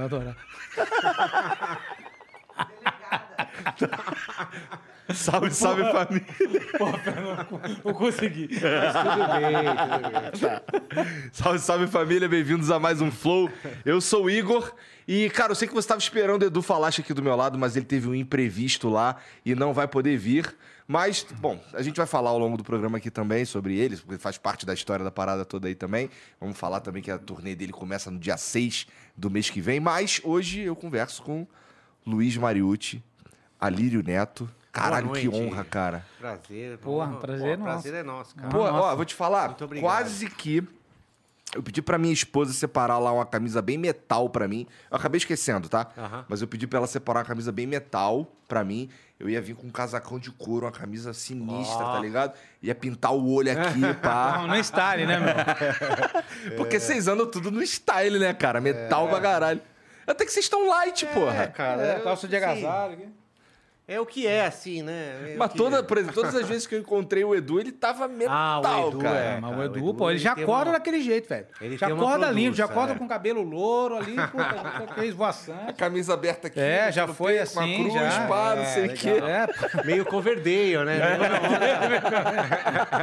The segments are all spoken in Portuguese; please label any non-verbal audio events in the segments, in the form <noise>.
Vai adorar. <laughs> salve, salve família. Pô, não, não consegui. Mas tudo bem, tudo bem. Salve, salve família, bem-vindos a mais um Flow. Eu sou o Igor e, cara, eu sei que você estava esperando o Edu Falache aqui do meu lado, mas ele teve um imprevisto lá e não vai poder vir. Mas, bom, a gente vai falar ao longo do programa aqui também sobre eles, porque faz parte da história da parada toda aí também. Vamos falar também que a turnê dele começa no dia 6 do mês que vem. Mas hoje eu converso com Luiz Mariucci, Alírio Neto. Caralho, que honra, cara. Prazer. Porra, prazer é nosso. Prazer é nosso, cara. Pô, ó, vou te falar, Muito obrigado. quase que eu pedi pra minha esposa separar lá uma camisa bem metal pra mim. Eu acabei esquecendo, tá? Aham. Mas eu pedi pra ela separar uma camisa bem metal pra mim. Eu ia vir com um casacão de couro, uma camisa sinistra, Ó. tá ligado? Ia pintar o olho aqui, <laughs> Não, pá. no style, né, meu? <laughs> Porque vocês andam tudo no style, né, cara? Metal pra caralho. Até que vocês estão light, porra. cara. É, eu- calça de agasalho. aqui. É o que é, assim, né? É o Mas toda, é. por exemplo, todas as vezes que eu encontrei o Edu, ele tava metal, Ah, o Edu cara. é. Mas o cara, Edu, o Edu, pô, ele ele já acorda uma- daquele jeito, velho. Ele já uma acorda limpo, já acorda é. com cabelo louro ali, aquele A voaçante. camisa aberta aqui. É, já no foi peito, com a assim, cruz, já. pá, não É, sei o quê. É, <laughs> pô. Meio coverdale, né? <laughs>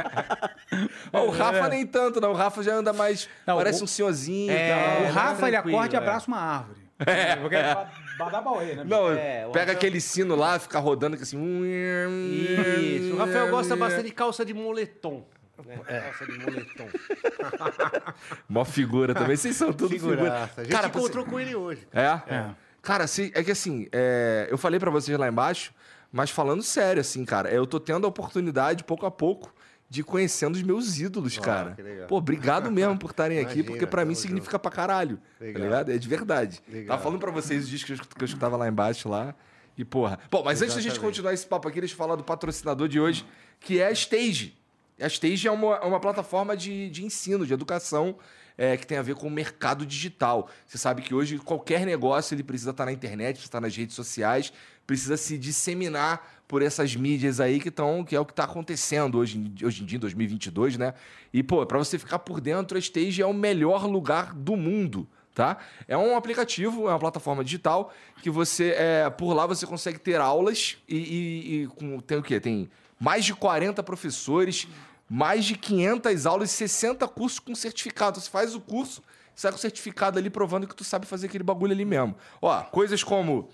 Ó, o Rafa nem tanto, não. O Rafa já anda mais. Não, parece o- um senhorzinho É, e tal. o Rafa, ele acorda e é. abraça uma árvore. É, porque é ba- badabauê, né? Não, É, pega Rafael- aquele sino lá, fica rodando que assim. Isso. O Rafael gosta bastante de calça de moletom. né? Calça de moletom. <laughs> Mó figura também. Vocês são tudo figura. Figuraça. A gente Cara, encontrou com ele hoje. É? É. Cara, assim, é que assim, é, eu falei pra vocês lá embaixo, mas falando sério, assim, cara, eu tô tendo a oportunidade, pouco a pouco, de conhecendo os meus ídolos, cara. que legal. Pô, obrigado mesmo por estarem aqui, porque pra mim significa pra caralho. Tá Legal. ligado? É de verdade. Legal. Tava falando pra vocês os dias que eu, escutava lá embaixo lá. E, porra. Bom, mas antes da gente Exatamente. continuar esse papo aqui, deixa eu falar do patrocinador de hoje, que é a Stage. A Stage é uma, é uma plataforma de, de ensino, de educação, é, que tem a ver com o mercado digital. Você sabe que hoje qualquer negócio ele precisa estar na internet, precisa estar nas redes sociais, precisa se disseminar por essas mídias aí que estão, que é o que está acontecendo hoje, hoje em dia, em 2022, né? E, pô, para você ficar por dentro, a Stage é o melhor lugar do mundo. Tá? É um aplicativo, é uma plataforma digital que você, é, por lá você consegue ter aulas e, e- e com, tem o quê? Tem mais de 40 professores, mais de 500 aulas e 60 cursos com certificado. Você faz o curso, sai com certificado ali provando que tu sabe fazer aquele bagulho ali mesmo. Ó, coisas como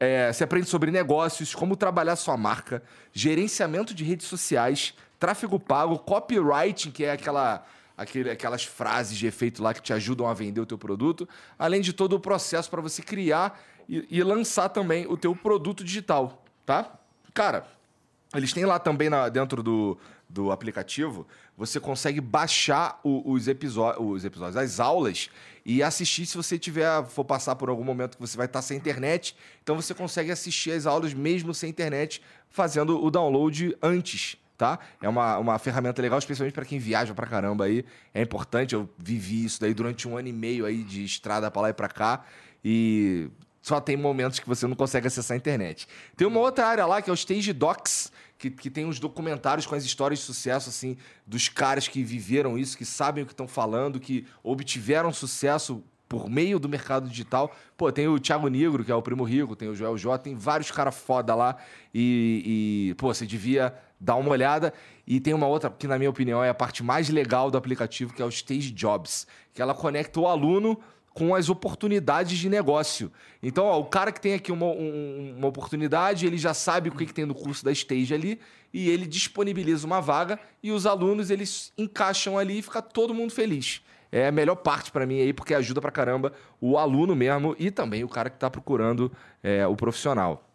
é, você aprende sobre negócios, como trabalhar sua marca, gerenciamento de redes sociais, tráfego pago, copywriting, que é aquela, aquele, aquelas frases de efeito lá que te ajudam a vender o teu produto, além de todo o processo para você criar e, e lançar também o teu produto digital, tá? Cara, Eles têm lá também na- dentro do, do aplicativo, você consegue baixar o- os, episó- os episódios, as aulas, e assistir se você tiver, for passar por algum momento que você vai estar sem internet. Então você consegue assistir as aulas mesmo sem internet, fazendo o download antes. Tá? É uma, uma ferramenta legal, especialmente para quem viaja pra caramba aí. É importante, eu vivi isso daí durante um ano e meio aí de estrada pra lá e pra cá. E só tem momentos que você não consegue acessar a internet. Tem uma outra área lá que é o Stage Docs, que, que tem uns documentários com as histórias de sucesso, assim, dos caras que viveram isso, que sabem o que estão falando, que obtiveram sucesso por meio do mercado digital. Pô, tem o Thiago Negro, que é o Primo Rico, tem o Joel J, tem vários caras foda lá. E, e, pô, você devia dar uma olhada. E tem uma outra, que na minha opinião é a parte mais legal do aplicativo, que é o Stage Jobs, que ela conecta o aluno com as oportunidades de negócio. Então, ó, o cara que tem aqui uma, um- uma oportunidade, ele já sabe o que, que tem no curso da Stage ali, e ele disponibiliza uma vaga, e os alunos, eles encaixam ali e fica todo mundo feliz. É a melhor parte pra mim aí, porque ajuda pra caramba o aluno mesmo e também o cara que tá procurando é, o profissional.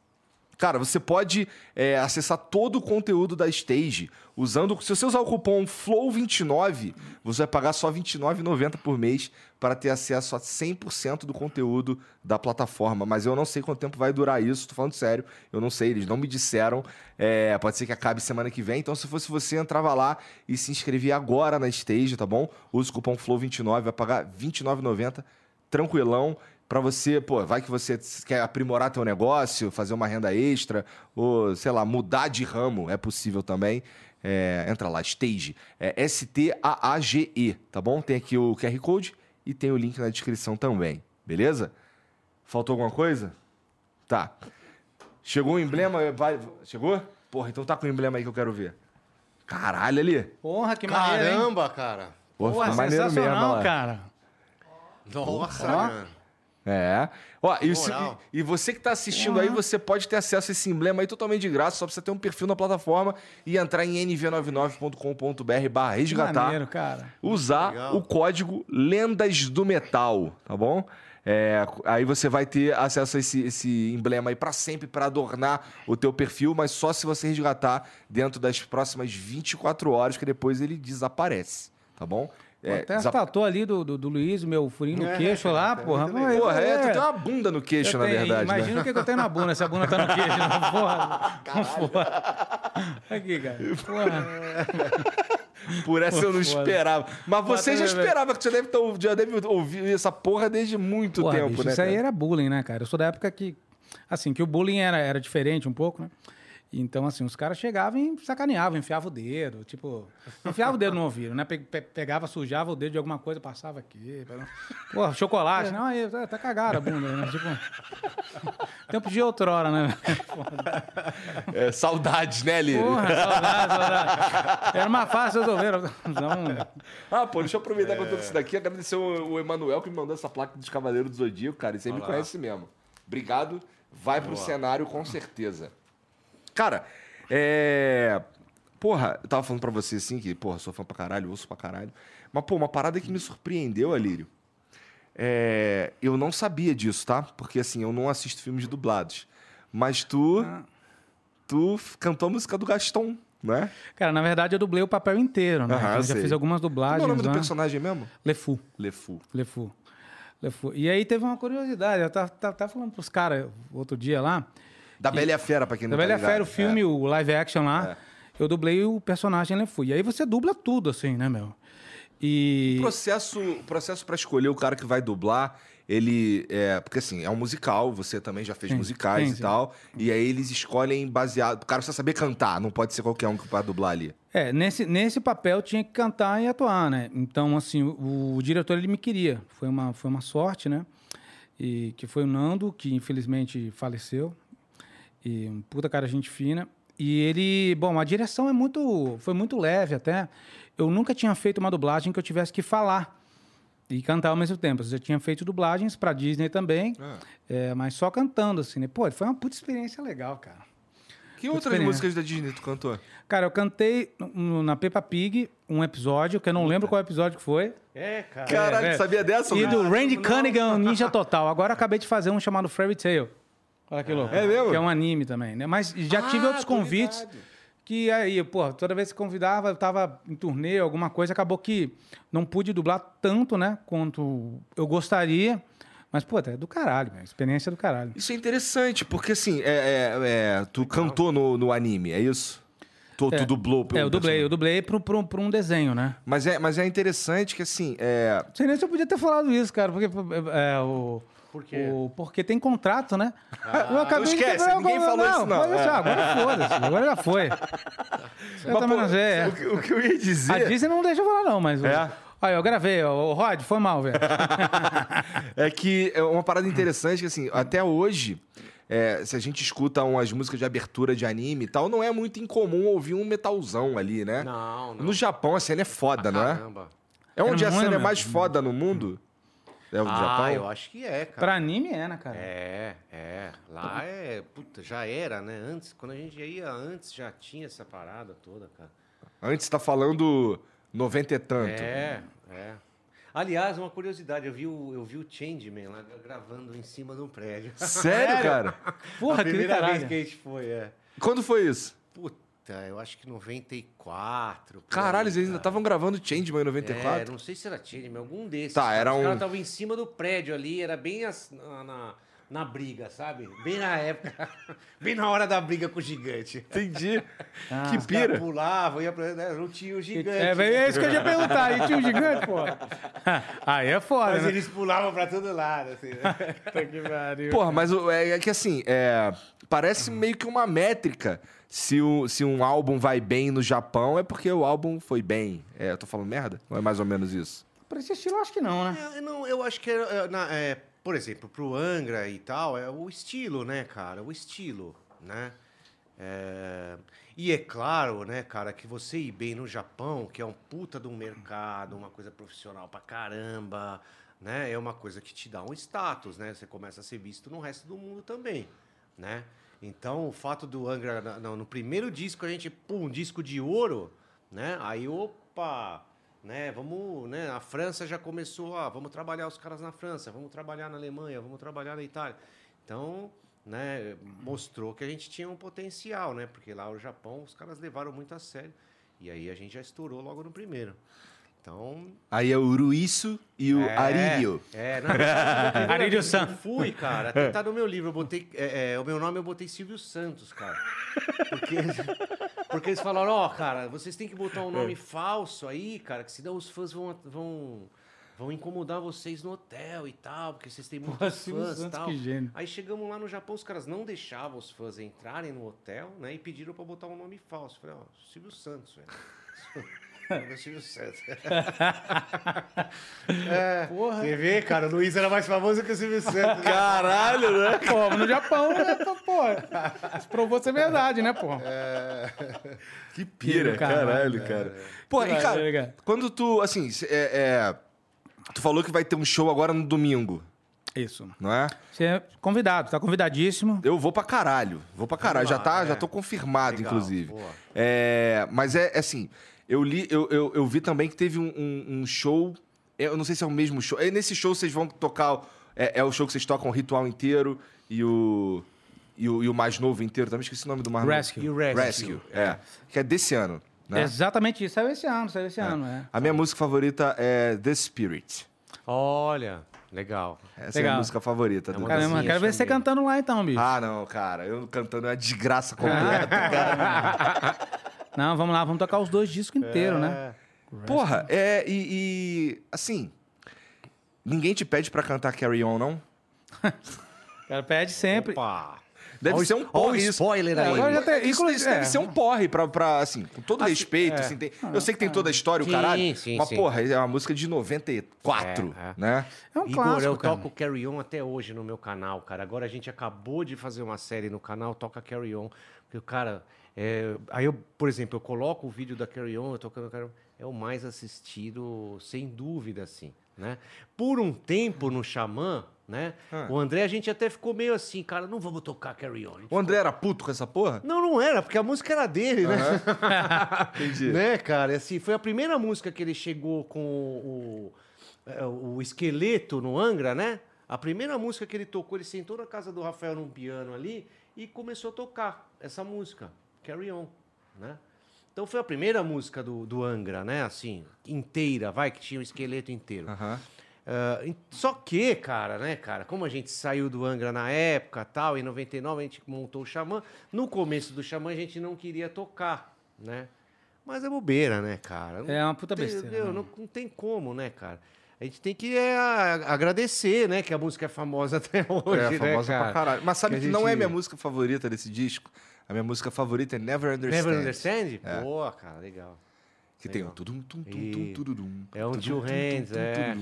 Cara, você pode é, acessar todo o conteúdo da Stage usando. Se você usar o cupom FLOW29, você vai pagar só R$ 29,90 por mês para ter acesso a 100% do conteúdo da plataforma. Mas eu não sei quanto tempo vai durar isso, tô falando sério. Eu não sei, eles não me disseram. É, pode ser que acabe semana que vem. Então, se fosse você, entrava lá e se inscrevia agora na Stage, tá bom? Usa o cupom FLOW29, vai pagar R$ 29,90 tranquilão para você, pô, vai que você quer aprimorar teu negócio, fazer uma renda extra, ou, sei lá, mudar de ramo, é possível também. É, entra lá, Stage, é S-T-A-A-G-E, tá bom? Tem aqui o QR Code e tem o link na descrição também, beleza? Faltou alguma coisa? Tá. Chegou o emblema? Vai... Chegou? Porra, então tá com o emblema aí que eu quero ver. Caralho, ali. Porra, que maneiro, hein? Caramba, cara. Porra, Porra, mesmo, sensacional, lá. cara. Nossa, Ó. É. Ó, e, se- e você que tá assistindo aí, você pode ter acesso a esse emblema aí totalmente de graça, só precisa ter um perfil na plataforma e entrar em nv99.com.br barra resgatar. maneiro, cara. Usar Legal. o código Lendas do Metal, tá bom? É, aí você vai ter acesso a esse, esse emblema aí pra sempre, pra adornar o teu perfil, mas só se você resgatar dentro das próximas 24 horas, que depois ele desaparece, tá bom? É, Até desa- a tatu ali do, do, do Luiz, meu furinho no É, queixo lá, porra. muito legal. Porra, é, tu tem uma bunda no queixo, Eu na tenho- verdade, né? Imagina o que que eu tenho na bunda, se a bunda tá no queixo. Não, <laughs> porra. Não, porra. Aqui, cara. Porra. Por essa eu não esperava. Mas você Foda, já né, esperava, que você deve, já deve ouvir essa porra desde muito Porra, tempo, bicho, né? isso aí cara? era bullying, né, cara? Eu sou da época que, assim, que o bullying era, era diferente um pouco, né? Então, assim, os caras chegavam e sacaneavam, enfiavam o dedo, tipo... Enfiava o dedo no ouvido, né? Pe- pe- Pegava, sujava o dedo de alguma coisa, passava aqui. Porra, chocolate. Não, aí, tá, tá cagada a bunda, né? Tipo... Tempo de outrora, né? É, saudades, né, Lírio? Porra, saudade, saudade. Era uma fácil resolver. Então, Ah, pô, deixa eu aproveitar que eu tô com isso daqui. Agradecer o, o Emanuel que me mandou essa placa dos Cavaleiros do Zodíaco, cara. Isso aí me Olha lá. conhece mesmo. Obrigado. Vai pro cenário com certeza. Cara, é. Porra, eu tava falando pra você assim que, porra, sou fã pra caralho, ouço pra caralho. Mas, pô, uma parada que me surpreendeu, Alírio. É, eu não sabia disso, tá? Porque assim, eu não assisto filmes dublados. Mas tu. Tu f- cantou a música do Gaston, né? cara, na verdade eu dublei o papel inteiro, né? Aham, eu já sei. fiz algumas Como é dublagens. o nome do né? personagem mesmo? Lefu. Lefu. Lefu. Lefu. E aí teve uma curiosidade. Eu tava, tava, tava falando pros caras outro dia lá. Da Bela e a Fera, pra quem não Da tá Velha ligado. Fera, o filme, o live action lá. É. Eu dublei o personagem Lefu. E aí você dubla tudo, assim, né, meu? E. O processo, o processo para escolher o cara que vai dublar, ele é, porque assim, é um musical, você também já fez Sim, musicais sim, e sim. tal, e aí eles escolhem baseado, o cara precisa saber cantar, não pode ser qualquer um que vai dublar ali. É, nesse, nesse papel tinha que cantar e atuar, né? Então, assim, o, o diretor ele me queria. Foi uma, foi uma sorte, né? E que foi o Nando, que infelizmente faleceu. E um puta cara gente fina. E ele, bom, a direção é muito, foi muito leve até. Eu nunca tinha feito uma dublagem que eu tivesse que falar e cantar ao mesmo tempo. Eu já tinha feito dublagens para Disney também, Ah. é, mas só cantando assim, né? Pô, foi uma puta experiência legal, cara. Que outras experiência. músicas da Disney tu cantou? Cara, eu cantei na Peppa Pig um episódio, que eu não lembro qual episódio que foi. É, cara. Caralho, é. sabia dessa? E do Randy Cunningham Ninja Total. Agora acabei de fazer um chamado Fairy Tail. Olha que louco. É mesmo? Que é um anime também, né? Mas já tive Ah, outros tô convites. que aí, pô, toda vez que convidava, eu tava em turnê, alguma coisa, acabou que não pude dublar tanto, né, quanto eu gostaria. Mas, pô, é do caralho, velho. Experiência do caralho. Isso é interessante, porque assim, é, é- é, tu cantou no, no anime, é isso? Tu, tu É. dublou pelo É, eu dublei, eu dublei pro, pro, pro um desenho, né? Mas é, mas é interessante que assim, é, Não sei nem se eu podia ter falado isso, cara, porque é, o. Por quê? o- porque tem contrato, né? eu acabei não esquece, quebrar o ninguém contrato. falou isso, não, Mas, assim, é. agora foda-se, agora já foi. Mas, pô, não sei, é. o, que- o que eu ia dizer. A Disney não deixa eu falar, não, mas. o- É? Olha, eu gravei, ó, o Rod, foi mal, velho. <laughs> É que é uma parada interessante que, assim, até hoje, é, se a gente escuta umas músicas de abertura de anime e tal, não é muito incomum ouvir um metalzão ali, né? Não, não. No Japão a cena é foda, não é? Caramba. É onde É a cena é mais foda no mundo? É o Ah, Japão? eu acho que é, cara. pra anime é, né, cara? É, é. Lá é. Puta, já era, né? Antes, quando a gente ia antes, já tinha essa parada toda, cara. Antes tá falando 90 e tanto. É, é. Aliás, uma curiosidade, eu vi o, eu vi o Changeman lá gravando em cima de um prédio. Sério, <laughs> cara? Porra, a que primeira caralho. vez que a gente foi, é. Quando foi isso? Puta, eu acho que 94. por Caralho, aí, eles ainda estavam gravando Changeman em É, 94? não sei se era Changeman, algum desses. Tá, era Os um- caras estavam em cima do prédio ali, era bem as- na, na, na briga, sabe? Bem na época, <laughs> bem na hora da briga com o gigante. Entendi. Ah. <laughs> que Os pira. pulavam, ia pra, né, não tinha o gigante. É, é isso que eu ia perguntar. E tinha um gigante, pô. <laughs> Aí é foda, Mas né? eles pulavam pra todo lado, assim, né? Que pariu. Porra, mas o- é, é que assim, é, parece meio que uma métrica. Se, o, se um álbum vai bem no Japão, é porque o álbum foi bem. É, eu tô falando merda? Ou é mais ou menos isso? Pra esse estilo, eu acho que não, né? É, não, eu acho que, é, é, na- é, por exemplo, pro Angra e tal, é o estilo, né, cara? O estilo, né? É, e é claro, né, cara, que você ir bem no Japão, que é um puta de um mercado, uma coisa profissional pra caramba, né? É uma coisa que te dá um status, né? Você começa a ser visto no resto do mundo também, né? Então, o fato do Angra, no, no primeiro disco, a gente, pum, um disco de ouro, né? Aí, opa, né? Vamos, né? A França já começou, ah, vamos trabalhar os caras na França, vamos trabalhar na Alemanha, vamos trabalhar na Itália. Então, né? Mostrou que a gente tinha um potencial, né? Porque lá no Japão os caras levaram muito a sério. E aí a gente já estourou logo no primeiro. Então, Aí é o Ruiço e o é, Arilho. É, não, Arilho vez que eu <laughs> San. fui, cara. Até tá no meu livro. Eu botei. é, é, o meu nome eu botei Silvio Santos, cara. Porque, porque eles falaram, ó, cara, vocês têm que botar um nome falso aí, cara, que senão os fãs vão, vão, vão incomodar vocês no hotel e tal, porque vocês têm muitos Silvio fãs e Santos, tal. que gênio. Aí chegamos lá no Japão, os caras não deixavam os fãs entrarem no hotel, né? E pediram pra botar um nome falso. Eu falei, ó, Silvio Santos, velho. Meu Silvio Santos. é, Porra. Você vê, cara, o Luiz era mais famoso que o Silvio Santos. né? Caralho, né? <laughs> Pô, no Japão, né? Pô, isso provou ser verdade, né, pô? Que pira, Caralho, caralho, cara. Pô, e cara, cara. quando tu, assim, cê- é, é, tu falou que vai ter um show agora no domingo, Isso. não é? Você é convidado, tá convidadíssimo. Eu vou pra caralho. Vou pra caralho. já, lá, tá, é. já tô confirmado, Legal, inclusive. boa. É, mas é é assim, eu li, eu, eu, eu vi também que teve um, um- um show. Eu não sei se é o mesmo show. É, nesse show vocês vão tocar. É, é o show que vocês tocam o ritual inteiro e o. E o, e o mais novo inteiro. Também esqueci o nome do mais Rescue. Novo. Rescue. Rescue. É. Que é desse ano. Né? Exatamente isso. Saiu esse ano, saiu esse ano, é. A minha música favorita é The Spirit. Olha, legal. Essa é a Legal. música favorita. É Caramba, quero ver você cantando lá então, bicho. Ah, não, cara. Eu cantando é uma desgraça completa, <laughs> cara. Não, vamos lá, vamos tocar os dois discos inteiros, né? Porra, é. E, e, Assim. Ninguém te pede pra cantar Carry On, não? O <laughs> cara pede sempre. Opa! Deve o ser um o porre isso. spoiler É, aí. tem- Isso, inclusive, isso deve é. ser um porre pra, pra assim, com todo respeito. é. assim, tem- eu sei que tem toda a história, o Sim, caralho. sim, mas, sim. porra, é uma música de 94, É, é. né? É um Igor, clássico, eu cara. toco Carry On até hoje no meu canal, cara. Agora a gente acabou de fazer uma série no canal, toca Carry On. Porque o cara. É, aí eu, por exemplo, eu coloco o vídeo da Carry On, eu tocando Carry On. É o mais assistido, sem dúvida, assim. Né? Por um tempo no Xamã, né? Ah. O André, a gente até ficou meio assim, cara, não vamos tocar Carry On. O André era puto com essa porra? Não, não era, porque a música era dele, né? <laughs> Entendi. né, cara? Assim, foi a primeira música que ele chegou com o, é, o esqueleto no Angra, né? A primeira música que ele tocou, ele sentou na casa do Rafael num piano ali e começou a tocar essa música, Carry On. né? Então foi a primeira música do, do Angra, né? Assim, inteira, vai, que tinha o esqueleto inteiro. Em- só que, cara, né, cara, como a gente saiu do Angra na época, tal, em 99 a gente montou o Xamã, no começo do Xamã a gente não queria tocar, né? Mas é bobeira, né, cara? Não É uma puta tem- besteira, meu, né? Não, não tem como, né, cara? A gente tem que é, agradecer, né, que a música é famosa <laughs> até hoje, É, né, famosa cara? pra caralho. Mas sabe Que que, a não é gente- minha música favorita desse disco? A minha música favorita é Never Understand. Never Understand? É. Pô, cara, legal. Que tem um tudum, tum, tum, tum, é um tum, Hands, tum, é,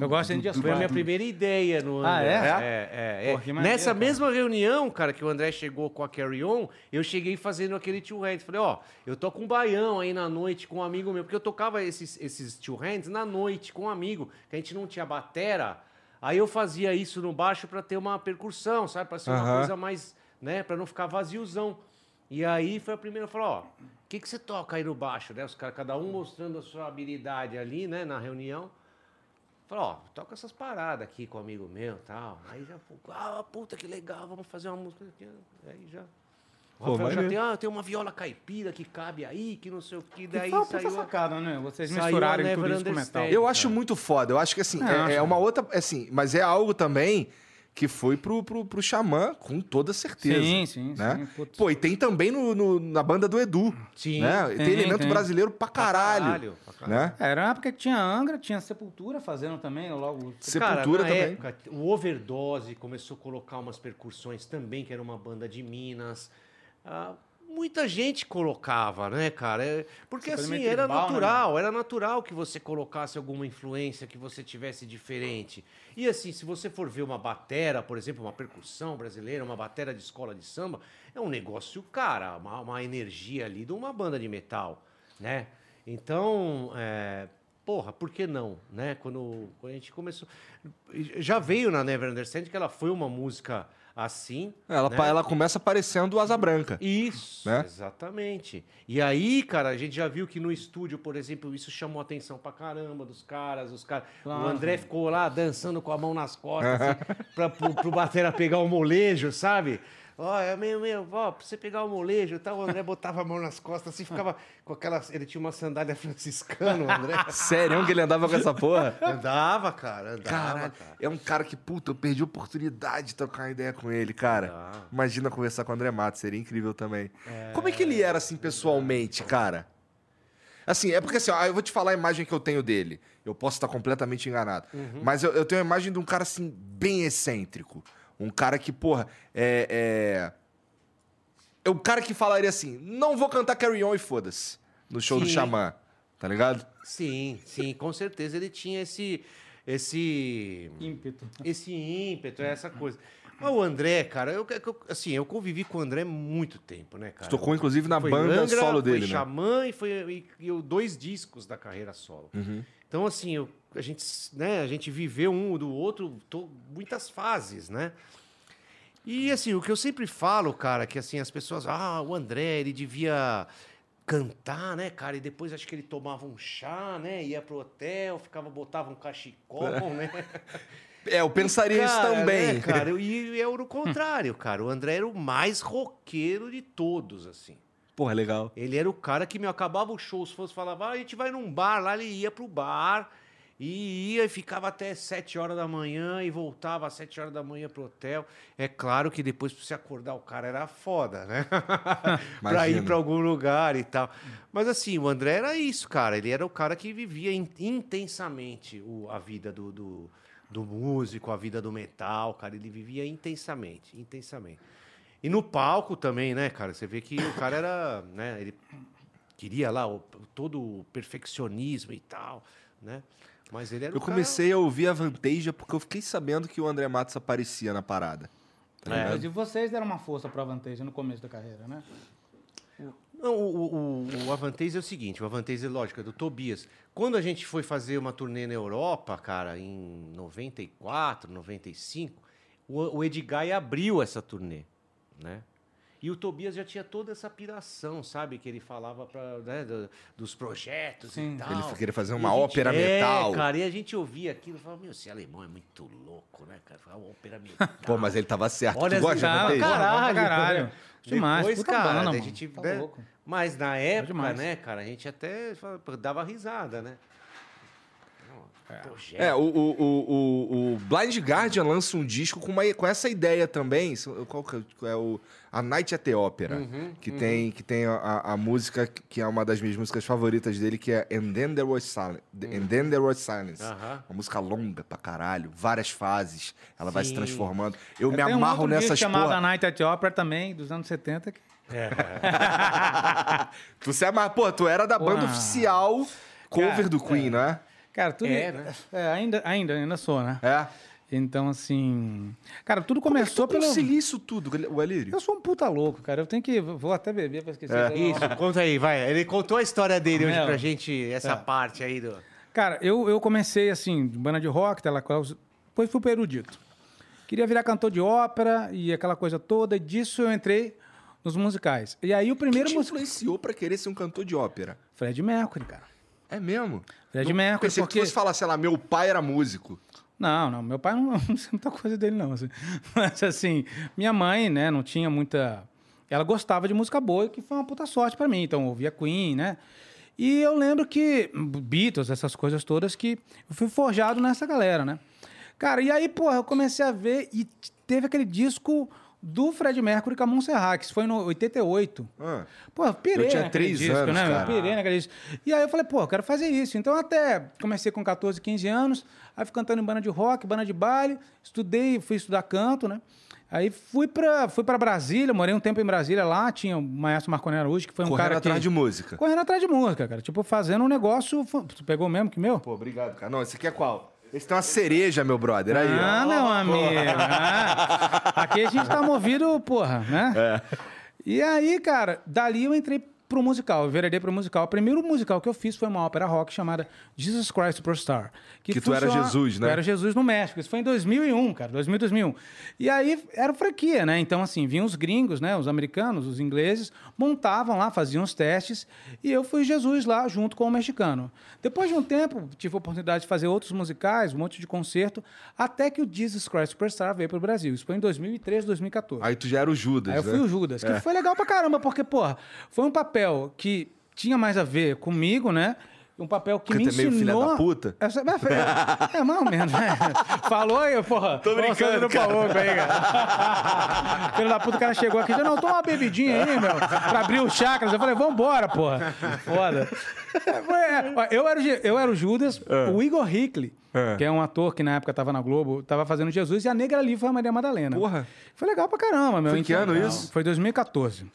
Eu gosto de Foi a minha primeira ideia no Ah, André. é? É, é, é. Maneiro, Nessa cara. mesma reunião, cara, que o André chegou com a Carry On, eu cheguei fazendo aquele two hands. Falei, ó, eu toco um baião aí na noite com um amigo meu, porque eu tocava esses, esses two hands na noite com um amigo, que a gente não tinha batera. Aí eu fazia isso no baixo pra ter uma percussão, sabe? Pra ser uma coisa mais, né? Pra não ficar vaziozão. E aí foi a primeira, eu falei, ó, o que, que você toca aí no baixo, né? Os caras, cada um mostrando a sua habilidade ali, né, na reunião. Falei, ó, toca essas paradas aqui com um amigo meu e tal. Aí já, ah, puta que legal, vamos fazer uma música aqui. Aí já. O Pô, Rafael já tem, ah, tem uma viola caipira que cabe aí, que não sei o que. Que Daí puta saiu. a- sacada, né? Vocês misturarem Never tudo isso com metal. Eu acho muito foda. Eu acho que assim, É, é, é uma outra. Assim, mas é algo também que foi pro, pro, pro Xamã, com toda certeza. Sim, sim, né? sim. Pô, e tem também no, no- na banda do Edu. Sim. Né? Tem, Tem, elemento tem. brasileiro pra Pra caralho. pra caralho. Né? Era uma época que tinha Angra, tinha Sepultura fazendo também, logo. Sepultura na também. época, o Overdose começou a colocar umas percussões também, que era uma banda de Minas. Ah, muita gente colocava, né, cara? É, porque Super assim, era tribal, né, natural, era natural que você colocasse alguma influência, que você tivesse diferente. E assim, se você for ver uma batera, por exemplo, uma percussão brasileira, uma batera de escola de samba, é um negócio, cara, uma, uma energia ali de uma banda de metal, né? Então, é, porra, por que não, né? Quando, quando a gente começou... Já veio na Never Understand que ela foi uma música assim, Ela, né? ela começa parecendo Asa Branca. Isso, Né? exatamente. E aí, cara, a gente já viu que no estúdio, por exemplo, isso chamou atenção pra caramba dos caras, os caras. O Claro. André ficou lá dançando com a mão nas costas, <laughs> assim, pra, pro, pro batera pegar o molejo, sabe? Ó, é meio, meio, ó, pra você pegar o molejo e tal, o André botava a mão nas costas, assim, ficava com aquela. Ele tinha uma sandália franciscana, o André. <laughs> Sério que ele andava com essa porra? Andava, cara, andava, Caralho, cara. é um cara que, puta, eu perdi a oportunidade de trocar uma ideia com ele, cara. Dá. Imagina conversar com o André Matos, seria incrível também. Como é que ele era, assim, pessoalmente, cara? Assim, é porque assim, ó, eu vou te falar a imagem que eu tenho dele. Eu posso estar completamente enganado. Mas eu, eu tenho a imagem de um cara, assim, bem excêntrico. Um cara que, porra, é. É, é o cara que falaria assim: não vou cantar Carry On e foda-se. No show do Sim. Xamã. Tá ligado? Sim, sim, com certeza ele tinha esse. esse Ímpeto. esse ímpeto, essa coisa. Mas o André, cara, eu, eu- assim, eu convivi com o André muito tempo, né, cara? Tocou, inclusive, na Foi banda Angra, solo dele, foi né? Xamã e foi e, e dois discos da carreira solo. Uhum. Então, assim, eu- a, gente, né, a gente viveu um do outro to- muitas fases, né? E, assim, o que eu sempre falo, cara, que, assim, as pessoas... Ah, o André, ele devia cantar, né, cara? E depois acho que ele tomava um chá, né? Ia pro hotel, ficava, botava um cachecol, né? <laughs> É, eu pensaria isso Cara, também. né, <laughs> cara? E é o contrário, cara. O André era o mais roqueiro de todos, assim. Porra, legal. Ele era o cara que me acabava o show, se fosse falava, ah, a gente vai num bar, lá ele ia pro bar e ia e ficava até sete horas da manhã e voltava às sete horas da manhã pro hotel. É claro que depois pra você acordar o cara era foda, né? <laughs> pra ir pra algum lugar e tal. Mas assim, o André era isso, cara. Ele era o cara que vivia in- intensamente o- a vida do, do, do músico, a vida do metal, cara. Ele vivia intensamente, intensamente. E no palco também, né, cara? Você vê que o cara era, né? Ele queria lá o- todo o perfeccionismo e tal, né? Mas ele era Eu o cara- comecei a ouvir a Vanteja porque eu fiquei sabendo que o André Matos aparecia na parada. Tá É. e vocês deram uma força pra Vantage no começo da carreira, né? Não, o, o, o, é o seguinte, o Avantasia, lógico, é do Tobias. Quando a gente foi fazer uma turnê na Europa, cara, em 94, 95, o, o Edguy abriu essa turnê, né? E o Tobias já tinha toda essa piração, sabe? Que ele falava pra, né, do- dos projetos Sim. e tal. Ele queria fazer uma gente- ópera é, metal. cara, e a gente ouvia aquilo e falava, meu, esse alemão é muito louco, né, cara? Uma ópera metal. <laughs> Pô, mas ele tava certo. Olha tu gosta de Vanteja? Tava, Caralho, caralho. né? Demais, Depois, puta cara, banda, a mano. gente, Tá né, louco. Mas na época, né, cara, a gente até dava risada, né? Projeto. É, o, o, o, o, Blind Guardian lança um disco com, uma, com essa ideia também. Qual que é o. A Night at the Opera. Uhum, que, Tem, que tem a, a música que é uma das minhas músicas favoritas dele, que é And Then There Was Silence. And Then There Was Silence. Uhum. Uma música longa pra caralho, várias fases. Ela vai se Sim. transformando. Eu me Tem um amarro disco nessas chamado porra. A Night at the Opera também, dos anos 70. Que... <laughs> Tu se amarra. Pô, tu era da banda Uau. oficial cover Cara, do Queen, não é? Cara, tudo... É, né? É, ainda, ainda, ainda sou, né? É. Então, assim... Cara, tudo Como é que começou tu pelo... isso tudo, o Alírio? Eu sou um puta louco, cara. Eu tenho que... Vou até beber pra esquecer. É. Isso, conta aí, vai. Ele contou a história dele hoje pra gente, essa É. parte aí do. Cara, eu, eu comecei assim, banda de rock, tela depois fui pro erudito. Queria virar cantor de ópera e aquela coisa toda, e disso eu entrei nos musicais. E aí o Quem primeiro te musical. influenciou pra querer ser um cantor de ópera? Fred Mercury, cara. É mesmo? Fred Não- Mercury, Pensei que porque- tu fosse falar, sei lá, meu pai era músico. Não, não, meu pai não, <laughs> não sei muita coisa dele, não. assim. <laughs> Mas assim, minha mãe, né, não tinha muita. Ela gostava de música boa, que foi uma puta sorte pra mim. Então, ouvia Queen, né? E eu lembro que. Beatles, essas coisas todas, que eu fui forjado nessa galera, né? Cara, e aí, porra, eu comecei a ver e teve aquele disco do Fred Mercury com a Montserrat, que foi no 88. Ah. Pô, pirei Eu tinha três disco, anos, né? cara. Pirei naquele disco. E aí eu falei, pô, eu quero fazer isso. Então até comecei com 14, 15 anos, aí fui cantando em banda de rock, banda de baile, estudei, fui estudar canto, né? Aí fui pra, fui pra Brasília, morei um tempo em Brasília lá, tinha o Maestro Marconi Araújo, que foi um Correndo cara atrás que... de música. Correndo atrás de música, cara. Tipo, fazendo um negócio... Tu pegou mesmo que meu? Pô, obrigado, cara. Não, esse aqui é qual? Esse tem uma cereja, meu brother. Aí, ah, ó. meu amigo. ah. Aqui a gente tá movido, porra, né? É. E aí, cara, dali eu entrei pro musical, eu veredei pro musical. O primeiro musical que eu fiz foi uma ópera rock chamada Jesus Christ Superstar. Que tu era Jesus, né? Eu era Jesus no México. Isso foi em 2001, cara, 2000, 2001. E aí era franquia, né? Então, assim, vinham os gringos, né? Os americanos, os ingleses, montavam lá, faziam os testes. E eu fui Jesus lá, junto com o mexicano. Depois de um tempo, tive a oportunidade de fazer outros musicais, um monte de concerto, até que o Jesus Christ Superstar veio pro Brasil. Isso foi em 2013, 2014. Aí tu já era o Judas, Aí eu né? fui o Judas, que É. foi legal pra caramba, porque, porra, foi um papel que tinha mais a ver comigo, né? Um papel que Porque me tu é meio ensinou... filha da puta? Essa- É, é, mais ou menos, né? <laughs> Falou aí, porra. Tô brincando, cara. louco aí, cara. <laughs> Filho da puta, o cara chegou aqui e disse, não, toma uma bebidinha aí, meu, pra abrir os chakras. Eu falei, vambora, porra. Foda. É, ó, Eu era, o eu era o Judas, o Igor Hickley, É. que é um ator que na época tava na Globo, tava fazendo Jesus, e a negra ali foi a Maria Madalena. Porra. Foi legal pra caramba, meu. Foi que ano isso? Foi 2014.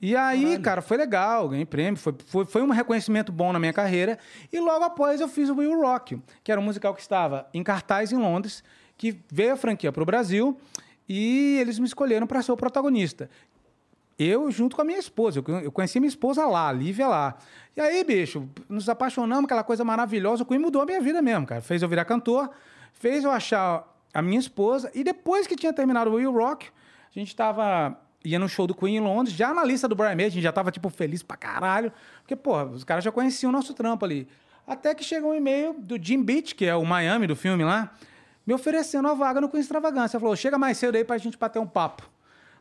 E aí, cara, foi legal, ganhei prêmio, foi, foi, foi um reconhecimento bom na minha carreira. E logo após eu fiz o Will Rock, que era um musical que estava em cartaz em Londres, que veio a franquia para o Brasil e eles me escolheram para ser o protagonista. Eu junto com a minha esposa. Eu con- Eu conheci minha esposa lá, a Lívia lá. E aí, bicho, nos apaixonamos, aquela coisa maravilhosa. O Queen mudou a minha vida mesmo, cara. Fez eu virar cantor, fez eu achar a minha esposa. E depois que tinha terminado o Will Rock, a gente tava... Ia no show do Queen em Londres, já na lista do Brian May, a gente já tava, tipo, feliz pra caralho. Porque, porra, os caras já conheciam o nosso trampo ali. Até que chegou um e-mail do Jim Beach, que é o Miami do filme lá, me oferecendo a vaga no Queen Extravagância. Falou, chega mais cedo aí pra gente bater um papo.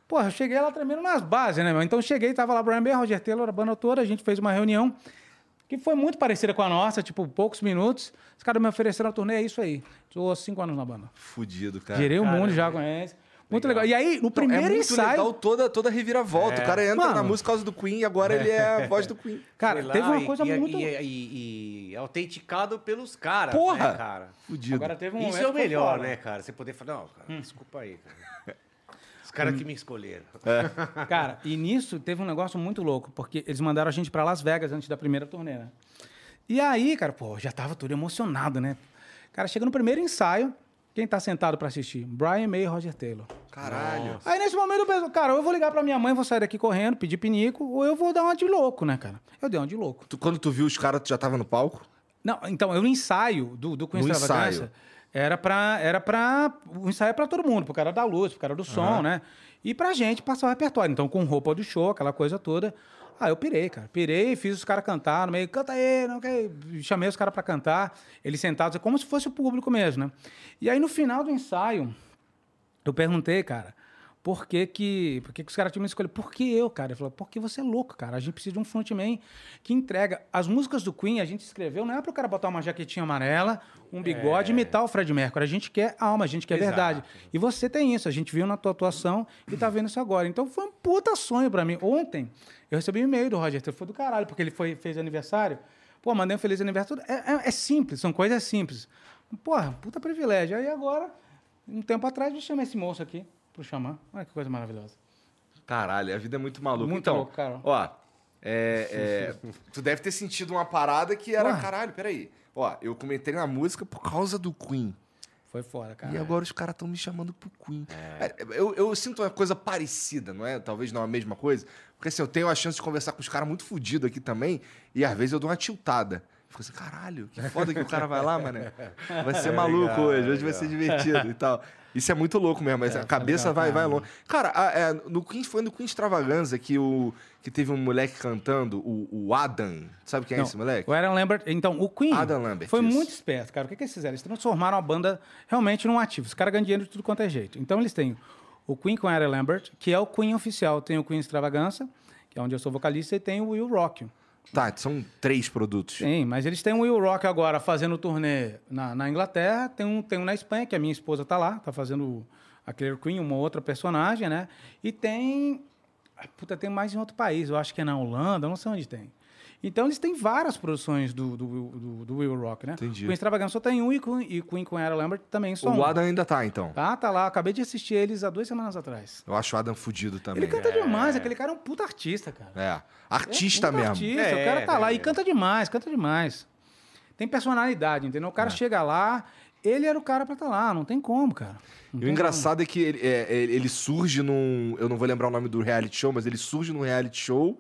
Porra, eu cheguei lá tremendo nas bases, né, meu? Então cheguei, tava lá Brian May, Roger Taylor, a banda toda, a gente fez uma reunião que foi muito parecida com a nossa, tipo, poucos minutos. Os caras me ofereceram a turnê, é isso aí. Tô há cinco anos na banda. Fudido, cara. Gerei o mundo, já conhece. Muito legal. E aí, no Então, primeiro é muito ensaio... legal toda, toda a reviravolta. O cara entra Mano. na música por causa do Queen e agora ele é a <laughs> voz do Queen. Cara, lá teve uma e- coisa e, muito... E, e- e autenticado pelos caras. Porra! Né, cara? Fudido. Agora teve um Isso é o melhor, foda. né, cara? Você poder falar, não, cara, desculpa aí, cara. Os caras que me escolheram. <laughs> Cara, e nisso teve um negócio muito louco, porque eles mandaram a gente pra Las Vegas antes da primeira turnê, né? E aí, cara, pô, já tava todo emocionado, né? Cara, chega no primeiro ensaio, quem tá sentado pra assistir? Brian May e Roger Taylor. Caralho. Aí nesse momento eu penso, cara, ou eu vou ligar pra minha mãe, vou sair daqui correndo, pedir pinico, ou eu vou dar uma de louco, né, cara? Eu dei uma de louco. Tu- quando tu viu os caras, tu já tava no palco? Não, então, eu no ensaio do, do No Extravagância, era pra, era pra... O ensaio é pra todo mundo, pro cara da luz, pro cara do som, né? E pra gente passar o repertório. Então, com roupa do show, aquela coisa toda. Ah, eu pirei, cara. Pirei, fiz os caras cantar no meio, canta aí, não quer. Chamei os caras pra cantar, eles sentados, é como se fosse o público mesmo, né? E aí, no final do ensaio, eu perguntei, cara, por que, que, por que, que os caras tinham me escolhido. Por que eu, cara? Ele falou, porque você é louco, cara. A gente precisa de um frontman que entrega. As músicas do Queen a gente escreveu, não é pro cara botar uma jaquetinha amarela, um bigode e imitar o Fred Mercury. A gente quer alma, a gente quer Exato. verdade. E você tem isso. A gente viu na tua atuação e tá vendo isso agora. Então foi um puta sonho pra mim. Ontem, eu recebi um e-mail do Roger. Foi do caralho, porque ele foi, fez aniversário. Pô, mandei um feliz aniversário. É, é- é simples, são coisas simples. Porra, puta privilégio. Aí agora, um tempo atrás, eu chamei esse moço aqui pro xamã. Olha que coisa maravilhosa. Caralho, a vida é muito maluca. Muito então, louco, cara. ó, é, é, <laughs> tu deve ter sentido uma parada que era, Porra. caralho, peraí. Ó, eu comentei na música por causa do Queen. Foi fora, cara. E agora os caras estão me chamando pro Queen. É, Eu, eu sinto uma coisa parecida, não é? Talvez não a mesma coisa. Porque assim, eu tenho a chance de conversar com os caras muito fodidos aqui também. E às vezes eu dou uma tiltada. Fico assim, caralho, que foda que o cara vai lá, mané. Vai ser maluco legal, hoje, é hoje vai ser divertido e tal. Isso é muito louco mesmo, mas a cabeça legal, vai, vai longe. Cara, a- é, no Queen, foi no Queen Extravaganza que, o, que teve um moleque cantando, o, o Adam. Sabe quem é Não, esse moleque? O Aaron Lambert, então, o Queen Adam Lambert, foi isso. muito esperto, cara. O que, que eles fizeram? Eles transformaram a banda realmente num ativo. Os caras ganham dinheiro de tudo quanto é jeito. Então eles têm o Queen com Aaron Lambert, que é o Queen oficial. Tem o Queen Extravaganza, que é onde eu sou vocalista, e tem o Will Rock. Tá, são três produtos. Sim, mas eles têm o Will Rock agora fazendo turnê na, na Inglaterra, tem um, tem um na Espanha, que a minha esposa tá lá, tá fazendo a Claire Queen, uma outra personagem, né? E tem. Puta, tem mais em outro país, eu acho que é na Holanda, não sei onde tem. Então eles têm várias produções do, do, do, do Will Rock, né? Entendi. O Extravaganza só tem um e Queen, e Queen com Aaron Lambert também só O um. Adam ainda tá, então. Tá, tá lá. Acabei de assistir eles há duas semanas atrás. Eu acho o Adam fudido também. Ele canta demais, aquele cara é um puta artista, cara. É. Artista É, mesmo. Artista, É, o cara tá lá é. e canta demais, canta demais. Tem personalidade, entendeu? O cara chega lá, ele era o cara pra estar lá, não tem como, cara. Não E o engraçado é que ele, é, é, ele surge num. Eu não vou lembrar o nome do reality show, mas ele surge num reality show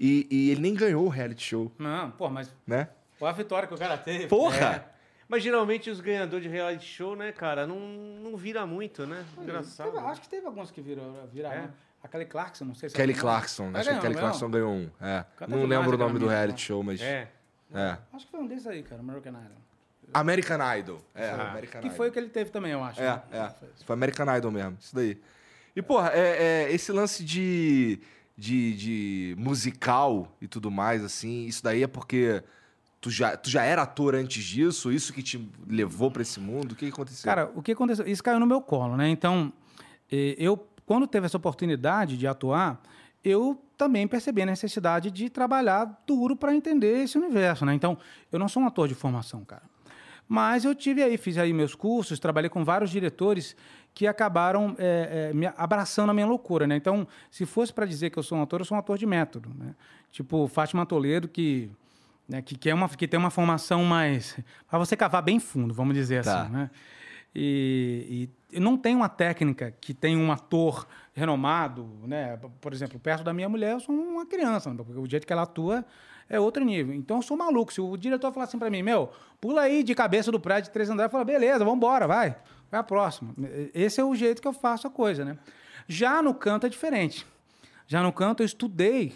e, e ele nem ganhou o reality show. Não, pô, mas né? olha a vitória que o cara teve. Porra! Mas geralmente os ganhadores de reality show, né, cara, não, não vira muito, né? Engraçado. Teve- acho que teve alguns que virou, viraram. É? né? A Kelly Clarkson, não sei se Kelly Clarkson. Acho que a ganhou, Kelly ganhou? Clarkson ganhou um. É. Não lembro o nome do reality né? show, mas. É. É. Acho que foi um desses aí, cara, American Idol. American Idol. É, Ah. American Que Idol. foi o que ele teve também, eu acho. É, né? é. Foi American Idol mesmo, isso daí. E, porra, é, é, esse lance de, de, de musical e tudo mais, assim, isso daí é porque tu já, tu já era ator antes disso? Isso que te levou pra esse mundo? O que, aconteceu? Cara, o que aconteceu? Isso caiu no meu colo, né? Então, eu, quando teve essa oportunidade de atuar, eu também percebi a necessidade de trabalhar duro para entender esse universo, né? Então, eu não sou um ator de formação, cara. Mas eu tive aí, fiz aí meus cursos, trabalhei com vários diretores que acabaram eh, me abraçando a minha loucura, né? Então, se fosse para dizer que eu sou um ator, eu sou um ator de método, né? Tipo Fátima Toledo, que, né, que, que, é uma, que tem uma formação mais... para você cavar bem fundo, vamos dizer Tá. assim, né? E, e não tem uma técnica que tem um ator renomado, né? Por exemplo, perto da minha mulher, eu sou uma criança, né? porque o jeito que ela atua é outro nível. Então eu sou maluco. Se o diretor falar assim para mim, meu, pula aí de cabeça do prédio de três andares, eu falo, beleza, vamos embora, vai. Vai a próxima. Esse é o jeito que eu faço a coisa, né? Já no canto é diferente. Já no canto eu estudei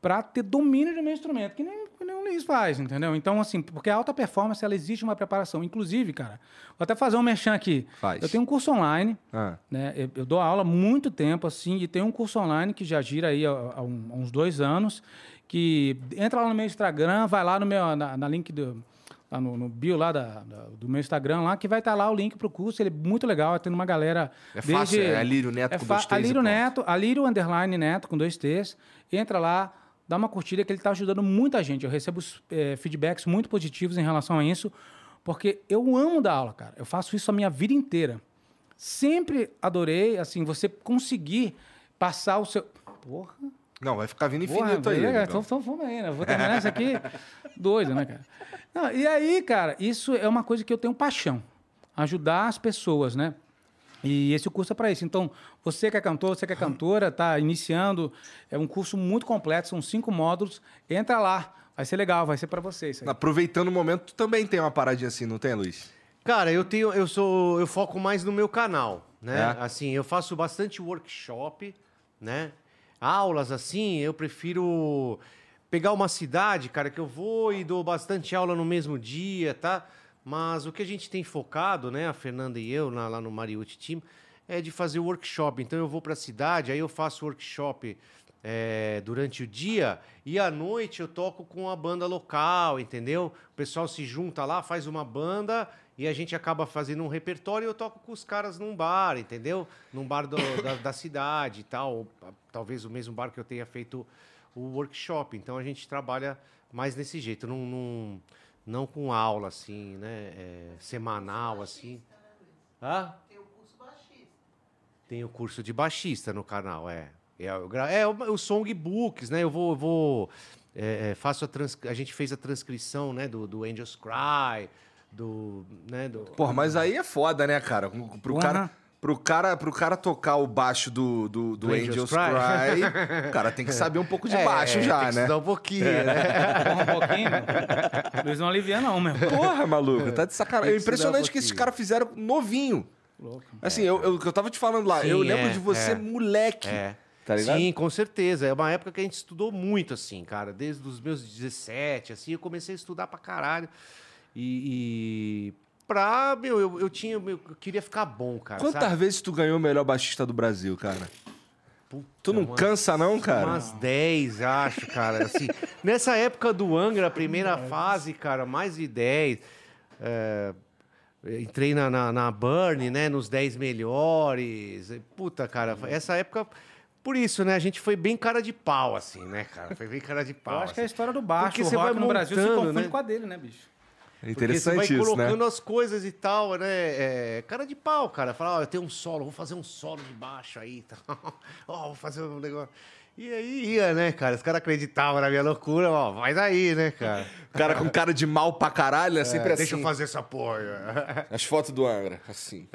para ter domínio do meu instrumento, que nem, nem o Luiz faz, entendeu? Então, assim, porque a alta performance, ela exige uma preparação. Inclusive, cara, vou até fazer um merchan aqui. Faz. Eu tenho um curso online, Ah, né? Eu, eu dou aula há muito tempo, assim, e tem um curso online que já gira aí há, há uns dois anos, que entra lá no meu Instagram, vai lá no meu, na, na link do... Lá no, no bio lá da, da- do meu Instagram, lá, que vai estar lá o link pro curso. Ele é muito legal, tem uma galera. É fácil, é Alírio Neto é com dois T's Alírio. Neto, Alírio Underline Neto com dois T's. Entra lá, dá uma curtida, que ele está ajudando muita gente. Eu recebo eh, feedbacks muito positivos em relação a isso, porque eu amo dar aula, cara. Eu faço isso a minha vida inteira. Sempre adorei, assim, você conseguir passar o seu. Porra, não, vai ficar vindo Porra, infinito aí. beleza, amigão. então, então vamos aí, né? Vou terminar isso aqui doido, né, cara? Não, e aí, cara, isso é uma coisa que eu tenho paixão. Ajudar as pessoas, né? E esse curso é para isso. Então, você que é cantor, você que é cantora, tá iniciando, é um curso muito completo, são cinco módulos. Entra lá, vai ser legal, vai ser para vocês. aí. Aproveitando o momento, tu também tem uma paradinha assim, não tem, Luiz? Cara, eu tenho, eu sou, eu foco mais no meu canal, né? É? Assim, eu faço bastante workshop, né? Aulas assim, eu prefiro pegar uma cidade, cara, que eu vou e dou bastante aula no mesmo dia, tá? Mas o que a gente tem focado, né, a Fernanda e eu lá no Mariucci Team, é de fazer workshop. Então eu vou para a cidade, aí eu faço workshop é, durante o dia e à noite eu toco com a banda local, entendeu? O pessoal se junta lá, faz uma banda e a gente acaba fazendo um repertório e eu toco com os caras num bar, entendeu? Num bar do- da, da cidade e tal. ou, ah, Talvez o mesmo bar que eu tenha feito o workshop. Então a gente trabalha mais desse jeito, não, não, não com aula assim, né? É, semanal assim. Hã? Tem o curso de baixista no canal, é. É, eu gra- é o, o songbooks, né? Eu vou. eu vou é, é, faço a, trans, a gente fez a transcrição né, do, do Angels Cry, do. Né, do Porra, mas aí é foda, né, cara? Pro Porra. cara, pro cara, pro cara tocar o baixo do, do, do Do Angels, Angels Cry, Cry. o <laughs> cara tem que saber um pouco de É, baixo tem já, que né? estudar um pouquinho, né? Porra, um pouquinho. Luiz não alivia, não, meu. Porra, maluco, tá de Tem sacanagem. que É impressionante um que esses caras fizeram novinho. Louco. Assim, eu, eu, o que eu tava te falando lá, Sim, eu lembro é, de você é. moleque. É. Tá? Sim, com certeza. É uma época que a gente estudou muito, assim, cara. Desde os meus 17, assim, eu comecei a estudar pra caralho. E. e pra. Meu, eu, eu tinha. Eu queria ficar bom, cara. Quantas sabe? vezes tu ganhou o melhor baixista do Brasil, cara? Puta, Tu não umas- cansa, não, cara? Umas 10, acho, cara. Assim, <laughs> nessa época do Angra, a primeira fase, cara, mais de 10. É, entrei na, na, na Burn, né? Nos 10 melhores. Puta, cara, essa época. Por isso, né? A gente foi bem cara de pau, assim, né, cara? Foi bem cara de pau. Eu acho que é a assim. história do baixo. Porque o você vai no Brasil se montando, confunde né? com a dele, né, bicho? É Porque interessante você vai isso, né? colocando as coisas e tal, né? É, cara de pau, cara. Falar, ó, eu tenho um solo, vou fazer um solo de baixo aí. Tal. <laughs> Ó, vou fazer um negócio. E aí ia, né, cara? Os caras acreditavam na minha loucura, ó, faz aí, né, cara? <laughs> O cara com cara de mal pra caralho é sempre É, assim. Deixa eu fazer essa porra. As fotos do Angra, assim.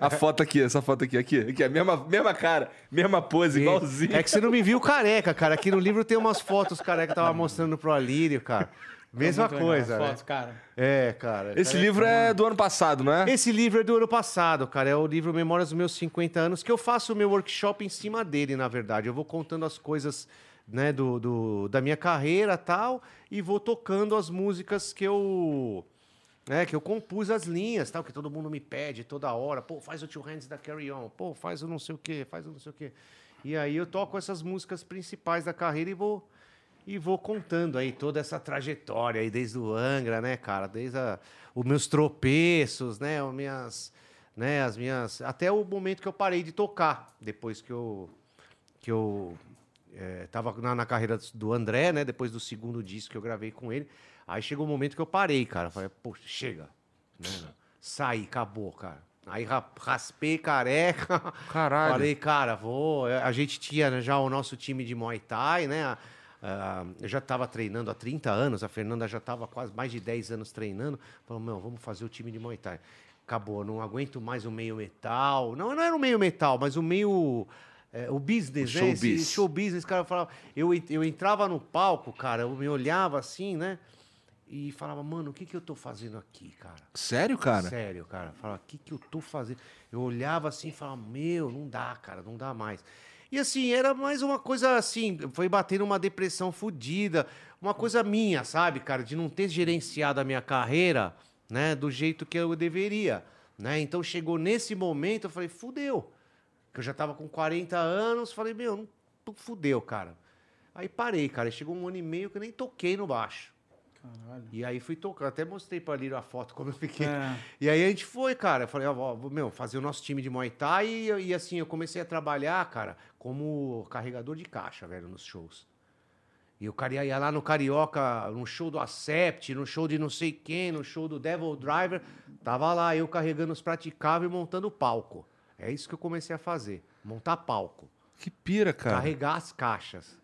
A foto aqui, essa foto aqui, aqui, aqui, a mesma, mesma cara, mesma pose, igualzinho. É que você não me viu careca, cara. Aqui no livro tem umas fotos careca tava mostrando pro Alírio, cara. Mesma Muito coisa, né? fotos, cara. É, cara. Esse Cara, livro é do ano passado, não é? Esse livro é do ano passado, cara. É o livro Memórias dos Meus 50 Anos, que eu faço o meu workshop em cima dele, na verdade. Eu vou contando as coisas né, do, do- da minha carreira tal, e vou tocando as músicas que eu. né, que eu compus as linhas, tal, que todo mundo me pede toda hora. Pô, faz o Two Hands da Carry On. Pô, faz o não sei o quê, faz o não sei o quê. E aí eu toco essas músicas principais da carreira e vou e vou contando aí toda essa trajetória aí desde o Angra, né, cara, desde a- os meus tropeços, né, as minhas, né, as minhas, até o momento que eu parei de tocar, depois que eu que eu eh, tava na, na carreira do André, né, depois do segundo disco que eu gravei com ele, aí chegou o momento que eu parei, cara, falei, poxa, chega, né, saí, acabou, cara. Aí ra- raspei careca. <laughs> Caralho. Falei, cara, vou. A gente tinha já o nosso time de Muay Thai, né? A- a- eu já estava treinando há 30 anos, a Fernanda já estava quase mais de 10 anos treinando. Falou, meu, vamos fazer o time de Muay Thai. Acabou, não aguento mais o meio metal. Não, não era o meio metal, mas o meio. é, o business, O né? showbiz. Esse show business, cara, falava. Eu, eu entrava no palco, cara, eu me olhava assim, né? E falava, mano, o que, que eu tô fazendo aqui, cara? Sério, cara? Sério, cara. Falava, o que, que eu tô fazendo? Eu olhava assim e falava, meu, não dá, cara, não dá mais. E assim, era mais uma coisa assim, foi bater numa depressão fodida, uma coisa minha, sabe, cara, de não ter gerenciado a minha carreira, né, do jeito que eu deveria, né? Então chegou nesse momento, eu falei, fudeu. Que eu já tava com 40 anos, falei, meu, fudeu, cara. Aí parei, cara, chegou um ano e meio que eu nem toquei no baixo. Caralho. E aí fui tocar, até mostrei pra Lírio a foto como eu fiquei. É. E aí a gente foi, cara. Eu falei, ó, meu, fazer o nosso time de Muay Thai e, e assim, eu comecei a trabalhar, cara, como carregador de caixa, velho, nos shows. E o cara ia lá no Carioca, no show do Acept, no show de não sei quem, no show do Devil Driver. Tava lá eu carregando os praticáveis e montando o palco. É isso que eu comecei a fazer, montar palco. Que pira, cara. Carregar as caixas.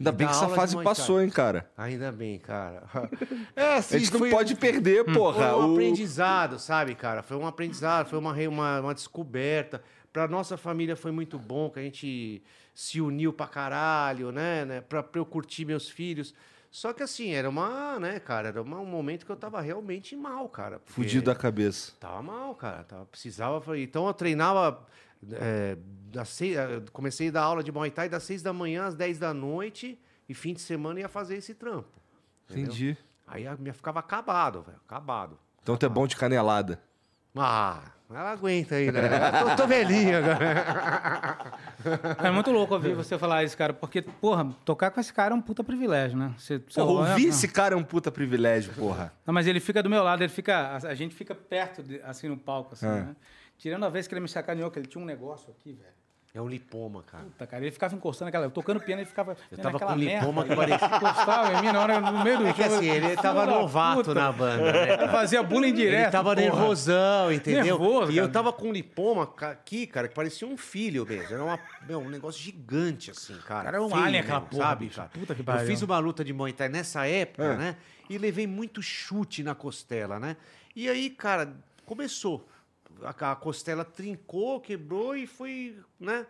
Ainda bem que essa fase passou, hein, cara. Ainda bem, cara. <laughs> É, assim, A gente não foi- pode perder, porra. foi um o- aprendizado, sabe, cara? Foi um aprendizado, foi uma, uma, uma descoberta. Pra nossa família foi muito bom, que a gente se uniu pra caralho, né? né? Pra, pra eu curtir meus filhos. Só que assim, era uma, né, cara, era uma- um momento que eu tava realmente mal, cara. Fudido da cabeça. Tava mal, cara. Tava, precisava. Então eu treinava. É, seis, eh, comecei a dar aula de Muay Thai das 6 da manhã às 10 da noite e fim de semana ia fazer esse trampo. entendeu? Entendi. Aí minha ficava acabado, velho. Acabado. Então tu é bom de canelada. Ah, ela aguenta ainda. né? tô, tô velhinho agora. <laughs> É muito louco ouvir você falar isso, cara, porque, porra, tocar com esse cara é um puta privilégio, né? Você, você Porra, olha- ouvir esse cara é um puta privilégio, porra. Não, mas ele fica do meu lado, ele fica. A, a gente fica perto, de- assim, no palco, assim, É. né? Tirando a vez que ele me sacaneou, que ele tinha um negócio aqui, velho. É um lipoma, cara. Puta, cara, ele ficava encostando aquela. Eu tocando piano, ele ficava. Eu tava com lipoma merda, que parecia- ele Encostava em mim na hora, no meio do É show, assim, ele tava novato puta. na banda, né? Cara? fazia bullying direto. Ele tava porra. nervosão, entendeu? Nervoso, e eu cara. tava com um lipoma aqui, cara, que parecia um filho mesmo. Era uma, meu, um negócio gigante, assim, cara. Cara, era um alien aquela porra, sabe, bicho. cara? Puta que Eu pariu. fiz uma luta de Muay Thai nessa época, É. né? E levei muito chute na costela, né? E aí, cara, começou. A, a costela trincou, quebrou e foi, né?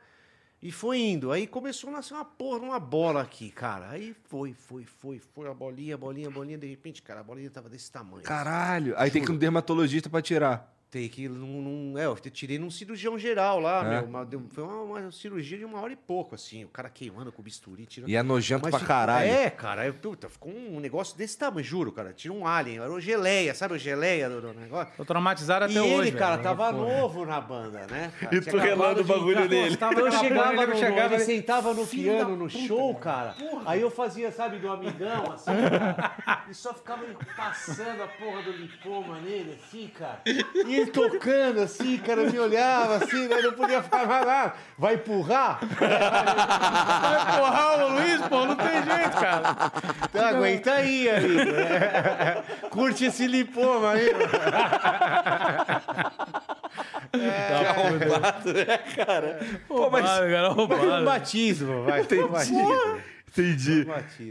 E foi indo. Aí começou a nascer uma porra, uma bola aqui, cara. Aí foi, foi, foi, foi a bolinha, a bolinha, a bolinha. De repente, cara, a bolinha tava desse tamanho. Caralho. Aí tem que ir no dermatologista pra tirar. Tem que num, num- É, eu tirei num cirurgião geral lá, É. meu. uma- deu- foi uma, uma cirurgia de uma hora e pouco, assim. O cara queimando com o bisturi, tirando. E é nojento Mas pra caralho. É, cara. Eu, puta, ficou um negócio desse tamanho, juro, cara. Tira um alien. Era o geleia, sabe o geleia do, do negócio? Tô traumatizado até e hoje. ele, cara, velho. tava Porra. novo na banda, né? cara? E tu relando o bagulho Então eu chegava, ele no, chegava, ele sentava no piano, no puta, show, cara. Aí eu fazia, sabe, do amigão, assim, cara, e só ficava passando a porra do lipoma nele, assim, cara. E ele tocando, assim, cara, me olhava, assim, né, não podia falar nada. Vai empurrar? Vai empurrar o Luiz, pô, não tem jeito, cara. Então aguenta aí. É. <laughs> Curte esse lipoma aí. mano. Arrombado, né, cara? Pô, mas... Roubado, cara, Foi roubado. batismo, vai. Um batismo. Entendi.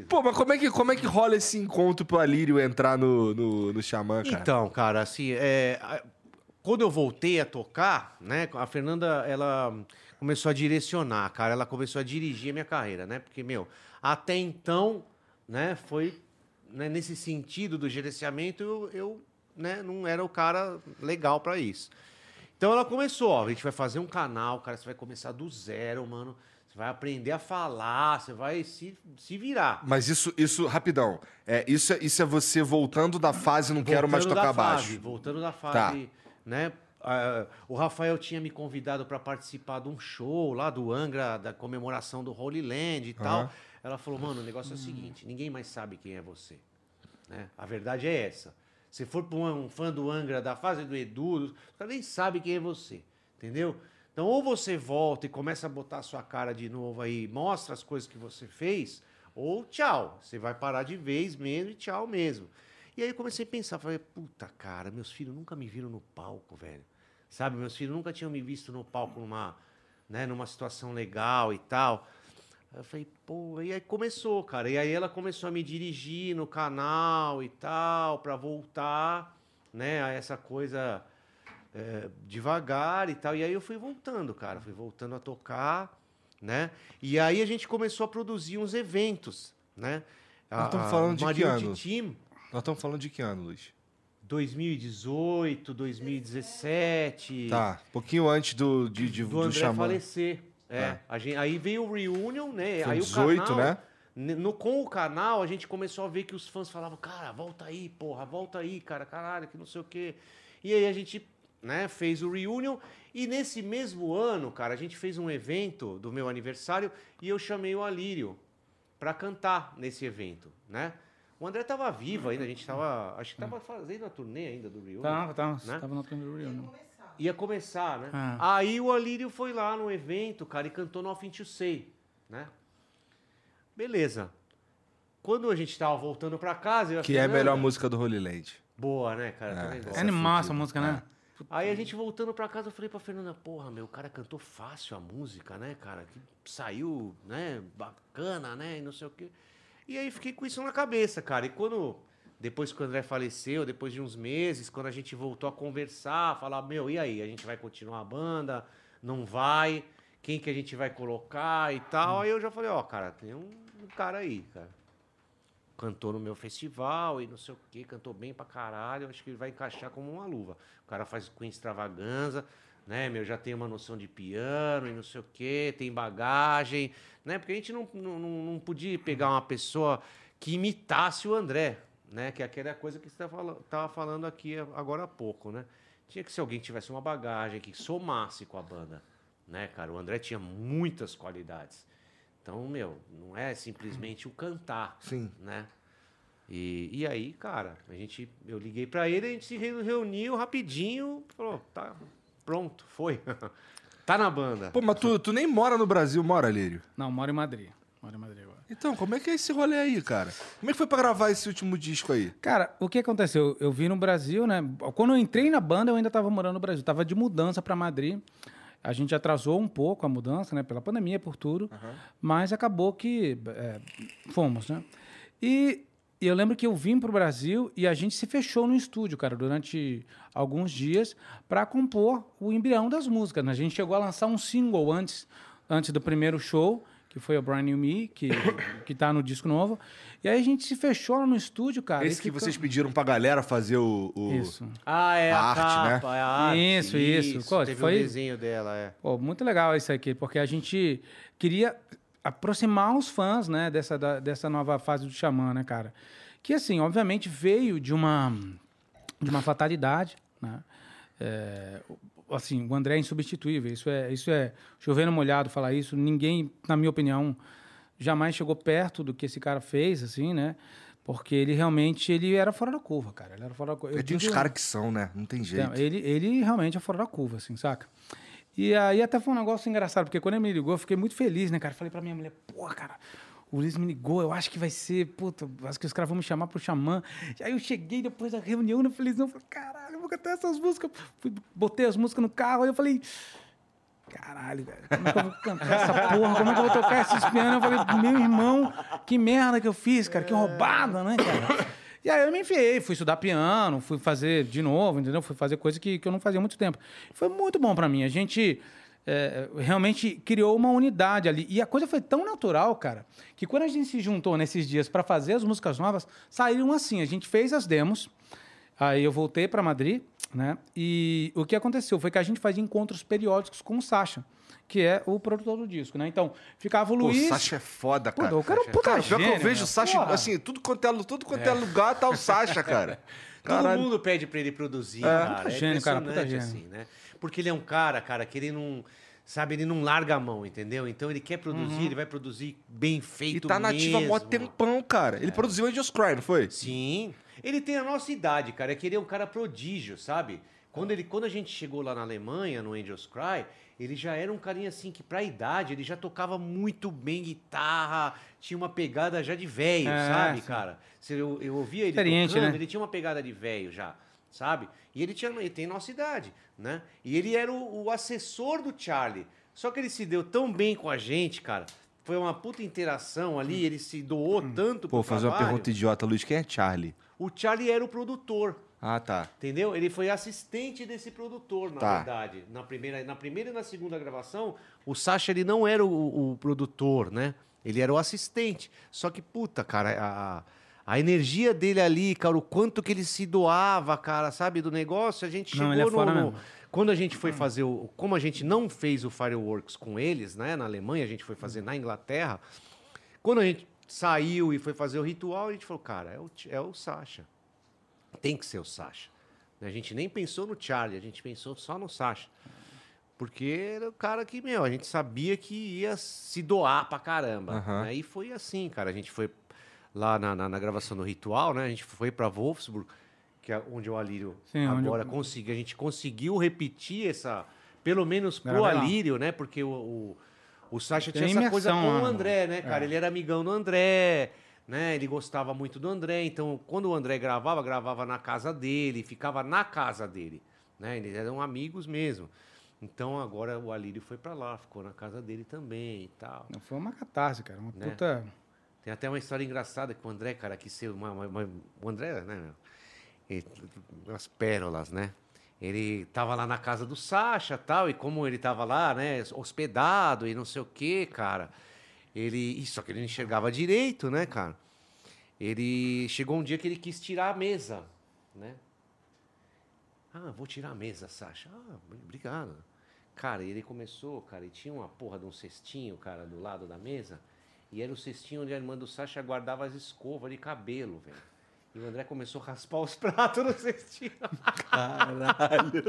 Pô, mas como é, que, como é que rola esse encontro pro Alírio entrar no, no, no Xamã, cara? Então, cara, assim, é, quando eu voltei a tocar, né, a Fernanda, ela começou a direcionar, cara, ela começou a dirigir a minha carreira, né, porque, meu, até então, né, foi né, nesse sentido do gerenciamento, eu, eu, né, não era o cara legal pra isso. Então ela começou, ó, a gente vai fazer um canal, cara, você vai começar do zero, mano, você vai aprender a falar, você vai se, se virar. Mas isso, isso rapidão. É, isso, é, isso é você voltando da fase não quero mais Voltando tocar fase, baixo. Voltando da Tá. Né? ah, o Rafael tinha me convidado para participar de um show lá do Angra, da comemoração do Holy Land e tal. Ela falou, mano, o negócio é o seguinte, ninguém mais sabe quem é você. Né? A verdade é essa. Se for um, um fã do Angra, da fase do Edu, os caras nem sabem quem é você. Entendeu? Então, ou você volta e começa a botar a sua cara de novo aí, mostra as coisas que você fez, ou tchau. Você vai parar de vez mesmo e tchau mesmo. E aí eu comecei a pensar, falei, puta cara, meus filhos nunca me viram no palco, velho. Sabe, meus filhos nunca tinham me visto no palco numa, né, numa situação legal e tal. Eu falei, pô, e aí começou, cara. E aí ela começou a me dirigir no canal e tal, pra voltar, né, a essa coisa é, devagar e tal. E aí eu fui voltando, cara. Fui voltando a tocar, né? E aí a gente começou a produzir uns eventos, né? Nós A- estamos a falando de que Maria ano? Team, Nós estamos falando de que ano, Luiz? 2018, 2017. Tá, um pouquinho antes do, de, de, Do do, André Xamã. falecer. É. É. A gente, aí veio o Reunion, né? Foi aí 18, o canal, né? No, com o canal, a gente começou a ver que os fãs falavam, cara, volta aí, porra, volta aí, cara, caralho, que não sei o quê. E aí a gente né, fez o Reunion. E nesse mesmo ano, cara, a gente fez um evento do meu aniversário e eu chamei o Alírio pra cantar nesse evento, né? O André tava vivo ainda, a gente tava. Acho que tava fazendo a turnê ainda do Reunion. Tava, tava. Né? Tava no primeiro reunião. Ia começar, né? Ah. Aí o Alírio foi lá no evento, cara, e cantou no to Say, né? Beleza. Quando a gente tava voltando pra casa... eu a Que é a melhor música do Holy Land. Boa, né, cara? É. É animal essa música, né? Aí a gente voltando pra casa, eu falei pra Fernanda, porra, meu, o cara cantou fácil a música, né, cara? Que saiu, né, bacana, né, e não sei o quê. E aí fiquei com isso na cabeça, cara. E quando, depois que o André faleceu, depois de uns meses, quando a gente voltou a conversar, falar, meu, e aí, a gente vai continuar a banda? Não vai? Quem que a gente vai colocar e tal? Aí eu já falei, ó, cara, tem um, um cara aí, cara cantou no meu festival e não sei o que, cantou bem pra caralho, acho que ele vai encaixar como uma luva. O cara faz com extravaganza, né, meu, já tem uma noção de piano e não sei o que, tem bagagem, né, porque a gente não, não, não podia pegar uma pessoa que imitasse o André, né, que é aquela coisa que você estava falando aqui agora há pouco, né. tinha que ser alguém que tivesse uma bagagem, que somasse com a banda, né, cara? O André tinha muitas qualidades. Então, meu, não é simplesmente o cantar, Sim. né? E, e aí, cara, a gente, eu liguei pra ele, a gente se reu- reuniu rapidinho, falou, tá, pronto, foi. <laughs> tá na banda. Pô, mas tu, tu nem mora no Brasil, mora, Lírio? Não, moro em Madrid. Moro em Madrid agora. Então, como é que é esse rolê aí, cara? Como é que foi pra gravar esse último disco aí? Cara, o que aconteceu? Eu vim no Brasil, né? Quando eu entrei na banda, eu ainda estava morando no Brasil. Tava de mudança para Madrid. A gente atrasou um pouco a mudança, né? Pela pandemia, por tudo. Mas acabou que é, fomos, né? E, e eu lembro que eu vim pro Brasil e a gente se fechou no estúdio, cara, durante alguns dias para compor o embrião das músicas. né? A gente chegou a lançar um single antes, antes do primeiro show, que foi o Brand New Me, que, <coughs> que tá no disco novo. E aí a gente se fechou lá no estúdio, cara. Esse que ficou- vocês pediram pra galera fazer o. o- Isso. Ah, é A a, arte, capa, é a arte. Isso, isso. Pô, Teve foi- o desenho dela, é. Pô, muito legal isso aqui, porque a gente queria aproximar os fãs, né, dessa, da- dessa nova fase do Xamã, né, cara? Que, assim, obviamente veio de uma, de uma fatalidade, né? É, o- assim, o André é insubstituível, isso é, isso é chovendo molhado falar isso, ninguém, na minha opinião, jamais chegou perto do que esse cara fez, assim, né? Porque ele realmente, ele era fora da curva, cara, ele era fora da curva. Eu tem uns digo- caras que são, né? Não tem jeito. então, ele, ele realmente é fora da curva, assim, saca? E aí até foi um negócio engraçado, porque quando ele me ligou, eu fiquei muito feliz, né, cara? Falei pra minha mulher, pô, cara, o Luiz me ligou, eu acho que vai ser, puta, acho que os caras vão me chamar pro Xamã. E aí eu cheguei depois da reunião, na felizão, falei, caralho, eu vou cantar essas músicas. Fui, botei as músicas no carro, aí eu falei, caralho, velho, como é que eu vou cantar essa porra? Como é que eu vou tocar esses pianos? Eu falei, meu irmão, que merda que eu fiz, cara, que roubada, né, cara? E aí eu me enfiei, fui estudar piano, fui fazer de novo, entendeu? Fui fazer coisa que, que eu não fazia há muito tempo. Foi muito bom pra mim. A gente é, realmente criou uma unidade ali. E a coisa foi tão natural, cara, que quando a gente se juntou nesses dias pra fazer as músicas novas, saíram assim. A gente fez as demos, aí eu voltei pra Madrid, né? E o que aconteceu foi que a gente fazia encontros periódicos com o Sacha, que é o produtor do disco, né? Então, ficava o Pô, Luiz... o Sacha é foda, Pô, cara. o cara é um puta Cara, pior que eu gênio, vejo o Sacha, Porra. assim, tudo quanto é, tudo quanto é lugar tá o Sacha, cara. <laughs> Caralho. Todo mundo pede pra ele produzir, É, cara. puta É gênio, cara, puta impressionante, gênio. assim, né? Porque ele é um cara, cara, que ele não... Sabe, ele não larga a mão, entendeu? Então ele quer produzir, ele vai produzir bem E feito tá nativa há mó tempão, cara. Ele produziu Angels Cry, não foi? Sim. Ele tem a nossa idade, cara. É que ele é um cara prodígio, sabe? Quando, ele, quando a gente chegou lá na Alemanha, no Angels Cry, ele já era um carinha assim que, pra idade, ele já tocava muito bem guitarra, tinha uma pegada já de velho, É, sabe, sim. cara? Se Eu, eu ouvia ele Experiente, tocando, né? ele tinha uma pegada de velho já, sabe? E ele, tinha, ele tem nossa idade, né? E ele era o, o assessor do Charlie. Só que ele se deu tão bem com a gente, cara. Foi uma puta interação ali, ele se doou tanto Pô, fazer uma trabalho. pergunta idiota, Luiz. Quem é Charlie? O Charlie era o produtor, Ah, tá. entendeu? Ele foi assistente desse produtor, na Tá. verdade. Na primeira, na primeira e na segunda gravação, o Sacha ele não era o, o produtor, né? Ele era o assistente. Só que, puta, cara, a, a energia dele ali, cara, o quanto que ele se doava, cara, sabe, do negócio, a gente Não, chegou ele é no- fora no, mesmo. quando a gente foi fazer o. Como a gente não fez o Fireworks com eles, né? Na Alemanha, a gente foi fazer na Inglaterra. Quando a gente saiu e foi fazer o ritual, a gente falou, cara, é o, é o Sasha. Tem que ser o Sasha. A gente nem pensou no Charlie, a gente pensou só no Sasha. Porque era o cara que, meu, a gente sabia que ia se doar pra caramba. Aham. Aí foi assim, cara. A gente foi lá na, na, na gravação do ritual, né? A gente foi pra Wolfsburg, que é onde o Alírio Sim, agora eu- conseguiu. A gente conseguiu repetir essa. Pelo menos pro Era. Alírio, né? Porque o, o, o Sasha Tem tinha essa coisa com lá, o né? André, né, cara? É. Ele era amigão do André, né? Ele gostava muito do André. Então, quando o André gravava, gravava na casa dele, ficava na casa dele, né? Eles eram amigos mesmo. Então, agora o Alírio foi pra lá, ficou na casa dele também e tal. Não, Foi uma catarse, cara. Uma Né? puta. Tem até uma história engraçada que o André, cara, quis ser uma, uma- uma- o André, né? Ele- umas pérolas, né? Ele tava lá na casa do Sacha tal, e como ele tava lá, né, hospedado e não sei o quê, cara, ele. Só que ele não enxergava direito, né, cara? Ele chegou um dia que ele quis tirar a mesa, né? Ah, vou tirar a mesa, Sacha. Ah, obrigado. Cara, ele começou, cara, e tinha uma porra de um cestinho, cara, do lado da mesa. E era o cestinho onde a irmã do Sacha guardava as escovas de cabelo, velho. E o André começou a raspar os <laughs> pratos no cestinho. Caralho.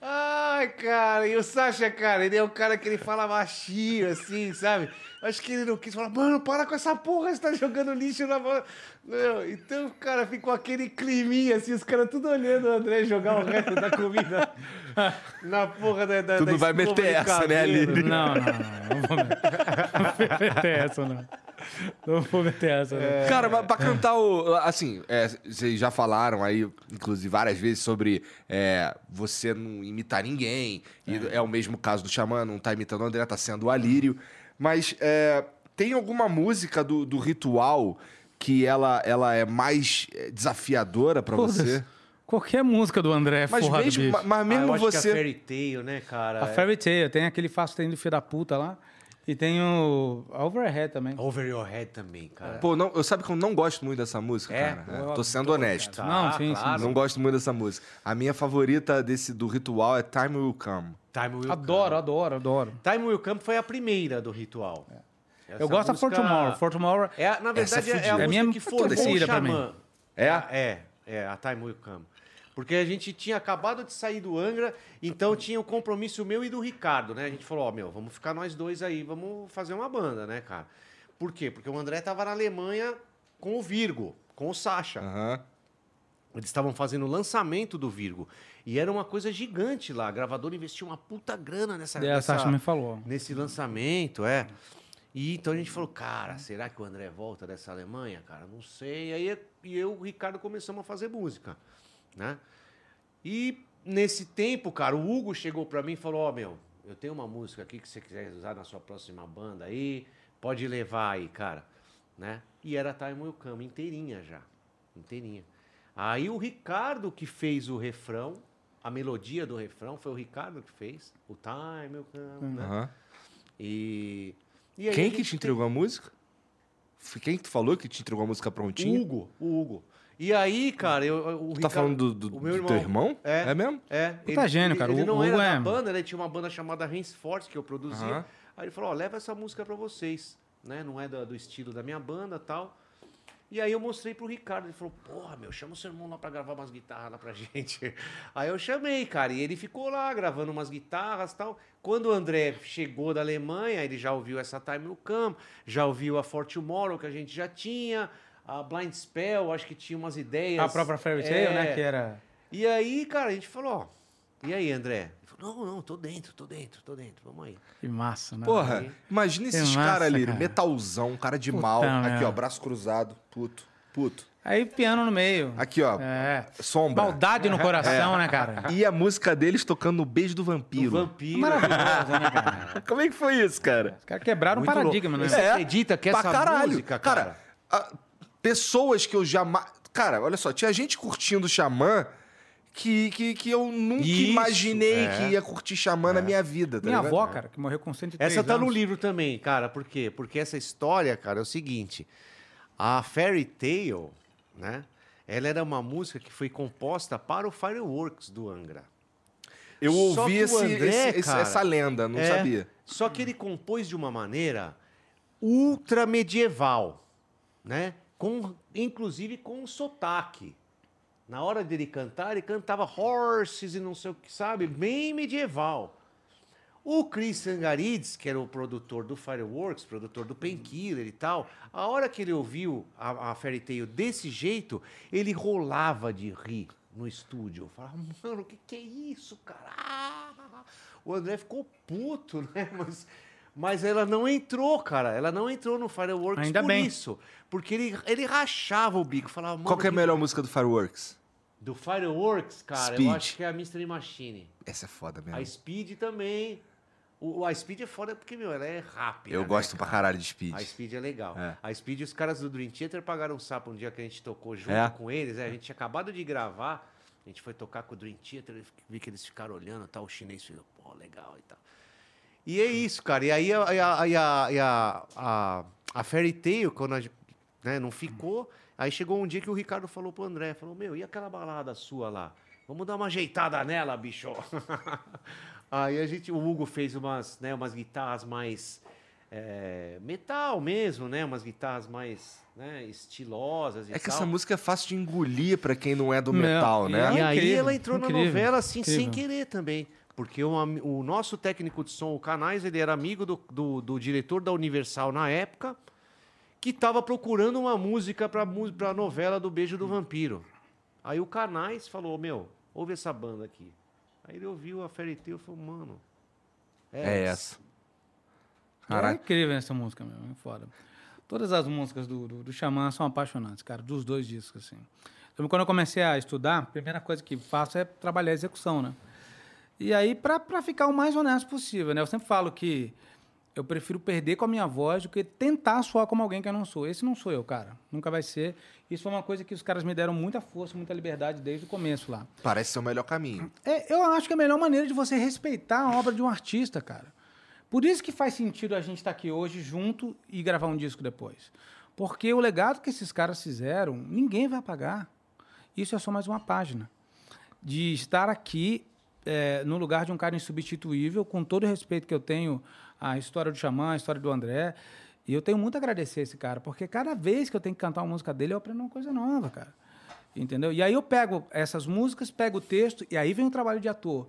Ai, cara, e o Sasha, cara, ele é um cara que ele fala baixinho, assim, sabe? Acho que ele não quis falar, mano, para com essa porra, você tá jogando lixo na bola. Não, então, cara, ficou aquele climinha, assim, os caras tudo olhando o André jogar o resto da comida <laughs> na porra da. da Tu não da vai meter essa, né, cabelo. Aline? Não, não, não. Não não vou meter essa, não. <laughs> Não vou meter essa, não. É. Cara, mas pra cantar o. Assim, é, vocês já falaram aí, inclusive, várias vezes sobre é, você não imitar ninguém. E é. o mesmo caso do Xamã, não tá imitando o André, tá sendo o Alírio. Mas é, tem alguma música do, do ritual que ela, ela é mais é, desafiadora pra Foda-se. você? Qualquer música do André é Mas forra do mesmo, bicho. ma- mas Ah, mesmo eu acho que você. a Fairy Tail, né, cara? A Fairy Tail, tem aquele Faço Tem do Filho da Puta lá. E tem o a Overhead também. Over Your Head também, cara. Pô, não, eu sabe que eu não gosto muito dessa música, É? cara. Eu Tô sendo adoro, honesto. cara. Não, sim, sim, claro. Não gosto muito dessa música. A minha favorita desse do ritual é Time Will Come. Time Will Adoro, Come. adoro, adoro. Time Will Come foi a primeira do ritual. Essa Eu gosto da For música- Tomorrow. For Tomorrow É, a- na é verdade, é, a fudida. música É minha que formou o pra mim. Xamã. É? É, é, a Time Will Come. Porque a gente tinha acabado de sair do Angra, então tinha o compromisso meu e do Ricardo, né? A gente falou, ó, meu, vamos ficar nós dois aí, vamos fazer uma banda, né, cara? Por quê? Porque o André tava na Alemanha com o Virgo, com o Sasha. Aham. Eles estavam fazendo o lançamento do Virgo. E era uma coisa gigante lá. A gravadora investiu uma puta grana nessa, E a Sasha me falou. nesse lançamento, é. E então a gente falou, cara, será que o André volta dessa Alemanha, cara? Não sei. E aí e eu e o Ricardo começamos a fazer música, né? E nesse tempo, cara, o Hugo chegou pra mim e falou: Ó, meu, eu tenho uma música aqui que você quiser usar na sua próxima banda aí, pode levar aí, cara, né? E era Time Will Come inteirinha já, inteirinha. Aí o Ricardo que fez o refrão, a melodia do refrão, foi o Ricardo que fez, o Time Will Come, né? Aham. E, e Quem que te entregou a música? Foi Quem que tu falou que te entregou a música O prontinha? Hugo, o Hugo. E aí, cara, eu, o Tu tá Ricardo- falando do, do- o meu do teu irmão? É. É mesmo? É. Puta gênio, cara. Ele O não Hugo era é- da banda, ele tinha uma banda chamada Henceforth que eu produzia. Aí ele falou, ó, leva essa música pra vocês, né? Não é do, do estilo da minha banda tal. E aí eu mostrei pro Ricardo, ele falou, porra, meu, chama o seu irmão lá pra gravar umas guitarras lá pra <laughs> gente. Aí eu chamei, cara, e ele ficou lá gravando umas guitarras tal. Quando o André chegou da Alemanha, ele já ouviu essa Time Will Come, já ouviu a For Tomorrow, que a gente já tinha, a Blind Spell, acho que tinha umas ideias. A própria Fairy Tail, É. né? Que era... E aí, cara, a gente falou, ó, e aí, André? Ele falou, não, não, tô dentro, tô dentro, tô dentro, vamos aí. Que massa, né? Porra, Aí. imagina esses Que caras ali, cara. metalzão, cara de Puta mal. Aqui, ó, braço cruzado, puto, puto. Aí piano no meio. Aqui, ó, É. sombra. Maldade no coração, né, cara? E a música deles tocando no Beijo do O Vampiro. Vampiro. Maravilhoso, né, cara? <laughs> Como é que foi isso, cara? Os caras quebraram um Muito paradigma, louco. né? Você acredita que pra essa caralho. música, cara- a- pessoas que eu jamais... Cara, olha só, tinha gente curtindo Xamã que, que, que eu nunca Isso, imaginei é. que ia curtir Xamã na minha vida, tá Minha ligado? avó, cara, que morreu com 103 Essa tá no anos. livro também, cara, por quê? Porque essa história, cara, é o seguinte, a Fairy Tale, né, ela era uma música que foi composta para o Fireworks do Angra. Eu Só ouvi esse, André, esse- cara, essa lenda, não É, sabia. Só que ele compôs de uma maneira ultra medieval, né? Com, inclusive com um sotaque. Na hora dele cantar, ele cantava horses e não sei o que, sabe? Bem medieval. O Chris Sangarides, que era o produtor do Fireworks, produtor do Painkiller e tal, a hora que ele ouviu a, a Fairy Tail desse jeito, ele rolava de rir no estúdio. Falava, mano, o que, que é isso, cara? Ah! O André ficou puto, né? <laughs> Mas, mas ela não entrou, cara. Ela não entrou no Fireworks Ainda por bem. isso. Porque ele, ele rachava o bico, falava, mano. Qual que é a que- melhor música do Fireworks? Do Fireworks, cara, Speed. eu acho que é a Mystery Machine. Essa é foda mesmo. A Speed também. O, a Speed é foda porque, meu, ela é rápida. Eu né, gosto pra cara? caralho de Speed. A Speed é legal. É. A Speed, os caras do Dream Theater pagaram um sapo um dia que a gente tocou junto É? com eles. é, a gente tinha acabado de gravar. A gente foi tocar com o Dream Theater e vi que eles ficaram olhando tal. O chinês fez, pô, legal e tal. E é isso, cara. E aí a, a, a, a, a, Fairy Tail, quando a gente, né, não ficou, aí chegou um dia que o Ricardo falou pro André, falou, meu, e aquela balada sua lá? Vamos dar uma ajeitada nela, bicho. <laughs> aí a gente, o Hugo fez umas, né, umas guitarras mais é, metal mesmo, né? Umas guitarras mais né, estilosas e É que tal. essa música é fácil de engolir pra quem não é do metal, né? E aí ela entrou na incrível, novela assim, sem incrível. querer também. Porque o, o nosso técnico de som, o Canais, ele era amigo do, do, do diretor da Universal na época, que estava procurando uma música para a novela do Beijo do Vampiro. Aí o Canais falou, meu, ouve essa banda aqui. Aí ele ouviu a Fairy Tail e falou, mano, É essa. É Caraca. incrível essa música mesmo, é foda. Todas as músicas do, do, do Xamã são apaixonantes, cara, dos dois discos, assim. Então, quando eu comecei a estudar, a primeira coisa que faço é trabalhar a execução, né? E aí, pra, pra ficar o mais honesto possível, né? Eu sempre falo que eu prefiro perder com a minha voz do que tentar soar como alguém que eu não sou. Esse não sou eu, cara. Nunca vai ser. Isso foi uma coisa que os caras me deram muita força, muita liberdade desde o começo lá. Parece ser o melhor caminho. É, eu acho que é a melhor maneira de você respeitar a obra de um artista, cara. Por isso que faz sentido a gente estar aqui hoje junto e gravar um disco depois. Porque o legado que esses caras fizeram, ninguém vai apagar. Isso é só mais uma página. De estar aqui é, no lugar de um cara insubstituível, com todo o respeito que eu tenho à história do Xamã, à história do André. E eu tenho muito a agradecer esse cara, porque cada vez que eu tenho que cantar uma música dele, eu aprendo uma coisa nova, cara. Entendeu? E aí eu pego essas músicas, pego o texto, e aí vem o trabalho de ator.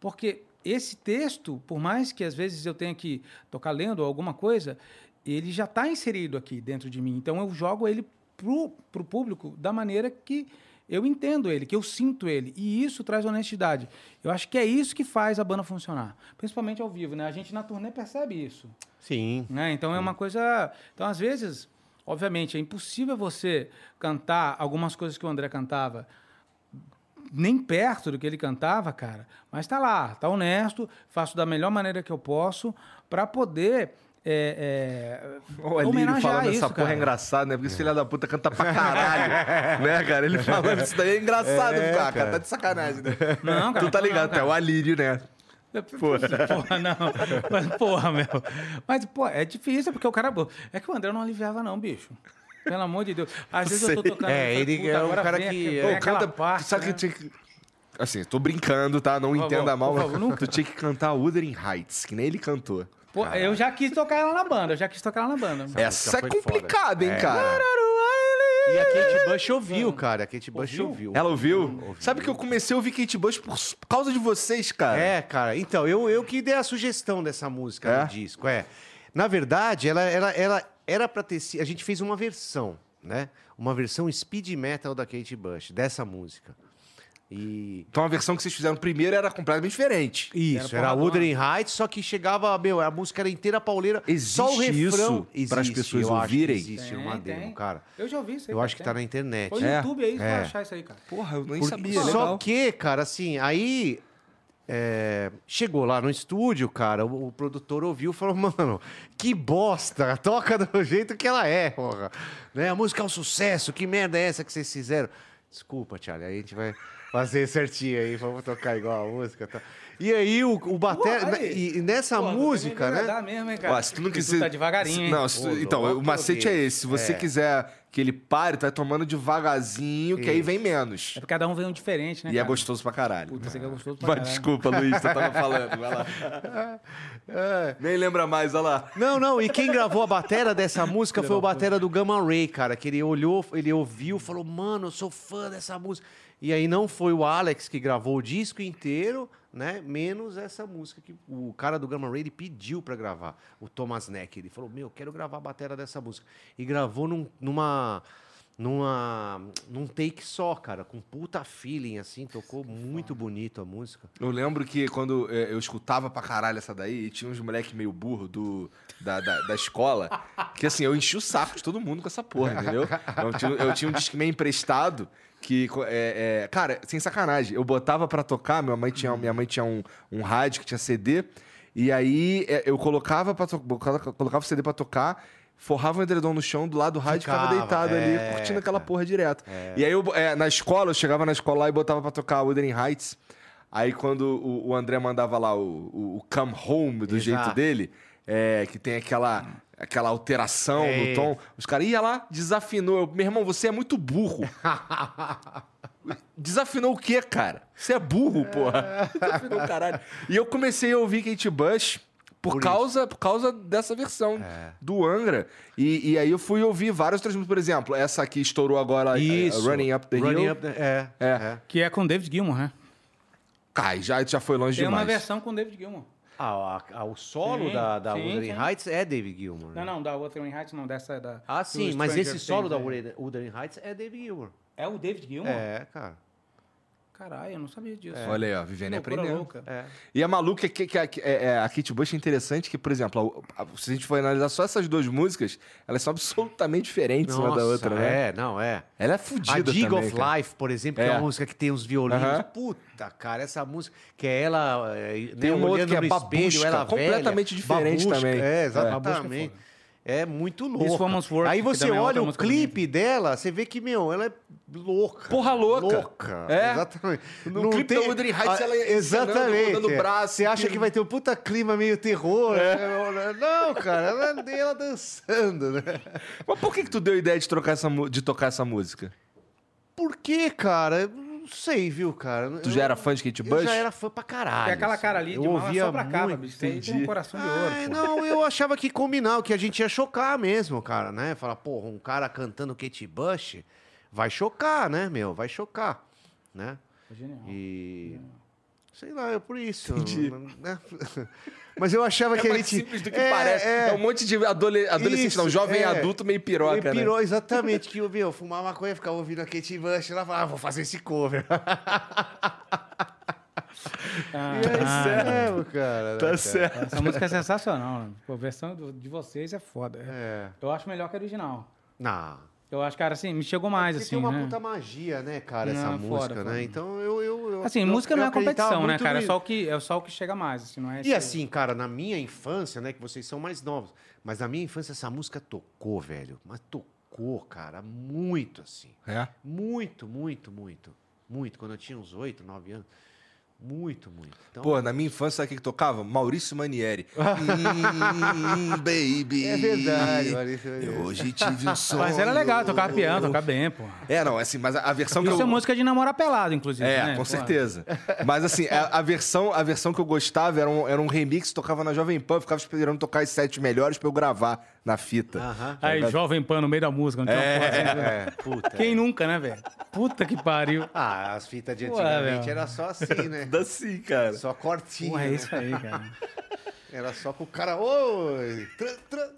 Porque esse texto, por mais que às vezes eu tenha que tocar lendo alguma coisa, ele já está inserido aqui dentro de mim. Então eu jogo ele pro, pro público da maneira que eu entendo ele, que eu sinto ele. E isso traz honestidade. Eu acho que é isso que faz a banda funcionar. Principalmente ao vivo, né? A gente na turnê percebe isso. Sim. Né? Então é uma coisa. Então, às vezes, obviamente, é impossível você cantar algumas coisas que o André cantava nem perto do que ele cantava, cara. Mas tá lá, tá honesto, faço da melhor maneira que eu posso para poder. É, é, O Alírio falando isso, essa porra é engraçado, né? Porque esse filho da puta canta pra caralho. <laughs> né, cara? Ele falando isso daí é engraçado, É, cara. cara. Tá de sacanagem, né? Não, cara, Tu tá não, ligado, cara. é o Alírio, né? Porra, não. Mas, porra, meu. Mas, pô, é difícil, porque o cara. É que o André não aliviava, não, bicho. Pelo amor de Deus. Às vezes eu tô Sei. tocando. É, ele puta, é um cara vem que- é, vem Pô, aquela canta. parte, sabe né? que tinha que. Assim, tô brincando, tá? Não Por entenda favor, mal, mas favor, tu tinha que cantar Wuthering Heights, que nem ele cantou. Pô, eu já quis tocar ela na banda, eu já quis tocar ela na banda. Essa é complicada, hein. É. cara? E a Kate Bush ouviu, cara. A Kate Bush Ouviu? ouviu. Ela ouviu? Sabe que eu comecei a ouvir Kate Bush por causa de vocês, cara. É, cara. Então, eu, eu que dei a sugestão dessa música É? no disco. É. Na verdade, ela, ela, ela era pra ter sido. A gente fez uma versão, né? Uma versão speed metal da Kate Bush, dessa música. E. Então a versão que vocês fizeram primeiro era completamente diferente. Isso, era, porradona. Wuthering Heights, só que chegava, meu, a música era inteira pauleira. Existe só o refrão. isso pras Existe, pessoas eu acho que ouvirem? Existe Tem, uma tem. demo, cara. Eu já ouvi isso aí. Eu cara, acho que tem. tá na internet. Foi no É? YouTube aí, É. vai achar isso aí, cara. Porra, eu nem Porque- sabia. Só legal. que, cara, assim, aí é, chegou lá no estúdio, cara, o, o produtor ouviu e falou, mano, que bosta, toca do jeito que ela é, porra. Né? A música é um sucesso, que merda é essa que vocês fizeram? Desculpa, Charlie, aí a gente vai fazer certinho aí, vamos tocar igual a música. Tá? E aí o, o batera, Pô, aí. e, e nessa Pô, música, né? mesmo, hein, cara? Ó, se tu não quiser. tá devagarinho, se- hein? Não, se tu- Ô, então, o macete é esse. Se você É. quiser que ele pare, tu vai tomando devagarzinho, que aí vem menos. É porque cada um vem um diferente, né, E é cara? gostoso pra caralho. Puta, você que é gostoso pra Mas caralho. desculpa, Luiz, tu tava falando. Vai lá. <laughs> É. Nem lembra mais, olha lá. Não, não, e quem gravou a batera dessa música foi o batera do Gamma Ray, cara, que ele olhou, ele ouviu, falou, mano, eu sou fã dessa música. E aí não foi o Alex que gravou o disco inteiro, né, menos essa música que o cara do Gamma Ray ele pediu pra gravar, o Thomas Neck, ele falou, meu, quero gravar a batera dessa música. E gravou num- numa... Numa, num take só, cara, com puta feeling, assim, tocou muito bonito a música. Eu lembro que quando é, eu escutava pra caralho essa daí, e tinha uns moleque meio burro do, da, da, da escola, que assim, eu enchi o saco de todo mundo com essa porra, entendeu? Eu tinha, eu tinha um disque meio emprestado, que, é, é, cara, sem sacanagem, eu botava pra tocar, minha mãe tinha, minha mãe tinha um, um rádio que tinha CD, e aí é, eu colocava, pra to- colocava o CD pra tocar, forrava o edredom no chão do lado do rádio ficava Ficava, deitado é, ali, curtindo aquela porra direto. E aí, eu, é, na escola, eu chegava na escola lá e botava pra tocar Wuthering Heights. Aí, quando o, o André mandava lá o, o, o Come Home do Exato. jeito dele, é, que tem aquela, aquela alteração É. no tom, os caras iam lá, desafinou. Eu, Meu irmão, você é muito burro. <laughs> Desafinou o quê, cara? Você é burro, porra. <laughs> Desafinou o caralho. E eu comecei a ouvir Kate Bush por, Por causa, por causa dessa versão do Angra. E, e aí eu fui ouvir várias outras músicas. Por exemplo, essa aqui estourou agora, eh, Isso. Running Up the Running Hill. Up the- é, É. é. Que é com David Gilmour, né? Cai, já, já foi longe Tem uma demais. versão com o David Gilmour. Ah, a- a- o solo Sim, da, da sim, Wuthering. Heights é David Gilmour. né? Não, não, da Wuthering Heights não, dessa da... Ah, sim, mas esse solo da é. Wuthering Heights é David Gilmour. É o David Gilmour? É, cara. Caralho, eu não sabia disso. Olha aí, ó, Viviane louca. É. E a maluca é que, que, que- é, é, a Kate Bush é interessante que, por exemplo, a- a- se a gente for analisar só essas duas músicas, elas são absolutamente diferentes uma da Nossa, outra, né? É, não, é. Ela é A fodida Dig também, of cara. Life, por exemplo, que é É. uma música que tem os violinos. Aham. Puta, cara, essa música que é ela é, Tem né, uma outra que é Babusca, espelho, ela completamente velha, diferente Babusca, também. É, É. exatamente. É muito. Woman's Work, Aí que você é olha o clipe dela, você vê que, meu, ela é louca. Porra louca. Louca. É. Exatamente. No clipe da Wuthering Heights, ela encenando, Exatamente. rodando o é. braço, Você acha que- que vai ter um puta clima meio terror. né? Não, cara, ela, ela dançando, né? Mas por que, que tu deu a ideia de, trocar essa, de tocar essa música? Por quê, cara? Eu Não sei, viu, cara? Tu já era fã de Kate Eu Bush? já era fã pra caralho. Tem aquela assim. cara ali de eu mala ouvia só pra cá, muito. bicho. Tem um coração de ouro. Não, eu achava que combinava, que a gente ia chocar mesmo, cara, né? Falar, porra, um cara cantando Kate Bush vai chocar, né, meu? Vai chocar, né? Genial. E. Sei lá, é por isso. Entendi. né? <laughs> Mas eu achava que É a mais gente. simples do que parece. É. um monte de adole- adolescente, Isso, não, jovem é. adulto meio piroca, Ele pirou né? exatamente, que eu, meu, fumar maconha, ficava ouvindo a Kate Bush, ela falava, ah, vou fazer esse cover. <laughs> Ah, E é ah, mesmo, cara. né, Tá cara? certo. Essa música é sensacional. né? Pô, a versão de vocês é foda. É. Eu acho melhor que a original. Não. Eu acho, cara, assim, me chegou mais, Porque assim, tem uma né? puta magia, né, cara, essa Não, música, foda, né? Então eu. eu, Assim, eu- música eu não é competição, né, cara? É só, o que, é só o que chega mais, assim, não é E esse- assim, cara, na minha infância, né, que vocês são mais novos, mas na minha infância essa música tocou, velho. Mas tocou, cara, muito assim. É? Muito, muito, muito. Muito. Quando eu tinha uns 8, 9 anos. Muito, muito. Então, Pô, na minha infância, sabe o que que tocava? Maurício Manieri. <laughs> hum, baby. É verdade, Maurício Manieri. Eu hoje tive um sonho. <laughs> Mas era legal, tocar piano, tocar bem, pô. É, não, assim, mas a, versão que Isso eu... é música de namorar pelado, inclusive, É, né? com Pô, certeza. <laughs> Mas assim, a, a versão, a versão que eu gostava era um, era um remix que tocava na Jovem Pan, eu ficava esperando tocar as sete melhores pra eu gravar na fita. Aham. Aí, Jovem Pan no meio da música, não tinha uma porra assim, né? É, puta. Quem nunca, né, velho? Puta que pariu. Ah, as fitas de Ué, antigamente meu. era só assim, né? <laughs> Dá sim, cara. Só cortinho. Porra, é né? isso aí, cara. Era só pro cara. Oi! Tran, tran.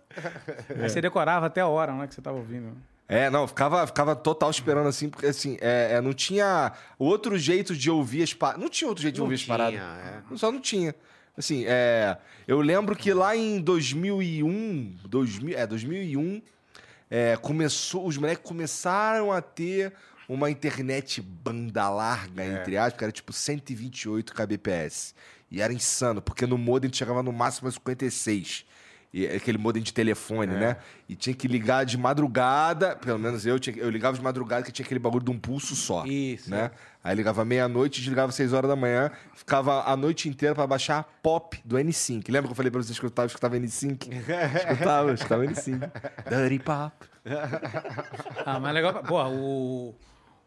Aí você decorava até a hora, né, que você tava ouvindo. É, não, ficava, ficava total esperando assim, porque assim, é, é, não tinha outro jeito de ouvir as paradas. Não tinha outro jeito de Não ouvir as tinha, paradas. é. Só não tinha. Assim, é, eu lembro que lá em 2001, 2000, é, 2001, é, começou, os moleques começaram a ter uma internet banda larga, É. entre aspas, que era tipo 128 kbps. E era insano, porque no modem tu chegava no máximo a 56. E é aquele modem de telefone, É. né? E tinha que ligar de madrugada, pelo menos eu, tinha, eu ligava de madrugada que tinha aquele bagulho de um pulso só. Isso. Né? Aí ligava meia-noite, desligava seis horas da manhã, ficava a noite inteira pra baixar pop do N5. Lembra que eu falei pra vocês que eu <laughs> escutava, escutava N5? escutava, escutava N5. Dirty Pop. Ah, mas legal. Pô, o,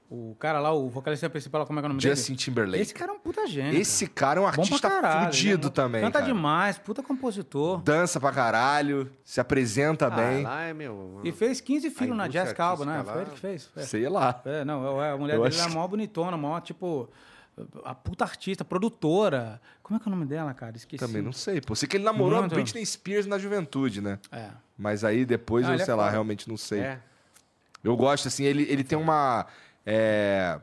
o cara lá, o vocalista principal, como é que é o nome Justin dele? Timberlake. Esse cara é um puta gênio. Esse cara é um artista caralho, fudido né? também. Canta cara. demais, puta compositor. Dança pra caralho, se apresenta Ah, bem. lá é meu. E fez 15 filhos na Jazz Calba, né? Foi lá- ele que fez. É. Sei lá. É, não, a mulher Eu dele acho era mó bonitona, mó, tipo, a puta artista, produtora. Como é que é o nome dela, cara? Esqueci. Também não sei. Pô, sei que ele namorou Muito. a Britney Spears na juventude, né? É. Mas aí depois Ah, eu, é sei lá, foda. realmente não sei. É. Eu gosto, assim, ele, ele tem uma. É...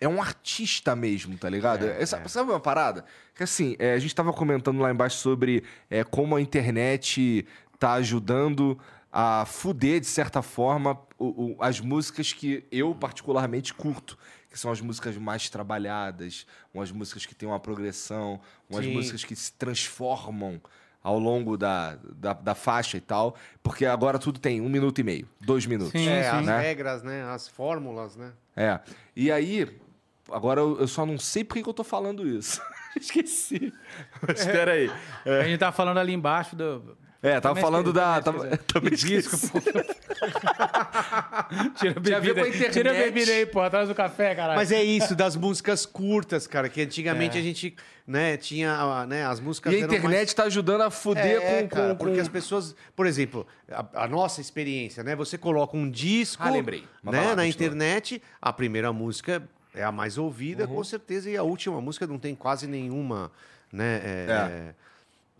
é um artista mesmo, tá ligado? É, Essa- é. Sabe uma parada? Que assim, é, a gente tava comentando lá embaixo sobre é, como a internet tá ajudando a fuder, de certa forma, o- o- as músicas que eu particularmente curto. Que são as músicas mais trabalhadas, umas músicas que têm uma progressão, umas Sim. músicas que se transformam ao longo da, da, da faixa e tal. Porque agora tudo tem um minuto e meio, dois minutos. Sim, É, sim. as Né? regras, né? As fórmulas, né? É. E aí, agora eu, eu só não sei por que eu tô falando isso. <laughs> Esqueci. Mas espera aí. A gente tava falando ali embaixo do. É, tava Também falando da. também Tava, também Disco, esqueci. <laughs> Tira a bebida, com a aí. internet. tira a bebida aí, pô, atrás do café, caralho. Mas é isso, das músicas curtas, cara, que antigamente É. a gente, né, tinha, né, as músicas E a internet mais... tá ajudando a fuder É, com, cara, com, porque as pessoas, por exemplo, a, a nossa experiência, né? Você coloca um disco, Ah, lembrei. Mas né, lá, na continua. internet, a primeira música É a mais ouvida, Uhum. com certeza, e a última música não tem quase nenhuma né, é,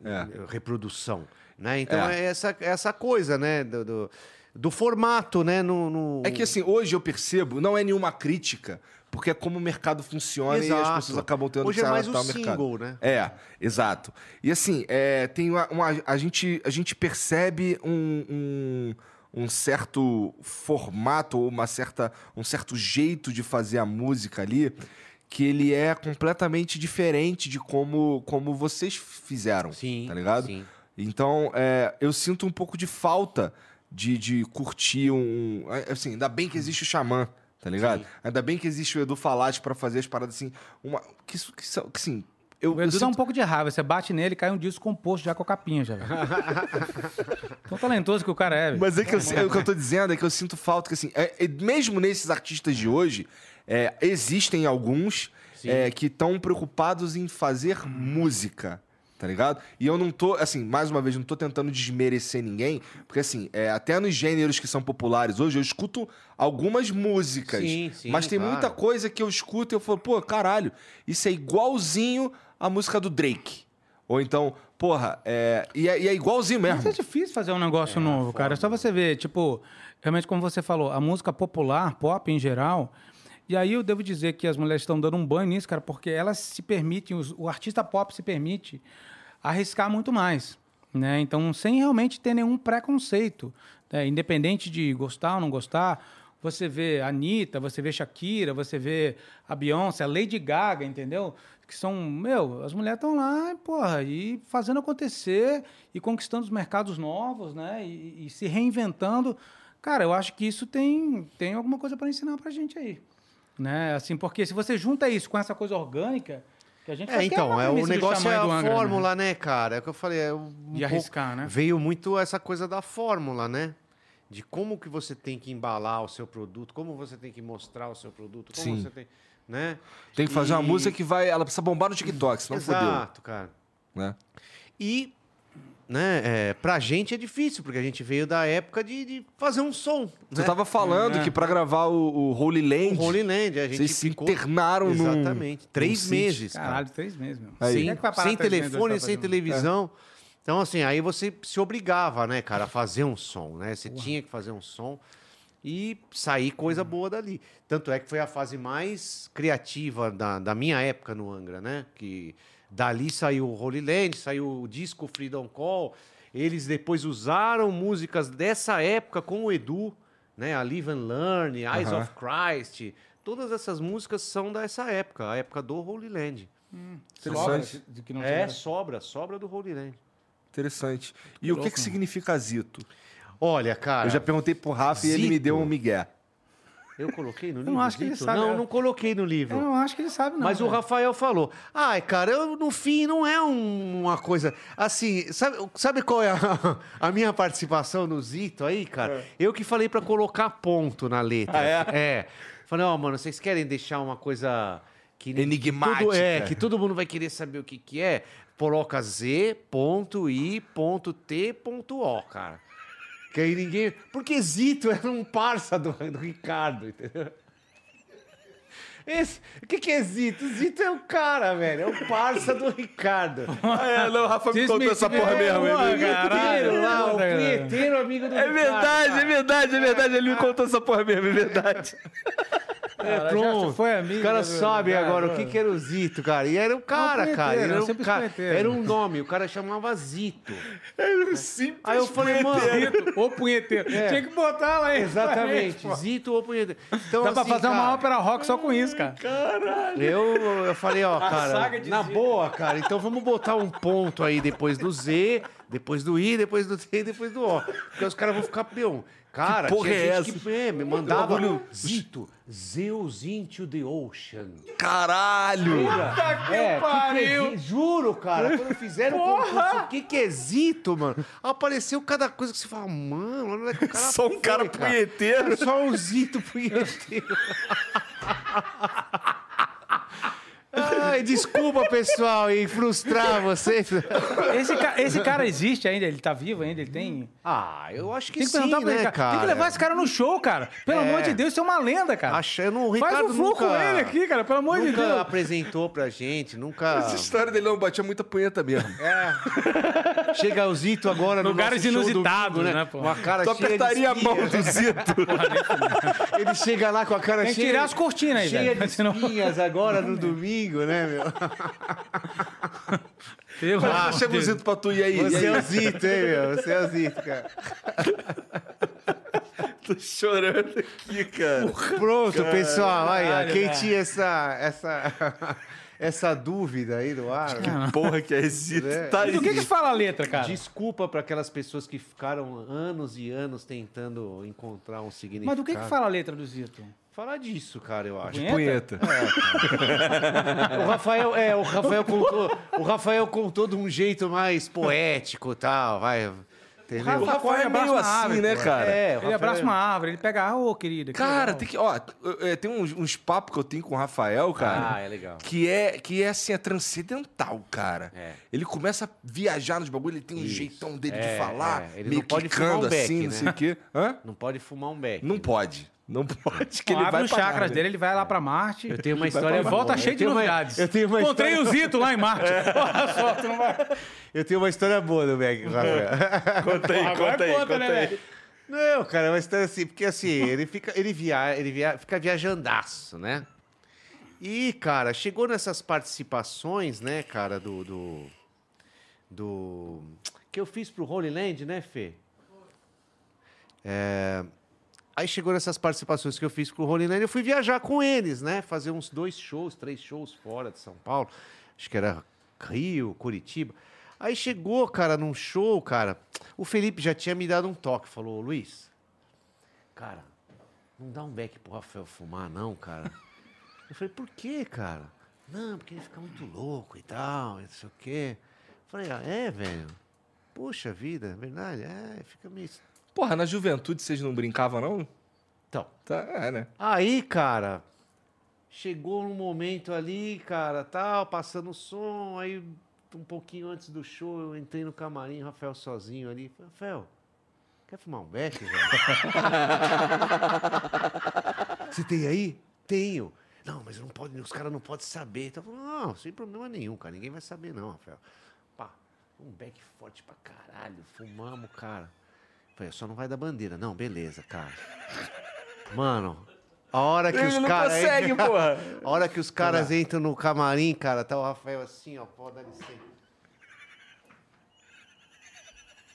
É. é, reprodução. Né? Então É. é, essa, essa coisa, né? Do, do, do formato, né? No, no- É que assim, hoje eu percebo, não é nenhuma crítica, porque é como o mercado funciona e as Exato. pessoas acabam tendo Hoje que é se mais adaptar o ao mercado. single, né? É, exato. E assim, é, tem uma, uma- a, gente, a gente percebe um, um, um certo formato, ou uma certa, um certo jeito de fazer a música ali, que ele é completamente diferente de como, como vocês fizeram, Sim, tá ligado? sim. Então, é, eu sinto um pouco de falta de, de curtir um. é, Assim, ainda bem que existe o Xamã, tá ligado? Sim. Ainda bem que existe o Edu Falati pra fazer as paradas assim. Uma, que, isso- que, que assim. Eu, O eu Edu dá um sinto- pouco de raiva. Você bate nele cai um disco composto já com a capinha, já. <laughs> Tão talentoso que o cara é, velho. Mas é que eu, é o que eu tô dizendo é que eu sinto falta que, assim, é- é- mesmo nesses artistas de hoje, é, existem alguns é, que estão preocupados em fazer música. Tá ligado? E eu não tô, assim, mais uma vez, não tô tentando desmerecer ninguém, porque, assim, é, até nos gêneros que são populares hoje, eu escuto algumas músicas. Sim, sim, mas tem claro. muita coisa que eu escuto e eu falo, pô, caralho, isso é igualzinho a música do Drake. Ou então, porra, é, e, é, e é igualzinho mesmo. Mas é difícil fazer um negócio novo, cara. É só você ver, tipo, realmente como você falou, a música popular, pop em geral. E aí eu devo dizer que as mulheres estão dando um banho nisso, cara, porque elas se permitem, os- o artista pop se permite arriscar muito mais, né? Então, sem realmente ter nenhum preconceito, né? independente de gostar ou não gostar. Você vê a Anitta, você vê Shakira, você vê a Beyoncé, a Lady Gaga, entendeu? Que são, meu, as mulheres estão lá, porra, e fazendo acontecer e conquistando os mercados novos, né? E, e se reinventando. Cara, eu acho que isso tem, tem alguma coisa para ensinar pra gente aí. Né? Assim, porque se você junta isso com essa coisa orgânica, que a gente É, que então, uma é, o negócio é a Angra, né? fórmula, né, cara? É o que eu falei. É um De arriscar, né? Veio muito essa coisa da fórmula, né? De como que você tem que embalar o seu produto, como você tem que mostrar o seu produto, como Sim. você tem. Né? Tem que fazer uma E- música que vai. Ela precisa bombar no TikTok, senão fodeu. Exato, cara. Né? E, né, é, pra gente é difícil, porque a gente veio da época de, de fazer um som. Você né? tava falando É. que pra gravar o, o Holy O Land, Holy Land, a gente vocês se ficou... internaram num. Exatamente. Três sítio. meses, cara. Caralho, três meses, meu. Aí. É sem telefone, sem televisão. Então, assim, aí você se obrigava, né, cara, a fazer um som, né? Você tinha que fazer um som e sair coisa boa dali. Tanto é que foi a fase mais criativa da, da minha época no Angra, né? Que dali saiu o Holy Land, saiu o disco Freedom Call. Eles depois usaram músicas dessa época com o Edu, né? A Live and Learn, Eyes of Christ. Todas essas músicas são dessa época, a época do Holy Land. Sobra Interessante. de que não É, sobra, sobra do Holy Land. Interessante. E o que, que significa Zito? Olha, cara. eu já perguntei pro Rafa e ele me Zito. deu um migué. Eu coloquei no não livro? acho que ele sabe, Não, é. não coloquei no Eu livro. não acho que ele sabe, não. Mas o velho. Rafael falou. Ai, cara, eu, no fim não é um- uma coisa. Assim, sabe, sabe qual é a, <laughs> a minha participação no Zito aí, cara? Eu que falei pra colocar ponto na letra. É. Ah, é? É. Falei, ó, mano, vocês querem deixar uma coisa que. Enigmática. Tudo, é, que todo mundo vai querer saber o que, que é. Coloca Z, ponto, I, ponto, T, ponto, O, cara. Que aí ninguém. Porque Zito era um parça do, do Ricardo, entendeu? Esse, o que, que é Zito? Zito é o cara, velho. É o parça do Ricardo. Ah, é, não, o Rafa me contou essa porra tiveram mesmo. cara. Punheteiro lá, o punheteiro amigo do É Ricardo. verdade, cara. é verdade, é verdade. Ele me contou essa porra mesmo, é verdade. <laughs> É, Cara, pronto. já foi amigo, Os caras né, sabem cara? agora o que, que era o Zito, cara. E era o cara, punheteiro, cara. Era um cara era um nome, o cara chamava Zito. Era um simples Aí eu falei, mano, Zito, Ô <laughs> punheteiro. É. Tinha que botar lá, hein? Exatamente, Zito ou punheteiro. Então, Dá pra assim, fazer uma cara, ópera rock só com isso, cara. Eu, eu falei, ó, cara, saga de na Zito. boa, cara, então vamos botar um ponto aí depois do Z, depois do I, depois do T e depois do O. Porque os caras vão ficar peão. Cara, Que porra tinha é gente que é, me mandava Bagulho- Zito, Zeus into the ocean. Caralho! que É, pariu! que que é- juro, cara, quando fizeram o concurso, o que que é Zito, mano? Apareceu cada coisa que você fala, mano, é que o cara Só um foi, cara punheteiro. Só um Zito punheteiro. <laughs> Ai, desculpa, pessoal, em frustrar vocês. Esse, ca- esse cara existe ainda? Ele tá vivo ainda? Ele tem. Ah, eu acho que Tem que sim, perguntar pra ele, né, cara. cara? Tem que levar esse cara no show, cara. Pelo É. amor de Deus, isso é uma lenda, cara. Achando o Faz Ricardo um flow nunca, com ele aqui, cara. Pelo amor de nunca Deus. apresentou pra gente, nunca... Essa história dele não batia muita punheta mesmo. É. Chega o Zito agora no Lugares nosso show inusitados, domingo, né, pô? Uma cara Tu cheia de apertaria a mão do Zito. <laughs> Ele chega lá com a cara Tem que cheia... tirar as cortinas aí, cheia velho. de Senão- espinhas agora no domingo, né, meu? <laughs> Pelo Ah, chega o. Zito pra tu, e aí? Você e é aí? o Zito, hein, meu? Você é o Zito, cara. <laughs> Tô chorando aqui, cara. Pronto, pessoal. Aí, ó, quem tinha essa, essa, essa dúvida aí no ar... né? <laughs> Porra que é esse Zito. É. Tá E do que que fala a letra, cara? Desculpa para aquelas pessoas que ficaram anos e anos tentando encontrar um significado. Mas do que que fala a letra do Zito? Falar disso, cara, eu acho. Punheta? Punheta. O Rafael, é, o Rafael contou, o Rafael contou de um jeito mais poético e tal, vai. Entendeu? O Rafael é abraça meio uma assim, árvore, né, cara? É, o Ele Rafael- abraça uma árvore, ele pega, ah, ô, querida. que Cara, legal. tem que. Ó, é, tem uns, uns papos que eu tenho com o Rafael, cara. Ah, é legal. Que é, que é assim, é transcendental, cara. É. Ele começa a viajar nos bagulho, ele tem um Isso. jeitão dele É, de falar, é. Ele meio não pode fumar quicando um beck, assim, não né? sei o quê. Hã? Não pode fumar um beck. Não pode. Não pode, que Então, ele abre vai os chakras nada. dele, ele vai lá pra Marte. Eu tenho uma e história volta boa. cheio Eu de uma- novidades. eu tenho uma Encontrei história- o Zito lá em Marte. <laughs> Olha só, tu não vai... Eu tenho uma história boa do Rafael. Conta aí, Agora conta aí, conta, conta né, aí. Não, cara, é uma história assim, porque assim, ele fica, ele via, ele via, fica viajandaço, né? E, cara, chegou nessas participações, né, cara, do. do, do- que eu fiz pro Holy Land, né, Fê? É, aí chegou nessas participações que eu fiz pro Holy Land, eu fui viajar com eles, né? Fazer uns dois shows, três shows fora de São Paulo. Acho que era Rio, Curitiba. Aí chegou, cara, num show, cara. O Felipe já tinha me dado um toque. Falou, "Luiz, cara, não dá um beck pro Rafael fumar, não, cara. Eu falei, por quê, cara? Não, porque ele fica muito louco e tal, não sei o quê. Eu falei, ah, é, velho? Puxa vida, é verdade? É, fica meio. Porra, na juventude vocês não brincavam, não? Então. Tá, é, né? Aí, cara, chegou um momento ali, cara, tal, passando o som, aí um pouquinho antes do show eu entrei no camarim, Rafael sozinho ali. Falei, Rafael, quer fumar um beck, velho? <laughs> Você tem aí? Tenho. Não, mas não pode, os caras não podem saber. Então, não, sem problema nenhum, cara. Ninguém vai saber, não, Rafael. Pá, um beck forte pra caralho. Fumamos, cara. Falei, só não vai dar bandeira. Não, beleza, cara. Mano, a hora que Ele os não caras. consegue, porra. <laughs> A hora que os caras entram no camarim, cara, tá o Rafael assim, ó, pô, dá licença.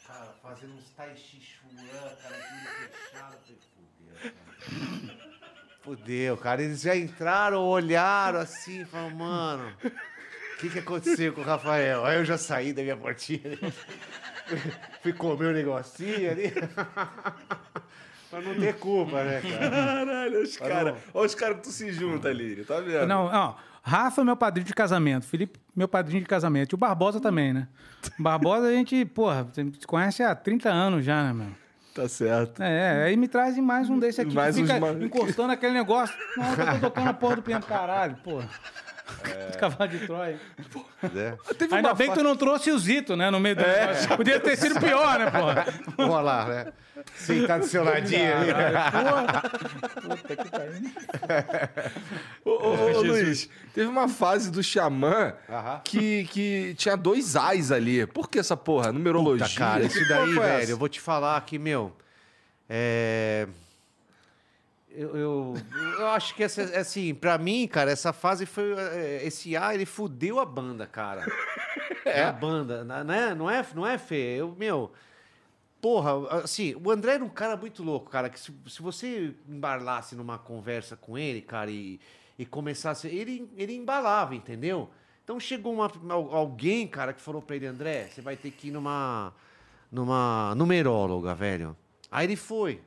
Cara, fazendo uns tai chi chuan, cara, tudo fechado. Falei, fudeu, cara. Fudeu, cara. Eles já entraram, olharam assim, falaram, mano, o que, que aconteceu com o Rafael? Aí eu já saí da minha portinha. <laughs> Fui comer um negocinho ali. <laughs> pra não ter culpa, né, cara? Caralho, os caras. Olha os caras que tu se junta ali, tá vendo? Não, ó, Rafa é meu padrinho de casamento, Felipe meu padrinho de casamento, e o Barbosa também, né? O Barbosa a gente, porra, você se conhece há 30 anos já, né, meu? Tá certo. É, aí me trazem mais um desse aqui, Mais que fica uns encostando aquele negócio. Não, eu tô tocando a porra do piano, caralho, porra. <laughs> Cavalo de Troia. Né? Teve Ainda uma bem que tu não trouxe o Zito, né, no meio do negócio. Podia ter sido pior, né, porra? <laughs> Vamos lá, né? Sentar do seu ladinho ali. Puta que pariu. Ô, ô, ô, Luiz, teve uma fase do Xamã que, que tinha dois Ais ali. Por que essa porra? Numerologia? Puta, cara, isso daí, velho, eu vou te falar que, meu. É. Eu, eu, eu acho que essa, assim, pra mim, cara, essa fase foi. é, Esse A, ele fudeu a banda, cara. <laughs> É a banda, né? Não é, não é Fê? Eu, meu. Porra, assim, o André era um cara muito louco, cara, que se, se você embarlasse numa conversa com ele, cara, e, e começasse. Ele, ele embalava, entendeu? Então chegou uma, al- alguém, cara, que falou pra ele, André, você vai ter que ir numa. numa numeróloga, velho. Aí ele foi,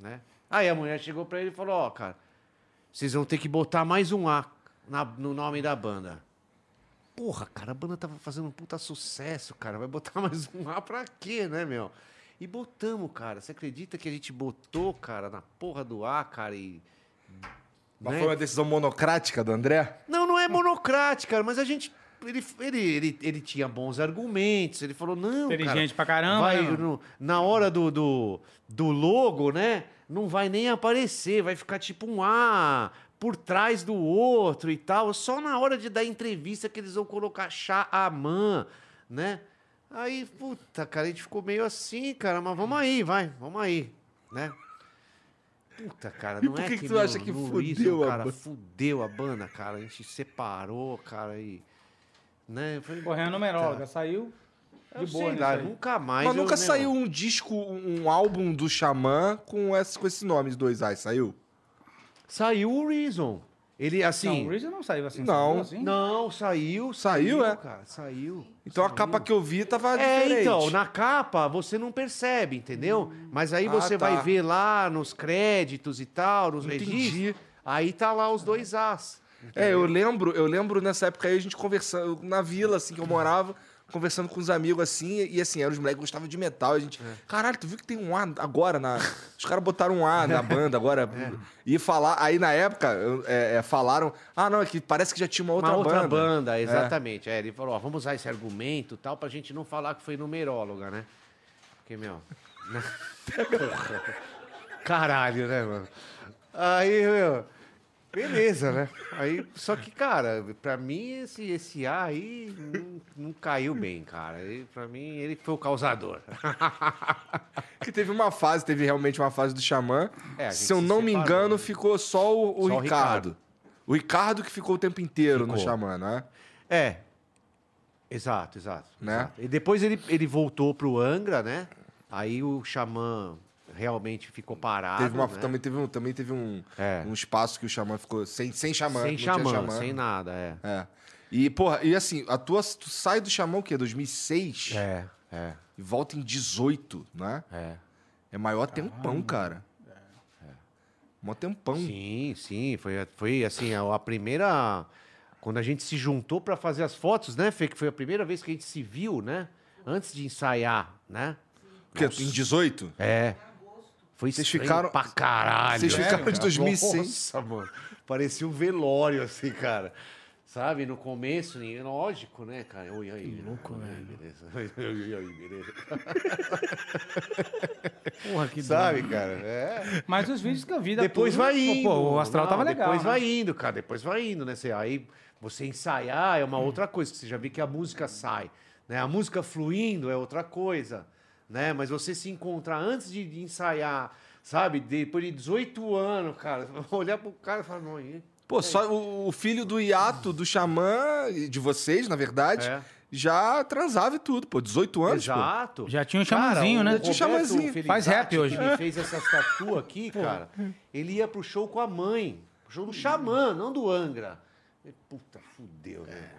né? Aí a mulher chegou pra ele e falou, ó, cara, vocês vão ter que botar mais um A na- no nome da banda. Porra, cara, a banda tava fazendo um puta sucesso, cara. Vai botar <laughs> mais um A pra quê, né, meu? E botamos, cara. Você acredita que a gente botou, cara, na porra do A, cara, e Mas né? foi uma decisão monocrática do André? Não, não é monocrática, mas a gente. Ele, ele, ele, ele tinha bons argumentos. Ele falou: não. Inteligente cara, pra caramba, Vai, né, no- na hora do, do, do logo, né? Não vai nem aparecer, vai ficar tipo um A por trás do outro e tal. Só na hora de dar entrevista que eles vão colocar Xamã, né? Aí, puta, cara, a gente ficou meio assim, cara, mas vamos aí, vai, vamos aí, né? Puta, cara, E não por é que que tu no- acha que fudeu Reason, a cara, banda? fudeu a banda, cara. A gente separou, cara, e. Né? Falei, Correndo numeróloga, saiu eu de boa lá, nunca mais. Mas nunca saiu um disco, um álbum do Xamã com esse, com esse nome, os dois Ai, saiu? Saiu o Reason. Ele, assim. Não, o Reason não saiu assim. Não. saiu assim? Não, saiu. Saiu, é? Cara, saiu. Então a saiu. capa que eu vi tava É, diferente. então, na capa você não percebe, entendeu? Mas aí Ah, você tá. vai ver lá nos créditos e tal, nos Entendi. registros. Aí tá lá os dois As. É, eu lembro, eu lembro nessa época aí a gente conversando na vila, assim, que eu morava, conversando com os amigos assim, e assim, eram os moleques que gostavam de metal. A gente, É. caralho, tu viu que tem um A agora na. <laughs> Os caras botaram um A na banda agora. É. E falar. Aí na época, é, é, falaram, ah, não, é que parece que já tinha uma outra Uma outra banda. banda, exatamente. É, ele falou, ó, vamos usar esse argumento tal, pra gente não falar que foi numeróloga, né? Porque, meu... <laughs> né? <laughs> Porra. Caralho, né, mano? Aí, meu... Beleza, né? Aí, só que, cara, pra mim, esse, esse A aí não, não caiu bem, cara. Ele, pra mim, ele foi o causador. <laughs> Que teve uma fase, teve realmente uma fase do Xamã. É, a gente Se eu se não me separou, engano, né? ficou só o, o Só o Ricardo. Ricardo. O Ricardo que ficou o tempo inteiro no Ficou. Xamã, não é? É. Exato, exato. Né? exato. E depois ele, ele voltou pro Angra, né? Aí o Xamã realmente ficou parado. Teve uma, né? também teve, um, também teve um, É. um espaço que o Xamã ficou sem, sem Xamã. Sem não tinha xamã, sem nada, é. É. E, porra, e assim, a tua, tu sai do Xamã o quê? 2006? É, é, E volta em 18, né? é. É maior tempão, cara. É. Mó tempão. Sim, sim. Foi, foi assim, a, a primeira. Quando a gente se juntou pra fazer as fotos, né, Fê? Que foi a primeira vez que a gente se viu, né? Antes de ensaiar, né? Porque em 18? É. Foi Vocês ficaram- pra caralho. Vocês né, ficaram de cara? 2006. Nossa, mano. Parecia um velório, assim, cara. Sabe, no começo, lógico, né, cara? Oi, aí. louco, velho. Beleza. <laughs> Oi, aí, beleza. Porra, que Sabe, cara? É. Mas os vídeos que eu vi da Depois turma, vai indo. Pô, o astral Não, tava legal. Depois né? vai indo, cara. Depois vai indo, né? Você, aí você ensaiar é uma outra coisa, que você já vê que a música sai. Né? A música fluindo é outra coisa. Né? Mas você se encontrar antes de, de ensaiar, sabe? Depois de 18 anos, cara, <laughs> olhar pro cara e falar, não, e- Pô, só o, o filho do hiato do Xamã, de vocês, na verdade, É. já transava e tudo, pô. 18 anos, pô. Exato. Já tinha um Cara, xamãzinho, o né? Roberto Tinha xamãzinho. Felizardi, Faz rap hoje. Que me fez essa tatu aqui, cara. Ele ia pro show com a mãe. Pro show do Xamã, não do Angra. Puta, fudeu, né?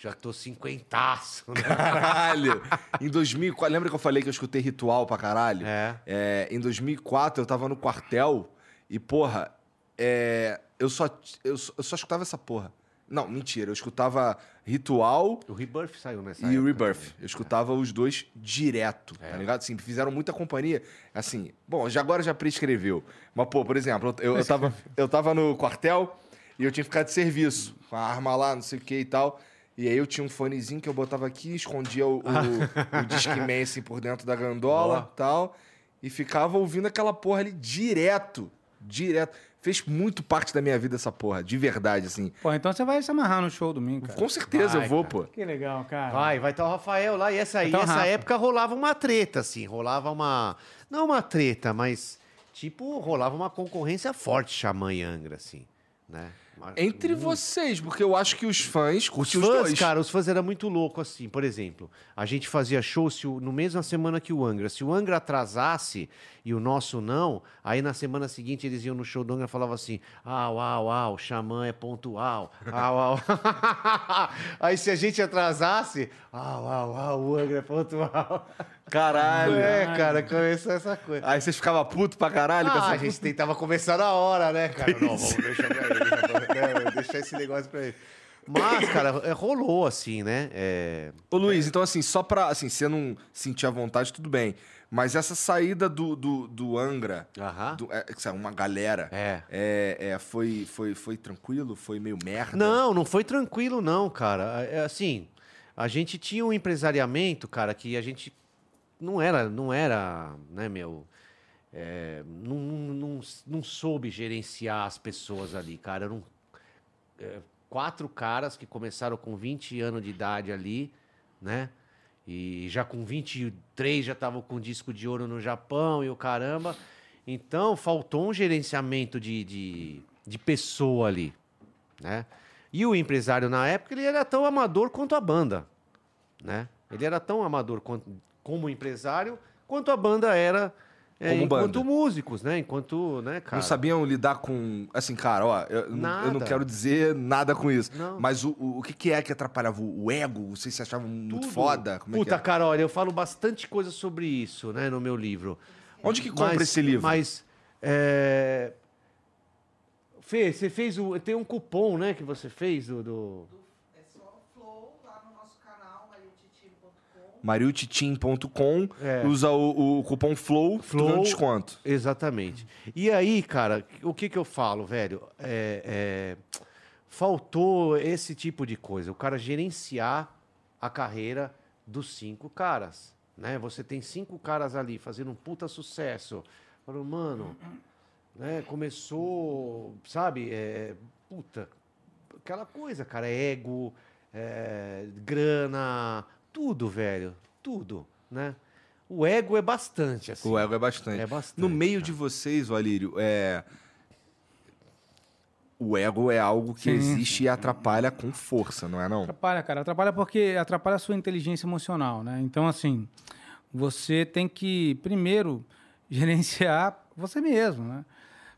Já tô cinquentaço, né? Caralho. em 2004, lembra que eu falei que eu escutei Ritual pra caralho? É. É, em 2004, eu tava no quartel e, porra, é, eu, só, eu, só- eu só escutava essa porra. Não, mentira. Eu escutava Ritual O Rebirth saiu nessa e o Rebirth. também. Eu escutava os dois direto, tá ligado? Assim, fizeram muita companhia. Assim, bom, já agora já prescreveu. Mas, pô, por exemplo, eu, eu, tava, eu tava no quartel e eu tinha que ficar de serviço, com a arma lá, não sei o que e tal. E aí eu tinha um fonezinho que eu botava aqui, escondia o, o, o Discman assim por dentro da gandola e tal. E ficava ouvindo aquela porra ali direto. Direto. Fez muito parte da minha vida essa porra, de verdade, assim. Pô, então você vai se amarrar no show domingo, cara. Com certeza Vai, eu vou, cara. pô. Que legal, cara. Vai, vai estar o Rafael lá. E essa, aí, Vai tá o essa Rafa. época rolava uma treta, assim. Rolava uma. Não uma treta, mas. Tipo, rolava uma concorrência forte, Xamã e Angra, assim. Né? Entre muito. vocês, porque eu acho que os fãs Os curtem os, fãs, dois. cara, os fãs eram muito loucos, assim. Por exemplo, a gente fazia show se no mesma semana que o Angra. Se o Angra atrasasse e o nosso não, aí na semana seguinte eles iam no show do Angra e falavam assim: au, au, au, o Xamã é pontual. Au, au. <laughs> aí se a gente atrasasse, au, au, au, o Angra é pontual. Caralho. É, cara, começou essa coisa. Aí vocês ficavam puto pra caralho com Ah, a gente tentava conversar na hora, né, cara? Não, vamos deixar pra ele. né? Deixar esse negócio pra ele. Mas, cara, é, rolou assim, né? É, Ô Luiz, então assim, só pra. Assim, você não sentir a vontade, tudo bem. Mas essa saída do, do, do Angra, Aham. do- é, uma galera, É. é, é, foi, foi, foi tranquilo? Foi meio merda? Não, não foi tranquilo, não, cara. É assim, a gente tinha um empresariamento, cara, que a gente não era, não era, né, meu. é, não, não, não, não soube gerenciar as pessoas ali, cara. Eram é, quatro caras que começaram com 20 anos de idade ali, né? E já com 23 já estavam com disco de ouro no Japão e o caramba. Então faltou um gerenciamento de, de, de pessoa ali, né? E o empresário na época ele era tão amador quanto a banda, né? Ele era tão amador quanto, como empresário quanto a banda era é, Como enquanto banda. músicos, né? Enquanto, né, cara? Não sabiam lidar com. Assim, cara, ó, eu, eu não quero dizer nada com isso. Não. Mas o, o, o que, que é que atrapalhava? O, ego? Vocês se achavam muito Tudo. foda? Como é Puta, que é? cara, olha, eu falo bastante coisa sobre isso, né, no meu livro. Onde que compra esse livro? Mas, é... Fê, você fez o... Tem um cupom, né, que você fez do... do- É só flow lá no nosso canal, mariotitiro.com. mariutitim.com, É. usa o, o cupom FLOW, tu ganha um Flow. desconto. Exatamente. E aí, cara, o que que eu falo, velho? É, é, Faltou esse tipo de coisa. O cara gerenciar a carreira dos cinco caras, né? Você tem cinco caras ali fazendo um puta sucesso. Falou, mano, né? Começou, sabe? É, puta, aquela coisa, cara, ego, é, grana, tudo, velho, tudo, né? O ego é bastante, assim. O ego é bastante. É bastante, no meio cara. de vocês, Valírio, é... o ego é algo que Sim. existe e atrapalha com força, não é não? Atrapalha, cara. Atrapalha porque atrapalha a sua inteligência emocional, né? Então, assim, você tem que, primeiro, <laughs> gerenciar você mesmo, né?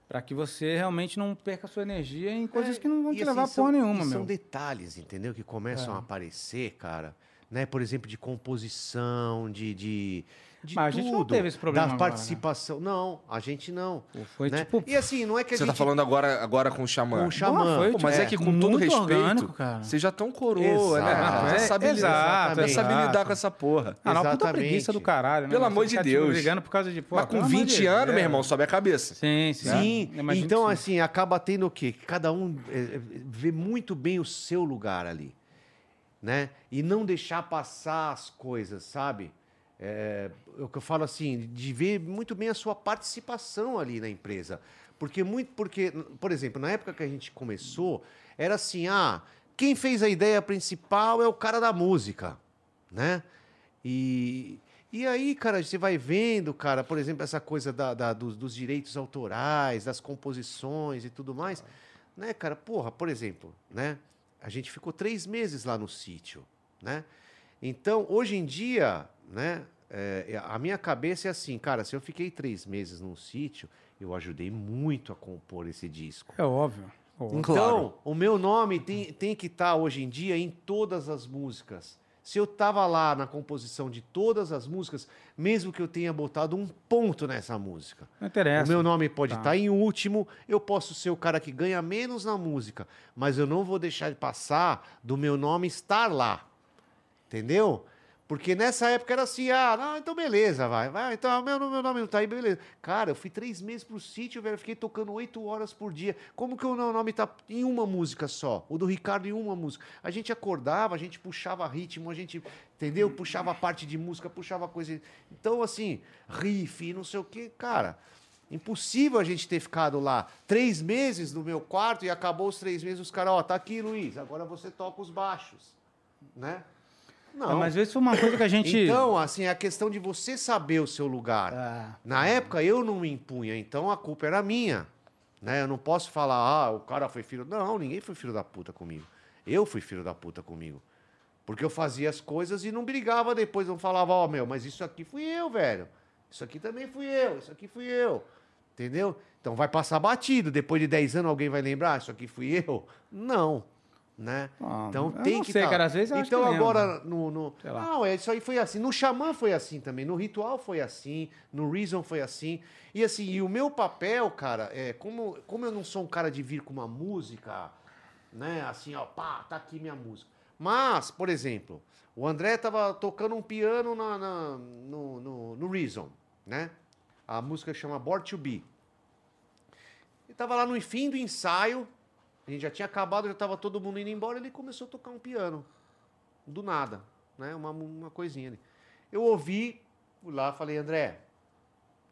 Para que você realmente não perca a sua energia em coisas que não vão É, te assim, levar a são- porra e nenhuma, São meu. detalhes, entendeu? Que começam É. a aparecer, cara. Né? Por exemplo, de composição, de. de, de Mas a gente não tudo, teve esse problema Da agora, né? participação. Não, a gente não. Foi né? tipo. E assim, não é que a Você gente. tá falando agora, agora com o Xamã. Com o Xamã. Foi, Pô, mas é, que com todo respeito, orgânico, cara. vocês já estão coroa, né? Exato. Já É, sabe, exato, já sabe lidar com essa porra. Ah, não, puta Exatamente. preguiça do caralho, né? Pelo Você amor de Deus. brigando por causa de. Pô, Mas com pelo amor 20 de anos, Deus. meu irmão, sobe a cabeça. Sim, sim. Sim, então assim, acaba tendo o quê? Que cada um é, é, vê muito bem o seu lugar ali, né? E não deixar passar as coisas, sabe? É, o que eu falo assim, de ver muito bem a sua participação ali na empresa. Porque muito, porque, por exemplo, na época que a gente começou, era assim, ah, quem fez a ideia principal é o cara da música, né? E, e aí, cara, você vai vendo, cara, por exemplo, essa coisa da, da- dos, dos direitos autorais, das composições e tudo mais, né, cara? Porra, por exemplo, né? A gente ficou três meses lá no sítio, né? Então, hoje em dia, né? é, a minha cabeça é assim, cara, se eu fiquei três meses num sítio, eu ajudei muito a compor esse disco. É óbvio. óbvio. Então, Claro. o meu nome tem, tem que estar hoje em dia em todas as músicas. Se eu tava lá na composição de todas as músicas, mesmo que eu tenha botado um ponto nessa música, Não interessa. o meu nome pode Tá. estar em último, eu posso ser o cara que ganha menos na música, mas eu não vou deixar de passar do meu nome estar lá. Entendeu? Porque nessa época era assim, ah, não, então beleza, vai, vai, então meu, meu nome não tá aí, beleza. Cara, eu fui três meses pro sítio, velho, fiquei tocando oito horas por dia. Como que o meu nome tá em uma música só? O do Ricardo em uma música. A gente acordava, a gente puxava ritmo, a gente, entendeu? Puxava parte de música, puxava coisa. Então, assim, riff, não sei o quê, cara. Impossível a gente ter ficado lá três meses no meu quarto e acabou os três meses, os caras, ó, tá aqui, Luiz, agora você toca os baixos, né? Não. É, mas às vezes foi uma coisa que a gente. Então, assim, é a questão de você saber o seu lugar. Ah, Na época eu não me impunha, então a culpa era minha. Né? Eu não posso falar, ah, o cara foi filho. Não, ninguém foi filho da puta comigo. Eu fui filho da puta comigo. Porque eu fazia as coisas e não brigava depois, não falava, ó, meu, mas isso aqui fui eu, velho. Isso aqui também fui eu, isso aqui fui eu. Entendeu? Então vai passar batido. Depois de 10 anos alguém vai lembrar, "Ah, isso aqui fui eu? Não. Né? Ah, então tem que sei, tá. cara, às vezes Então agora no, no... Não, é, isso aí foi assim. No Xamã foi assim também. No Ritual foi assim. No Reason foi assim. E assim, e o meu papel, cara, é como, como eu não sou um cara de vir com uma música né? Assim, ó, pá, tá aqui minha música. Mas, por exemplo, o André tava tocando um piano na, na- no, no, no Reason, né? A música chama Born to Be. Ele tava lá no fim do ensaio, a gente já tinha acabado, já tava todo mundo indo embora, ele começou a tocar um piano. Do nada, né? Uma, uma coisinha ali. Eu ouvi, lá, falei, André,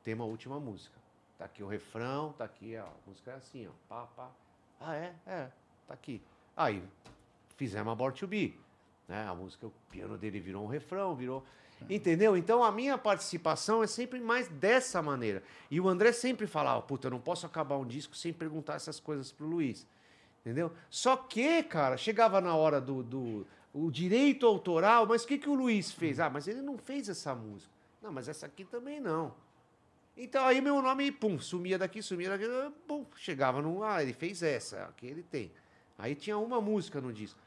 tem uma última música. Tá aqui o refrão, tá aqui, ó, a música é assim, ó, pá, pá. Ah, é? É, tá aqui. Aí, fizemos a Born to Be. Né? A música, o piano dele virou um refrão, virou. Entendeu? Então a minha participação é sempre mais dessa maneira. E o André sempre falava, puta, eu não posso acabar um disco sem perguntar essas coisas pro Luiz. Entendeu? Só que, cara, chegava na hora do, do o direito autoral, mas o que, que o Luiz fez? Ah, mas ele não fez essa música. Não, mas essa aqui também não. Então aí meu nome, pum, sumia daqui, sumia daqui, pum, chegava no, ah, ele fez essa, aqui ele tem. Aí tinha uma música no disco.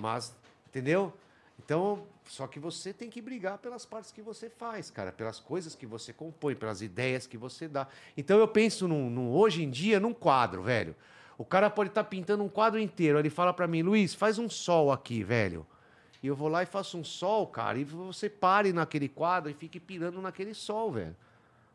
Mas, entendeu? Então, só que você tem que brigar pelas partes que você faz, cara, pelas coisas que você compõe, pelas ideias que você dá. Então eu penso num, num- hoje em dia num quadro, velho. O cara pode estar pintando um quadro inteiro, ele fala pra mim, Luiz, faz um sol aqui, velho. E eu vou lá e faço um sol, cara, e você pare naquele quadro e fique pirando naquele sol, velho.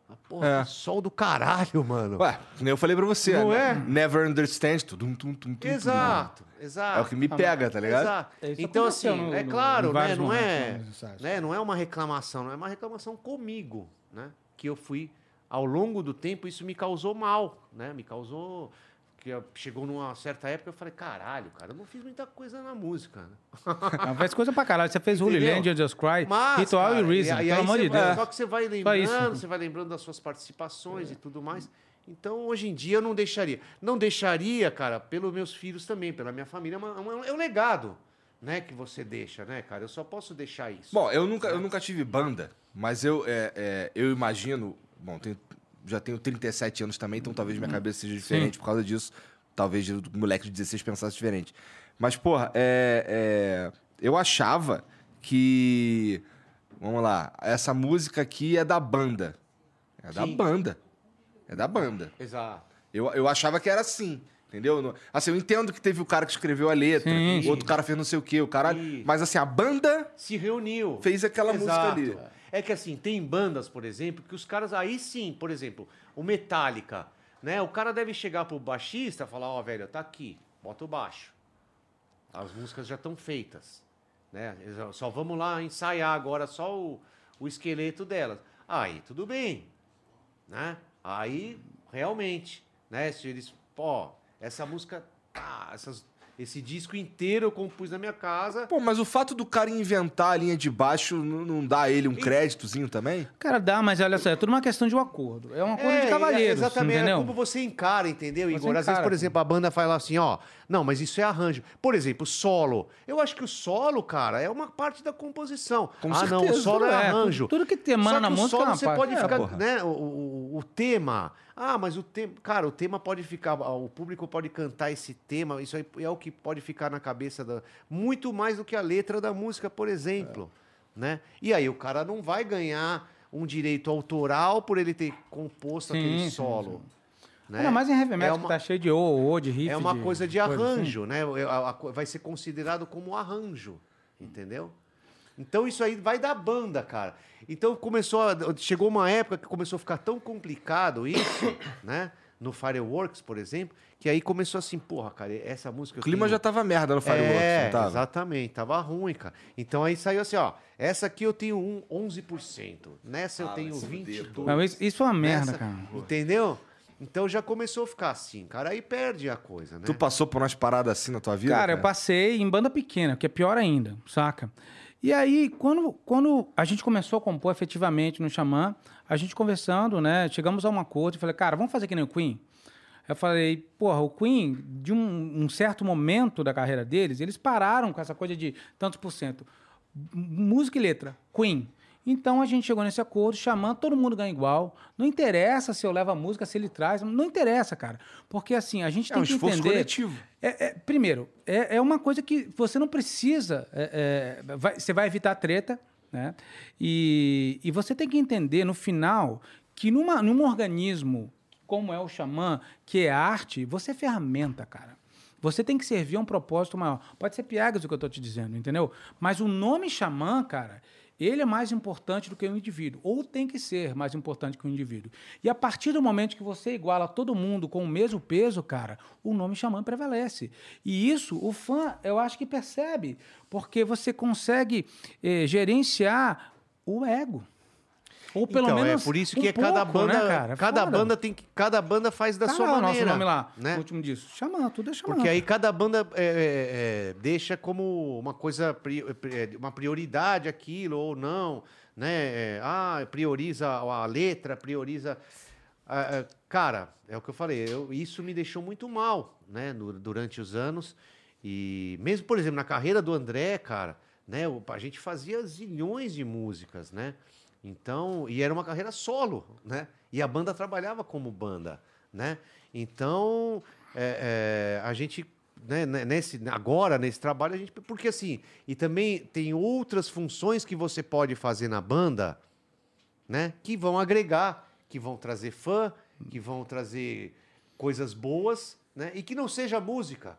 Ah, porra, É. sol do caralho, mano. Ué, que nem eu falei pra você. Não né? é? Never understand. Tum, tum, tum, tum, tum. Exato, exato. É o que me pega, tá ligado? Exato. É, Então, assim, no- é claro, né? Não é, né? não é uma reclamação, não é uma reclamação comigo, né? Que eu fui, ao longo do tempo, isso me causou mal, né? Me causou. Que chegou numa certa época, eu falei, caralho, cara, eu não fiz muita coisa na música, né? <laughs> Não, faz coisa pra caralho. Você fez Holy? Land, You Just Cry, Mas, Ritual cara, e Reason, e- e pelo aí amor você de vai- Deus. Só que você vai <laughs> lembrando, você vai lembrando das suas participações e tudo mais. Então, hoje em dia, eu não deixaria. Não deixaria, cara, pelos meus filhos também, pela minha família. É, uma- é um legado, né, que você deixa, né, cara? Eu só posso deixar isso. Bom, eu nunca, eu nunca tive banda, mas eu, é, é, eu imagino. Bom, tenho- já tenho 37 anos também, então talvez minha cabeça seja diferente por causa disso. Talvez o moleque de 16 pensasse diferente. Mas, porra, é, é, eu achava que. Vamos lá, essa música aqui é da banda. É da Sim. banda. É da banda. Exato. Eu, eu achava que era assim. Entendeu? Assim, eu entendo que teve o cara que escreveu a letra, Sim. o outro cara fez não sei o quê, o cara. Mas assim, a banda Se reuniu. fez aquela música Exato. ali. É que assim, tem bandas, por exemplo, que os caras aí sim, por exemplo, o Metallica, né? O cara deve chegar pro baixista e falar, ó, velho, tá aqui, bota o baixo. As músicas já estão feitas, né? Só vamos lá ensaiar agora só o, o esqueleto delas. Aí, tudo bem, né? Aí, realmente, né? Se eles, pô, essa música, tá, essas, esse disco inteiro eu compus na minha casa, Pô, mas o fato do cara inventar a linha de baixo não, não dá a ele um créditozinho também? Cara, dá, mas olha só, é tudo uma questão de um acordo. É um acordo de É, cavalheiros, exatamente. entendeu? É como você encara, entendeu, Você Igor? Às vezes, encara. por exemplo, a banda fala assim, ó, não, mas isso é arranjo. Por exemplo, solo. Eu acho que o solo, cara, é uma parte da composição. Com ah, não, o certeza, solo é, É, arranjo. Tudo que tem mano Só na que o música é solo uma você parte. pode É, ficar, né, o, o, o tema. Ah, mas o tema, cara, o tema pode ficar, o público pode cantar esse tema, isso aí é o que pode ficar na cabeça da muito mais do que a letra da música, por exemplo, né? E aí o cara não vai ganhar um direito autoral por ele ter composto Sim, aquele sim, solo. Né? Ainda mais em heavy metal, é que uma, tá cheio de o, o, de riff. é uma coisa de assim. arranjo, né? É, a- a co- vai ser considerado como arranjo, entendeu? Então isso aí vai da banda, cara. Então começou, a- chegou uma época que começou a ficar tão complicado isso, <coughs> né? No Fireworks, por exemplo, que aí começou assim, porra, cara, essa música O clima já tava merda no Fireworks, é, não tava? exatamente, tava ruim, cara. Então aí saiu assim, ó, essa aqui eu tenho um 11%, nessa eu Ah, tenho se fuder, 22%. Mas isso, isso é uma merda, Nessa- cara. Entendeu? Então já começou a ficar assim, cara, aí perde a coisa, né? Tu passou por umas paradas assim na tua vida? Cara, eu passei em banda pequena, que é pior ainda, saca? E aí, quando, quando a gente começou a compor efetivamente no Xamã, a gente conversando, né? Chegamos a um acordo e falei, cara, vamos fazer que nem o Queen? Eu falei, porra, o Queen, de um, um certo momento da carreira deles, eles pararam com essa coisa de tantos por cento. Música e letra, Queen. Então a gente chegou nesse acordo, chamando, todo mundo ganha igual. Não interessa se eu levo a música, se ele traz. Não interessa, cara. Porque assim, a gente É tem um que esforço entender. coletivo. É, é, primeiro, é, é uma coisa que você não precisa. é, é, vai- você vai evitar treta, né? E, e você tem que entender no final que numa, num organismo como é o xamã, que é arte, você é ferramenta, cara. Você tem que servir a um propósito maior. Pode ser piegas o que eu estou te dizendo, entendeu? Mas o nome xamã, cara, ele é mais importante do que o indivíduo, ou tem que ser mais importante que o indivíduo. E a partir do momento que você iguala todo mundo com o mesmo peso, cara, o nome xamã prevalece. E isso o fã, eu acho que percebe, porque você consegue eh, gerenciar o ego. Ou pelo então, menos é por isso um que é cada pouco, banda, né, cara? cada Foda. banda tem que cada banda faz da Tá sua lá o maneira, nosso nome lá, né? o último disso. Xamã, tudo é xamã. Porque aí cada banda é, é, é, deixa como uma coisa, uma prioridade aquilo ou não, né? É, ah, prioriza a letra, prioriza... ah, cara, é o que eu falei, eu- isso me deixou muito mal, né? durante os anos. E mesmo, por exemplo, na carreira do André, cara, né? A gente fazia zilhões de músicas, né? Então, e era uma carreira solo, né? E a banda trabalhava como banda, né? Então, é, é, a gente, né, né, nesse, agora, nesse trabalho, a gente. Porque assim, e também tem outras funções que você pode fazer na banda, né? Que vão agregar, que vão trazer fã, que vão trazer coisas boas, né? E que não seja música,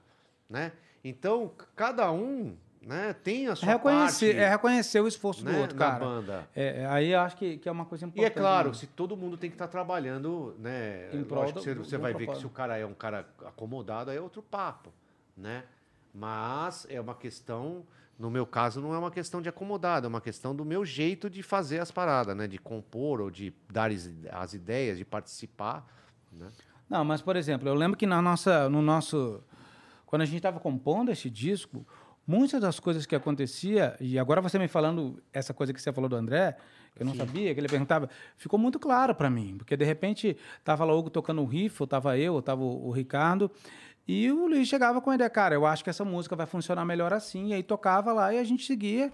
né? Então, cada um, né, tem a É sua reconhecer, parte, é reconhecer o esforço né, do outro, cara. banda. É, é, aí eu acho que, que é uma coisa E importante. é claro, né? se todo mundo tem que estar trabalhando, né? Em prol lógico do- que você, do- você do vai ver que se o cara é um cara acomodado, aí é outro papo, né? Mas é uma questão, no meu caso, não é uma questão de acomodado, é uma questão do meu jeito de fazer as paradas, né? De compor ou de dar as, as ideias, de participar, né? Não, mas por exemplo, eu lembro que na nossa, no nosso, quando a gente estava compondo esse disco, muitas das coisas que acontecia e agora você me falando essa coisa que você falou do André, que eu não sabia, que ele perguntava, ficou muito claro para mim, porque de repente tava lá o Hugo tocando o riff, ou tava eu, ou tava o, o Ricardo, e o Luiz chegava com a ideia, cara, eu acho que essa música vai funcionar melhor assim, e aí tocava lá e a gente seguia.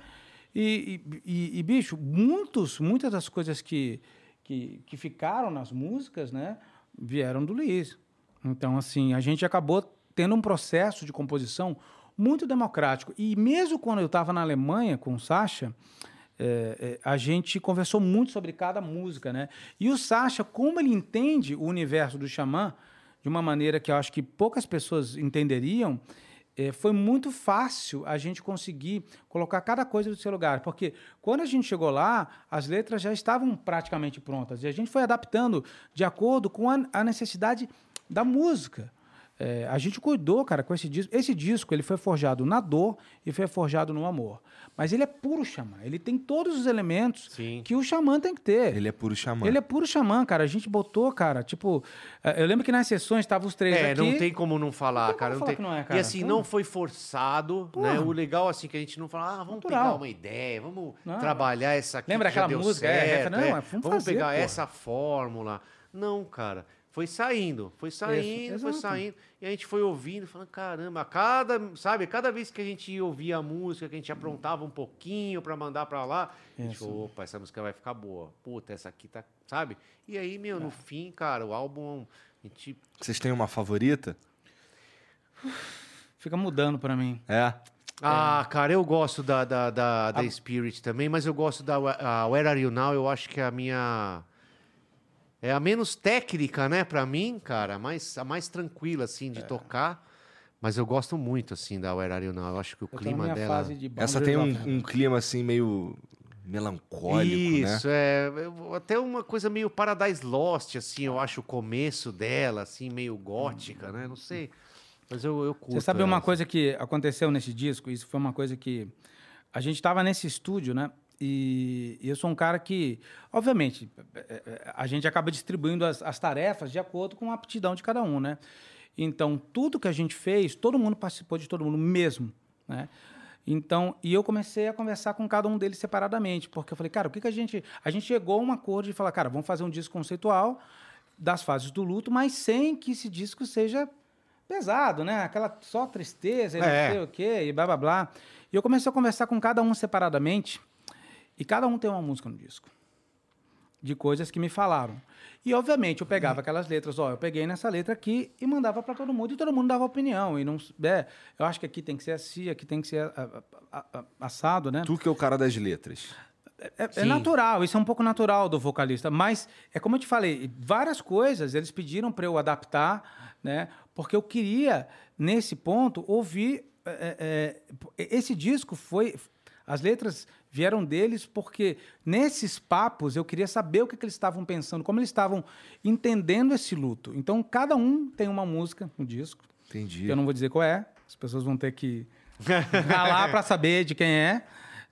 E, e, e- e, bicho, muitos, muitas das coisas que, que, que ficaram nas músicas, né, vieram do Luiz. Então, assim, a gente acabou tendo um processo de composição muito democrático. E mesmo quando eu estava na Alemanha com o Sacha, é, é, a gente conversou muito sobre cada música, né? E o Sacha, como ele entende o universo do Xamã de uma maneira que eu acho que poucas pessoas entenderiam, é, foi muito fácil a gente conseguir colocar cada coisa no seu lugar. Porque quando a gente chegou lá, as letras já estavam praticamente prontas. E a gente foi adaptando de acordo com a, a necessidade da música. É, a gente cuidou, cara, com esse disco. Esse disco ele foi forjado na dor e foi forjado no amor. Mas ele é puro xamã. Ele tem todos os elementos Sim. que o xamã tem que ter. Ele é puro xamã. Ele é puro xamã, cara. A gente botou, cara, tipo. eh, Eu lembro que nas sessões estavam os três É, aqui. não tem como não falar, Não tem cara. como não falar tem- que não é, E cara. assim, Pô. não foi forçado, Porra. né? O legal, assim, que a gente não fala, ah, vamos Natural. pegar uma ideia, vamos Não. trabalhar essa aqui Lembra que já aquela deu música? É, certo, não, é, vamos vamos fazer, pegar porra. essa fórmula. Não, cara. Foi saindo, foi saindo, foi exato. saindo. E a gente foi ouvindo, falando, caramba, cada, sabe, cada vez que a gente ouvia a música, que a gente aprontava um pouquinho pra mandar pra lá, a gente Isso. falou, opa, essa música vai ficar boa. Puta, essa aqui tá, sabe? E aí, meu, É. no fim, cara, o álbum, a gente Vocês têm uma favorita? Fica mudando pra mim. É. Ah, cara, eu gosto da, da, da, da Spirit também, mas eu gosto da a Where Are You Now, eu acho que é a minha... É a menos técnica, né, pra mim, cara, a mais, a mais tranquila, assim, de É. tocar. Mas eu gosto muito, assim, da Where Are You Now. Eu acho que o Eu clima dela... fase de Essa tem um, um clima assim meio melancólico, né? Isso, é. eu- Até uma coisa meio Paradise Lost, assim, eu acho o começo dela, assim, meio gótica, né? Não sei. Mas eu, eu curto. Você sabe ela, uma assim. coisa que aconteceu nesse disco? Isso foi uma coisa que. A gente estava nesse estúdio, né? E eu sou um cara que, obviamente, eh, eh, a gente acaba distribuindo as, as tarefas de acordo com a aptidão de cada um, né? Então, tudo que a gente fez, todo mundo participou de todo mundo mesmo, né? Então, e eu comecei a conversar com cada um deles separadamente, porque eu falei, cara, o que, que a gente. A gente chegou a um acordo de falar, cara, vamos fazer um disco conceitual das fases do luto, mas sem que esse disco seja pesado, né? Aquela só tristeza e É. não sei o quê, e blá blá blá. E eu comecei a conversar com cada um separadamente, e cada um tem uma música no disco. De coisas que me falaram. E, obviamente, eu pegava aquelas letras, ó, eu peguei nessa letra aqui e mandava para todo mundo, e todo mundo dava opinião. E não, é, eu acho que aqui tem que ser assim, aqui tem que ser a- a- a- assado, né? Tu que é o cara das letras. É, é Sim. natural, isso é um pouco natural do vocalista, mas é como eu te falei, várias coisas eles pediram para eu adaptar né? Porque eu queria, nesse ponto, ouvir. é, é, esse disco foi. As letras vieram deles porque nesses papos eu queria saber o que, que eles estavam pensando, como eles estavam entendendo esse luto. Então, cada um tem uma música no disco. Entendi. que eu não vou dizer qual é, as pessoas vão ter que ralar para saber de quem é.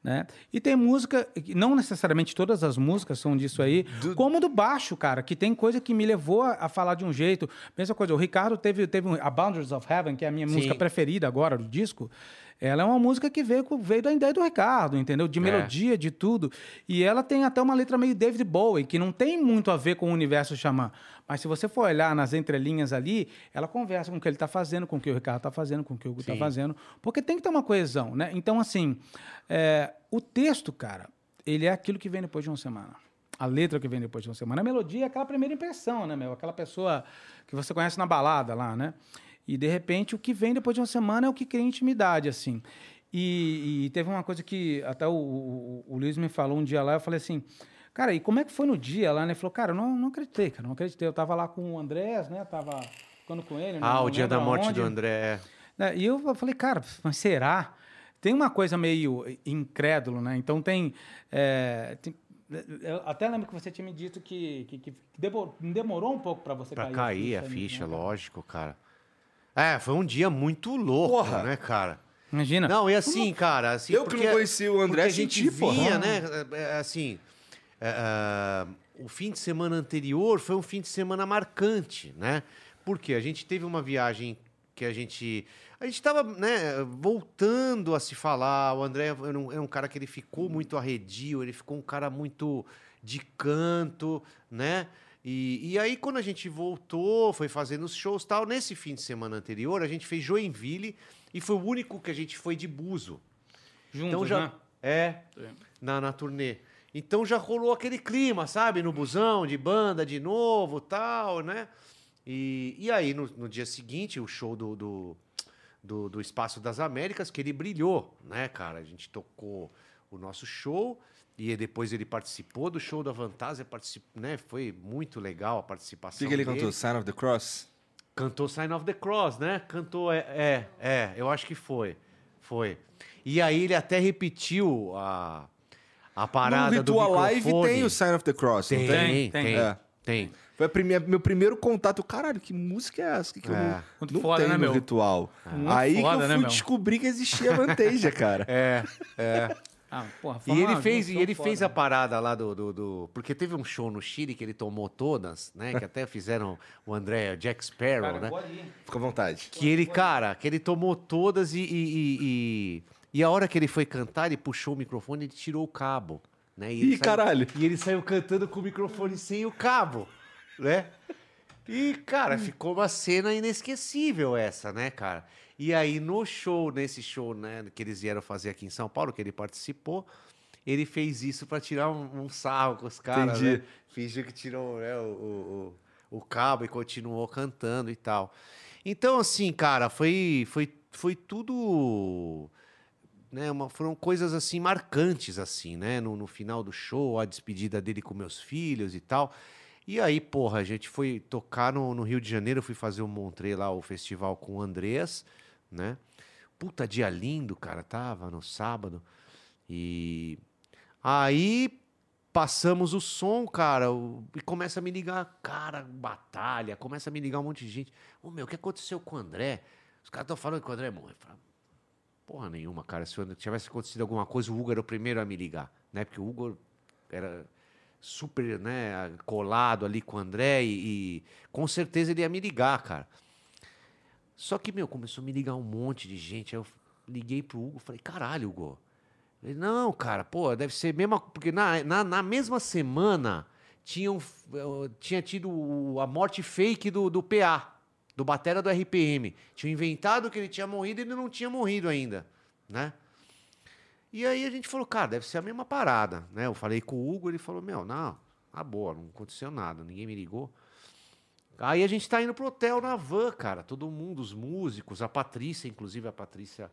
Né? E tem música, não necessariamente todas as músicas são disso aí, como do baixo, cara, que tem coisa que me levou a, a falar de um jeito. Pensa uma coisa, o Ricardo teve, teve um- a Boundaries of Heaven, que é a minha Sim. música preferida agora do disco. Ela é uma música que veio, veio da ideia do Ricardo, entendeu? De melodia, de tudo. E ela tem até uma letra meio David Bowie, que não tem muito a ver com o universo xamã. Mas se você for olhar nas entrelinhas ali, ela conversa com o que ele está fazendo, com o que o Ricardo está fazendo, com o que o Hugo está fazendo. Porque tem que ter uma coesão, né? Então, assim, é, o texto, cara, ele é aquilo que vem depois de uma semana. A letra que vem depois de uma semana. A melodia é aquela primeira impressão, né, meu? Aquela pessoa que você conhece na balada lá, né? E, de repente, o que vem depois de uma semana é o que cria intimidade, assim. E, e teve uma coisa que até o, o, o Luiz me falou um dia lá, eu falei assim, cara, e como é que foi no dia lá? né? Ele falou, cara, eu não, não acreditei, cara, não acreditei. Eu tava lá com o Andrés, né? Tava ficando com ele. Ah, não o dia da morte aonde. do André. Né, E eu falei, cara, mas será? Tem uma coisa meio incrédulo, né? Então tem. é, tem- eu até lembro que você tinha me dito que, que, que demorou, um pouco para você Pra cair, cair a né, ficha, cara? lógico, cara. É, foi um dia muito louco, Porra. né, cara? Imagina. Não, e assim, cara, assim, Eu que não conheci o André, porque a gente senti, porra. vinha, né, é, é, assim, é, é, o fim de semana anterior foi um fim de semana marcante, né? Porque a gente teve uma viagem que a gente a gente estava, né, voltando a se falar. O André era um, era um cara que ele ficou muito arredio, ele ficou um cara muito de canto, né? E, e aí, quando a gente voltou, foi fazendo os shows tal, nesse fim de semana anterior, a gente fez Joinville e foi o único que a gente foi de buzo. Juntos, Então já. né? É, Sim. na, na turnê. Então já rolou aquele clima, sabe? No busão, de banda de novo tal, né? E, e aí, no, no dia seguinte, o show do, do, do, do Espaço das Américas, que ele brilhou, né, cara? A gente tocou o nosso show e depois ele participou do show da Fantasia, particip, né? Foi muito legal a O participação que, que ele dele. cantou? Sign of the Cross? Cantou Sign of the Cross, né? Cantou, é, é, é, eu acho que foi. Foi. E aí ele até repetiu a, a parada no do Ritual microfone. Live tem o Sign of the Cross, Tem, não tem, tem? tem. Tem. É. tem. Foi a primeira- meu primeiro contato. Caralho, que música é essa? Que, que eu É. não, Muito não foda, tenho né, no meu? ritual. Muito Aí que foda, eu né, fui meu? descobrir que existia Vantage, <laughs> cara. É, é. Ah, porra, E ele fez, e ele foda. fez a parada lá do, do, do- Porque teve um show no Chile que ele tomou todas, né? Que até fizeram o André Jack Sparrow, Cara, né? Fica à vontade. Que ele, cara, que ele tomou todas e, e, e, e- e a hora que ele foi cantar, ele puxou o microfone e ele tirou o cabo. Né? E Ih, caralho. E ele saiu cantando com o microfone sem o cabo, né? E, cara, ficou uma cena inesquecível essa, né, cara? E aí, no show, nesse show, né, que eles vieram fazer aqui em São Paulo, que ele participou, ele fez isso pra tirar um, um sarro com os caras, Entendi. né? Fingiu que tirou né, o, o, o, cabo e continuou cantando e tal. Então, assim, cara, foi, foi, foi tudo né, uma- foram coisas assim marcantes assim, né, no, no final do show, a despedida dele com meus filhos e tal. E aí, porra, a gente foi tocar no, no Rio de Janeiro, fui fazer o Montré lá, o festival com o Andreas, né? Puta dia lindo, cara, tava no sábado. E aí passamos o som, cara, e começa a me ligar, cara, batalha, começa a me ligar um monte de gente. Ô, meu, o que aconteceu com o André? Os caras estão falando que o André morreu. Eu falo, Porra nenhuma, cara. Se tivesse acontecido alguma coisa, o Hugo era o primeiro a me ligar, né? Porque o Hugo era super, né, colado ali com o André e, e com certeza ele ia me ligar, cara. Só que, meu, começou a me ligar um monte de gente. Aí eu liguei pro Hugo, falei, caralho, Hugo. Ele, não, cara, pô, deve ser mesma. Porque na, na, na mesma semana tinham, eh, tinha tido a morte fake do, do PA, do Batera do RPM. Tinham inventado que ele tinha morrido e ele não tinha morrido ainda, né? E aí a gente falou, cara, deve ser a mesma parada, né? Eu falei com o Hugo, ele falou, meu, não, tá boa, não aconteceu nada, ninguém me ligou. Aí a gente tá indo pro hotel na van, cara, todo mundo, os músicos, a Patrícia, inclusive a Patrícia,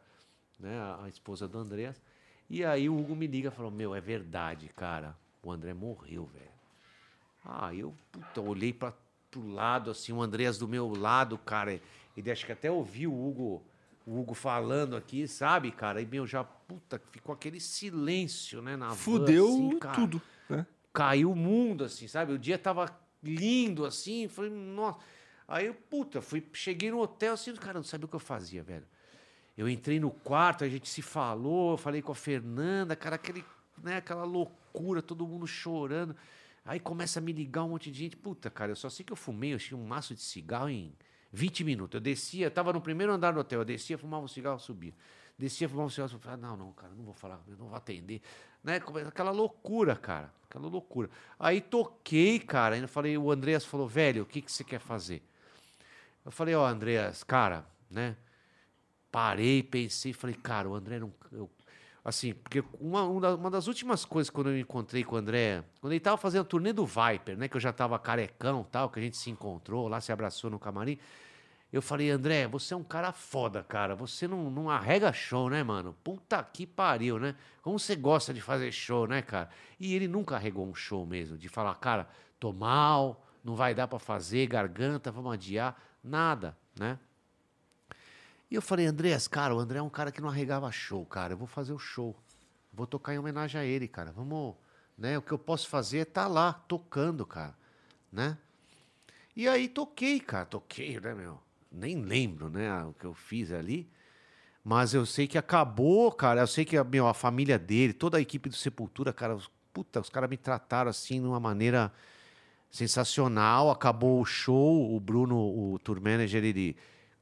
né, a, esposa do Andrés. E aí o Hugo me liga e falou, meu, é verdade, cara, o André morreu, velho. Ah, eu, puta, olhei para pro lado, assim, o Andreas do meu lado, cara. Ele acho que até ouviu o Hugo, o Hugo falando aqui, sabe, cara? E, meu, já, puta, ficou aquele silêncio, né, na van, Fudeu assim, cara. tudo, né? Caiu o mundo, assim, sabe? O dia tava lindo, assim, falei, nossa. Aí eu, puta, fui, cheguei no hotel, assim, cara, não sabia o que eu fazia, velho. Eu entrei no quarto, a gente se falou, eu falei com a Fernanda, cara, aquele, né, aquela loucura, todo mundo chorando. Aí começa a me ligar um monte de gente. Puta, cara, eu só sei que eu fumei, eu tinha um maço de cigarro em 20 minutos. Eu descia, tava no primeiro andar do hotel, eu descia, fumava um cigarro, subia. Descia, fumava um cigarro, subia. Ah, não, não, cara, não vou falar, não vou atender. Né? Aquela loucura, cara, aquela loucura. Aí toquei, cara, ainda falei, o Andreas falou, velho, o que, que você quer fazer? Eu falei, ó, Andreas, cara, né? Parei, pensei, falei, cara, o André não. eu- assim, porque uma, uma das últimas coisas quando eu me encontrei com o André, quando ele tava fazendo a turnê do Viper, né? Que eu já tava carecão tal, que a gente se encontrou lá, se abraçou no camarim. Eu falei, André, você é um cara foda, cara. Você não, não arrega show, né, mano? Puta que pariu, né? Como você gosta de fazer show, né, cara? E ele nunca arregou um show mesmo, de falar, cara, tô mal, não vai dar pra fazer, garganta, vamos adiar. Nada, né? E eu falei, Andrés, cara, o André é um cara que não arregava show, cara. Eu vou fazer o show. Vou tocar em homenagem a ele, cara. Vamos, né? O que eu posso fazer é estar lá, tocando, cara, né? E aí toquei, cara, toquei, né, meu? Nem lembro, né, o que eu fiz ali. Mas eu sei que acabou, cara. Eu sei que meu, a família dele, toda a equipe do Sepultura, cara, os, puta, os caras me trataram assim de uma maneira sensacional. Acabou o show, o Bruno, o tour manager, ele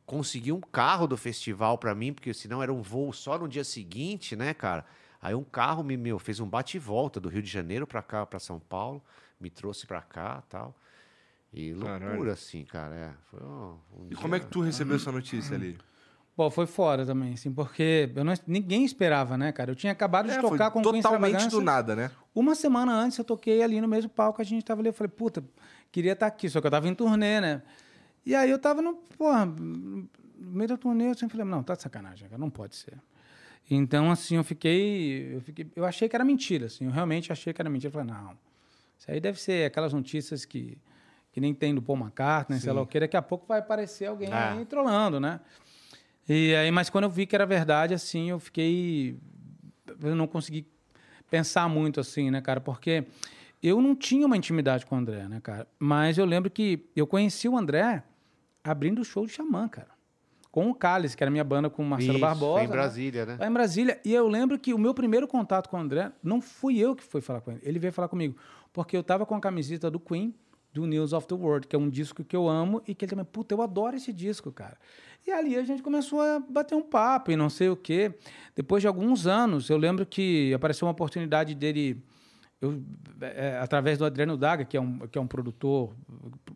conseguiu um carro do festival pra mim, porque senão era um voo só no dia seguinte, né, cara? Aí um carro me meu, fez um bate e volta do Rio de Janeiro pra cá, pra São Paulo, me trouxe pra cá, tal. E loucura Caralho. assim, cara, é. Foi um, um E dia- como é que tu recebeu essa <clears throat> notícia ali? Bom, foi fora também, assim, porque eu não- ninguém esperava, né, cara? Eu tinha acabado de É, tocar com totalmente do nada, né? Uma semana antes eu toquei ali no mesmo palco, a gente tava ali, eu falei, puta, queria estar aqui, só que eu tava em turnê, né? E aí eu tava no, porra, no meio da turnê, eu sempre falei, não, tá de sacanagem, cara, não pode ser. Então, assim, eu fiquei, eu fiquei, eu achei que era mentira, assim, eu realmente achei que era mentira. Eu falei, não, isso aí deve ser aquelas notícias que, que nem tem do Paul McCartney, sei lá o que, daqui a pouco vai aparecer alguém Ah. aí trolando, né? E aí, mas quando eu vi que era verdade, assim, eu fiquei. Eu não consegui pensar muito assim, né, cara? Porque eu não tinha uma intimidade com o André, né, cara? Mas eu lembro que eu conheci o André abrindo o show de Xamã, cara. Com o Cálice, que era minha banda com o Marcelo Isso, Barbosa. Foi em né? Brasília, né? Lá em Brasília. E eu lembro que o meu primeiro contato com o André não fui eu que fui falar com ele. Ele veio falar comigo. Porque eu tava com a camiseta do Queen, do News of the World, que é um disco que eu amo e que ele também, puta, eu adoro esse disco, cara. E ali a gente começou a bater um papo e não sei o quê. Depois de alguns anos, eu lembro que apareceu uma oportunidade dele. Eu, é, através do Adriano Daga, que é um, que é um produtor,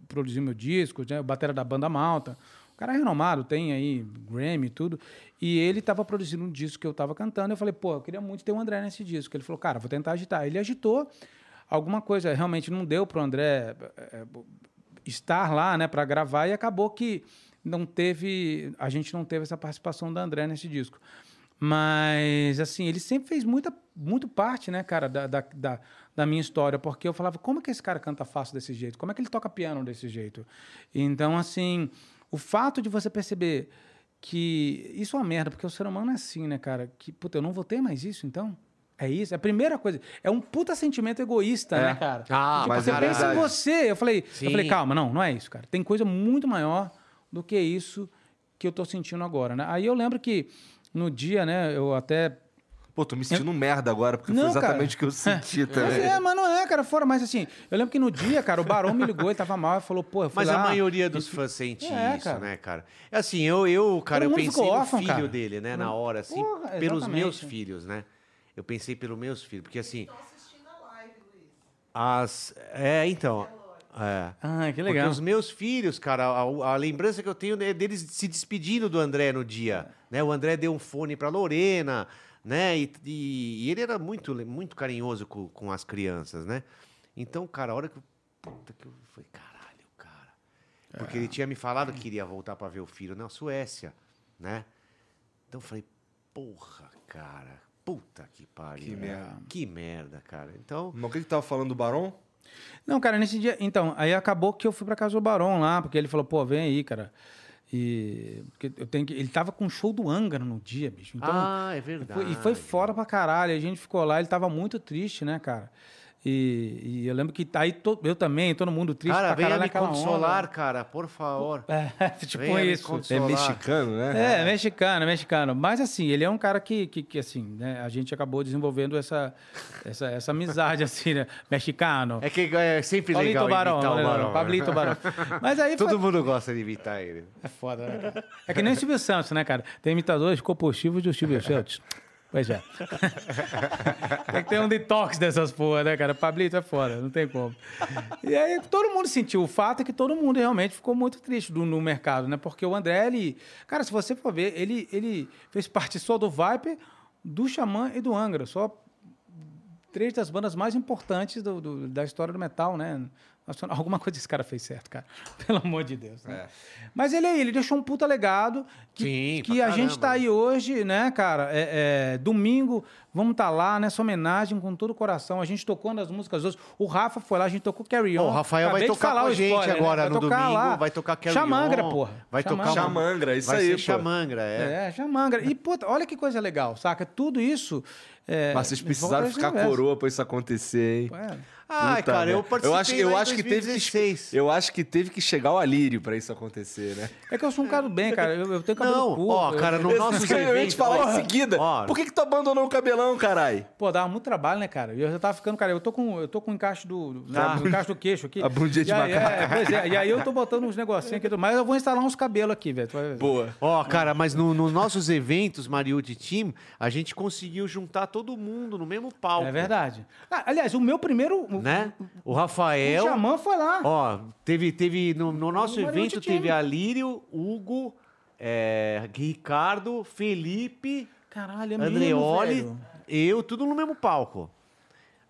produziu meu disco, né, o batera da banda Malta. O cara é renomado, tem aí Grammy e tudo. E ele estava produzindo um disco que eu estava cantando. Eu falei, pô, eu queria muito ter o André nesse disco. Ele falou, cara, vou tentar agitar. Ele agitou alguma coisa, realmente não deu para o André é, estar lá, né, para gravar e acabou que não teve, a gente não teve essa participação da André nesse disco. Mas, assim, ele sempre fez muita, muito parte, né, cara, da, da, da, da minha história, porque eu falava, como é que esse cara canta fácil desse jeito? Como é que ele toca piano desse jeito? Então, assim, o fato de você perceber que isso é uma merda, porque o ser humano é assim, né, cara? Que, puta, eu não vou ter mais isso, então? É isso, é a primeira coisa. É um puta sentimento egoísta, É. né, cara? Ah, Tipo, mas você é pensa em você. Eu falei, Sim. eu falei, calma, não, não é isso, cara. Tem coisa muito maior do que isso que eu tô sentindo agora, né? Aí eu lembro que no dia, né, eu até Pô, tô me sentindo merda agora, porque Não, foi exatamente cara. o que eu <laughs> senti Mas também. é, mas não é, cara, fora. Mas assim, eu lembro que no dia, cara, o Barão me ligou, ele tava mal e falou, pô, eu fui Mas a lá, maioria dos fãs sente É, isso, cara. né, cara? É assim, eu, eu cara, eu pensei no órfão, filho cara. dele, né, na hora, assim, Porra, pelos meus filhos, né? Eu pensei pelos meus filhos, porque assim, Estou assistindo a live, Luiz. as... É, então... É. Ah, que Porque legal. os meus filhos, cara, a, a lembrança que eu tenho é deles se despedindo do André no dia. Né? O André deu um fone pra Lorena, né? E, e- e ele era muito, muito carinhoso com, com as crianças, né? Então, cara, a hora que eu. Puta que eu falei, caralho, cara. Porque ele tinha me falado que queria voltar pra ver o filho na Suécia, né? Então eu falei, porra, cara. Puta que pariu. Que merda. Que merda, cara. Então. Mas o que que tava falando do Barão? Não, cara, nesse dia. Então, aí acabou que eu fui pra casa do Barão lá, porque ele falou, pô, vem aí, cara. E. Porque eu tenho que. Ele tava com um show do Angra no dia, bicho. Então, ah, é foi- verdade. e foi fora pra caralho. A gente ficou lá, ele tava muito triste, né, cara? E, e eu lembro que aí to- eu também, todo mundo triste Cara, pra venha caralho me naquela consolar, onda. cara, por favor. É, <laughs> tipo Venha isso. consolar. É mexicano, né? É, mexicano, mexicano. Mas assim, ele é um cara que, que, que, assim, né? A gente acabou desenvolvendo essa, essa, essa amizade, <laughs> assim, né? Mexicano. É que é sempre Pablito legal Barão, imitar o né? Barão. Pablito Barão. Mas aí <laughs> foi- Todo mundo gosta de imitar ele. É foda, né, cara? É que nem o Silvio Santos, né, cara? Tem imitadores combustíveis do Silvio Santos. Pois é. <laughs> tem que ter um detox dessas porra, né, cara? Pablito é foda, não tem como. E aí todo mundo sentiu. O fato é que todo mundo realmente ficou muito triste do- no mercado, né? Porque o André, ele... Cara, se você for ver, ele, ele fez parte só do Viper, do Xamã e do Angra. Só três das bandas mais importantes do- do- da história do metal, né? Alguma coisa esse cara fez certo, cara. <laughs> Pelo amor de Deus. Né? Mas ele aí, ele deixou um puta legado que, Sim, que a gente tá né? aí hoje, né, cara? É, é, domingo, vamos estar lá nessa homenagem com todo o coração. A gente tocou nas músicas hoje. O Rafa foi lá, a gente tocou Carry On. O Rafael vai Acabei tocar falar com a gente spoiler, né? agora Vai no tocar domingo, lá. vai tocar Carry Xamangra, On, porra. vai tocar uma- Xamangra, isso Vai aí, ser pô. Xamangra, é. É, Xamangra. E, puta, olha que coisa legal, saca? Tudo isso... É, Mas vocês precisaram ficar coroa pra isso acontecer, hein? É. Ai, Puta cara, eu participei eu acho, eu acho que teve que 2016. eu acho que teve que chegar o alírio pra isso acontecer, né? É que eu sou um cara do bem, cara. Eu, eu tenho cabelo Não, curto. ó, eu- cara, no <laughs> eu- nosso eu ia te eventos, falar ó, em seguida. ó. Por que, que tu abandonou o cabelão, carai? Pô, dava muito trabalho, né, cara? E eu já tava ficando, cara, eu tô com, eu tô com o encaixe do, do, Tá. né, o encaixe do queixo aqui. <laughs> A bundinha de aí, macaco. é, pois é, e aí eu tô botando uns negocinhos aqui, mas eu vou instalar uns cabelos aqui, velho. Boa. Ó, cara, mas no- nos nossos eventos, Mariucci Team, a gente conseguiu juntar todo mundo no mesmo palco. É verdade. Ah, aliás, o meu primeiro. O- Né? O O, Rafael. Xamã foi lá. Ó, teve, teve no, no nosso O evento teve Alírio, Hugo, é, Ricardo, Felipe, Caralho, é mesmo, Andreoli, velho. eu, tudo no mesmo palco.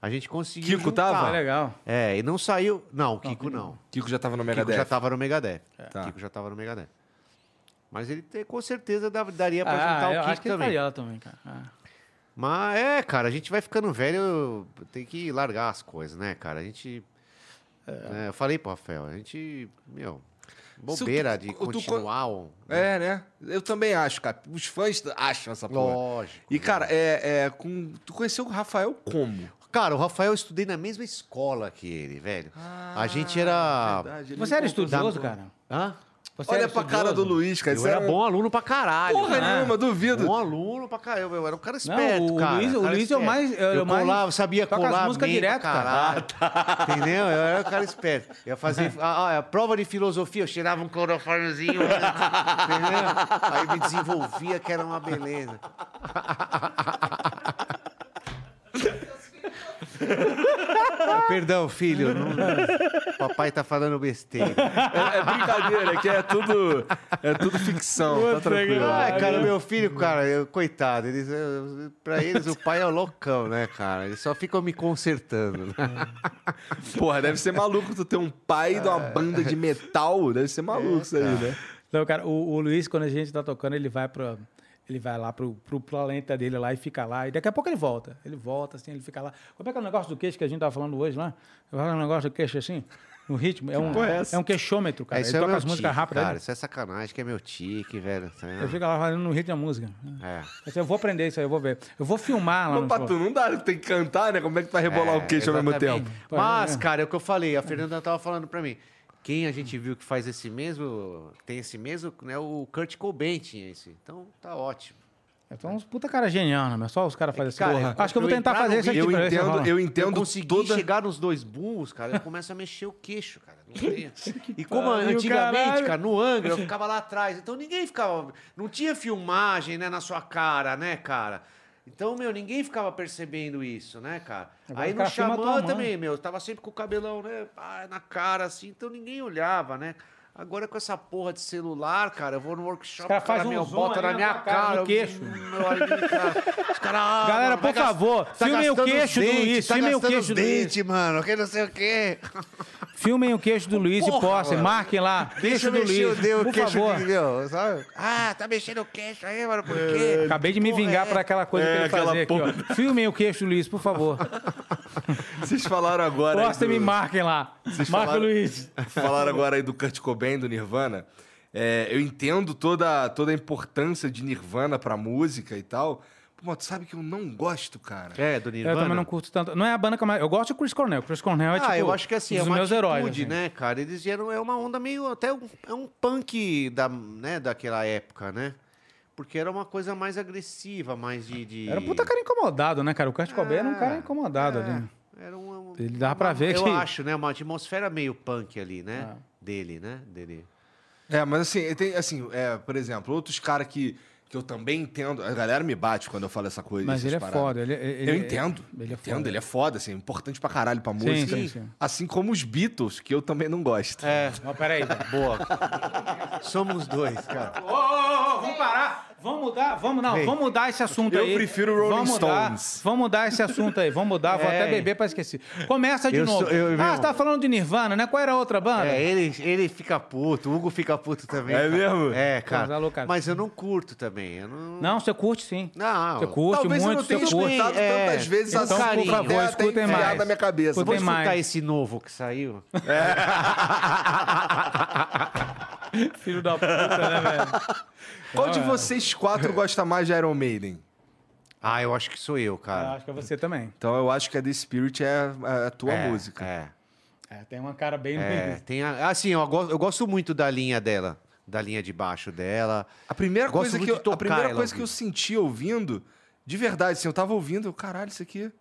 A gente conseguiu. Kiko juntar. tava? Legal. É, e não saiu. Não, o Kiko não. Kiko já tava no Kiko Megadeth. já tava no Megadeth. Tá. Kiko já tava no Megadeth. Mas ele te- com certeza daria pra Ah, juntar eu o acho Kiko que ele também. lá também, cara. Ah. Mas é, cara, a gente vai ficando velho, tem que largar as coisas, né, cara? A gente. é, eu falei pro Rafael, a gente. Meu. Bobeira Se de tu- tu- continuar. um- É, né? Eu também acho, cara. Os fãs acham essa porra. Lógico. E, cara, é, é com... tu conheceu o Rafael como? Cara, o Rafael eu estudei na mesma escola que ele, velho. a gente era. verdade, Você era estudioso, cara? Hã? Você Olha pra cara do? Luiz, cara. Eu era é- bom aluno pra caralho. Porra cara. nenhuma, duvido. Bom aluno pra caralho. Eu era um cara Não, esperto, o cara. Luiz- o cara Luiz é o esperto. mais- é o Eu mais- colava, sabia colar músicas bem direto, pra cara. caralho. <laughs> Entendeu? Eu era um cara esperto. Eu ia fazer a, a prova de filosofia, eu cheirava um cloroformezinho. entendeu? Aí me desenvolvia, que era uma beleza. <laughs> Ah, Perdão, filho. não- Papai tá falando besteira. É, é brincadeira, que é tudo, é tudo ficção, tá tranquilo. Ai, cara, meu filho, cara, eu- coitado, eles, eu- pra eles o pai é o loucão, né, cara? Eles só ficam me consertando. né? Porra, deve ser maluco tu ter um pai de uma banda de metal. Deve ser maluco isso aí, né? Não, cara, o, o Luiz, quando a gente tá tocando, ele vai pra. Ele vai lá pro, pro planeta dele lá e fica lá. E daqui a pouco ele volta. Ele volta, assim, ele fica lá. Como é que é o negócio do queixo que a gente tava falando hoje lá? Eu falo um negócio do queixo assim, no ritmo. É um, é é um queixômetro, cara. É, isso ele é toca as músicas tique, rápidas. cara. né? Isso é sacanagem, que é meu tique, velho. É- Eu fico lá fazendo no ritmo da música. É. Eu vou aprender isso aí, eu vou ver. Eu vou filmar lá Mas no pra show. tu não dá, tem que cantar, né? Como é que tu vai rebolar É, o queixo ao mesmo tempo? Mas, É. cara, é o que eu falei. A Fernanda tava falando pra mim. Quem a gente viu que faz esse mesmo, tem esse mesmo, né? O Kurt Cobain tinha esse. Então, tá ótimo. Então, uns puta cara genial, né? meu? Só os caras fazem cara, essa porra. eu- Acho que eu vou eu tentar fazer isso aqui Eu pra ver se entendo, eu Eu entendo consegui toda... chegar nos dois burros, cara, eu começo a mexer o queixo, cara. Não tem. <laughs> E como antigamente, caralho. cara, no Angra, eu ficava lá atrás. Então ninguém ficava. Não tinha filmagem, né, na sua cara, né, cara? Então, meu, ninguém ficava percebendo isso, né, cara? Agora Aí no Xamã também, meu, eu tava sempre com o cabelão, né, pá, na cara, assim, então ninguém olhava, né? Agora com essa porra de celular, cara, eu vou no workshop, Os caras o cara fazem um meu, zoom bota ali na minha cara, cara. no queixo. Cara. Os ah, Galera, mano, vai por gas- favor, tá filmem o queixo os do Luiz, tá filmem o queixo os do Luiz. mano, que não sei o quê. <laughs> Filmem o queixo do Luiz e Porra, postem, mano. marquem lá. Queixo do Luiz, o por queixo favor. de meu, sabe? Ah, tá mexendo o queixo aí, mano, por quê? Acabei de me Porra, vingar é? por aquela coisa É, que ele fazia aqui, ó. Filmem o queixo do Luiz, por favor. Vocês falaram agora. aí Posta e me marquem lá. Marca o Luiz. Falaram agora aí do Kurt Cobain, do Nirvana. É, eu entendo toda, toda a importância de Nirvana pra música e tal. Pô, mas tu sabe que eu não gosto, cara. É, do Eu Nirvana. também não curto tanto. Não é a banda que eu mais... Eu gosto de Chris Cornell. Chris Cornell é Ah, tipo eu acho que assim, é uma meus atitude, heróis. assim. né, cara? Eles eram, é uma onda meio, até um, é um punk da, né, daquela época, né? Porque era uma coisa mais agressiva, mais de... de... Era um puta cara incomodado, né, cara? O Kurt Cobain era um cara É, incomodado é. ali. Era um, Ele dava uma- pra ver eu que- acho, né? Uma atmosfera meio punk ali, né? Ah. Dele, né? Dele. É, mas assim, tem, assim é, por exemplo, outros caras que, que eu também entendo. A galera me bate quando eu falo essa coisa. Mas ele é paradas. foda. Ele, ele, eu entendo. Ele é entendo, foda. ele é foda, assim, importante pra caralho pra Sim, música. sim, sim. Assim como os Beatles, que eu também não gosto. É, Ó, peraí. <laughs> boa. Somos dois, cara. Ô, ô, ô, vamos parar. Vamos mudar, vamos não, vamos mudar esse assunto Eu aí. prefiro Rolling vamos mudar, Stones. Vamos mudar esse assunto aí, vamos mudar, vou É. até beber pra esquecer. Começa de Eu novo. sou- eu- ah, você tá falando de Nirvana, né? Qual era a outra banda? É, ele, ele fica puto, o Hugo fica puto também. É cara. mesmo? É, cara. Mas eu não curto também. Eu não. Não, você curte sim. Não. Você curte Talvez muito, eu não tenha você escutado É, tantas vezes então, assim, por favor, até escutem mais. na minha cabeça. Escutem Vou escutar mais. esse novo que saiu. <laughs> Filho da puta, né, velho? Qual de Não, é. vocês quatro gosta mais de Iron Maiden? Ah, eu acho que sou eu, Eu cara. acho que é você também. Então eu acho que a The Spirit é a, a tua É, música. É. É, tem uma cara bem... é. Tem a- assim, eu gosto, eu gosto muito da linha dela. Da linha de baixo dela. A primeira coisa, que eu, a primeira coisa que eu senti ouvindo, de verdade, assim, eu tava ouvindo, eu, caralho, isso aqui.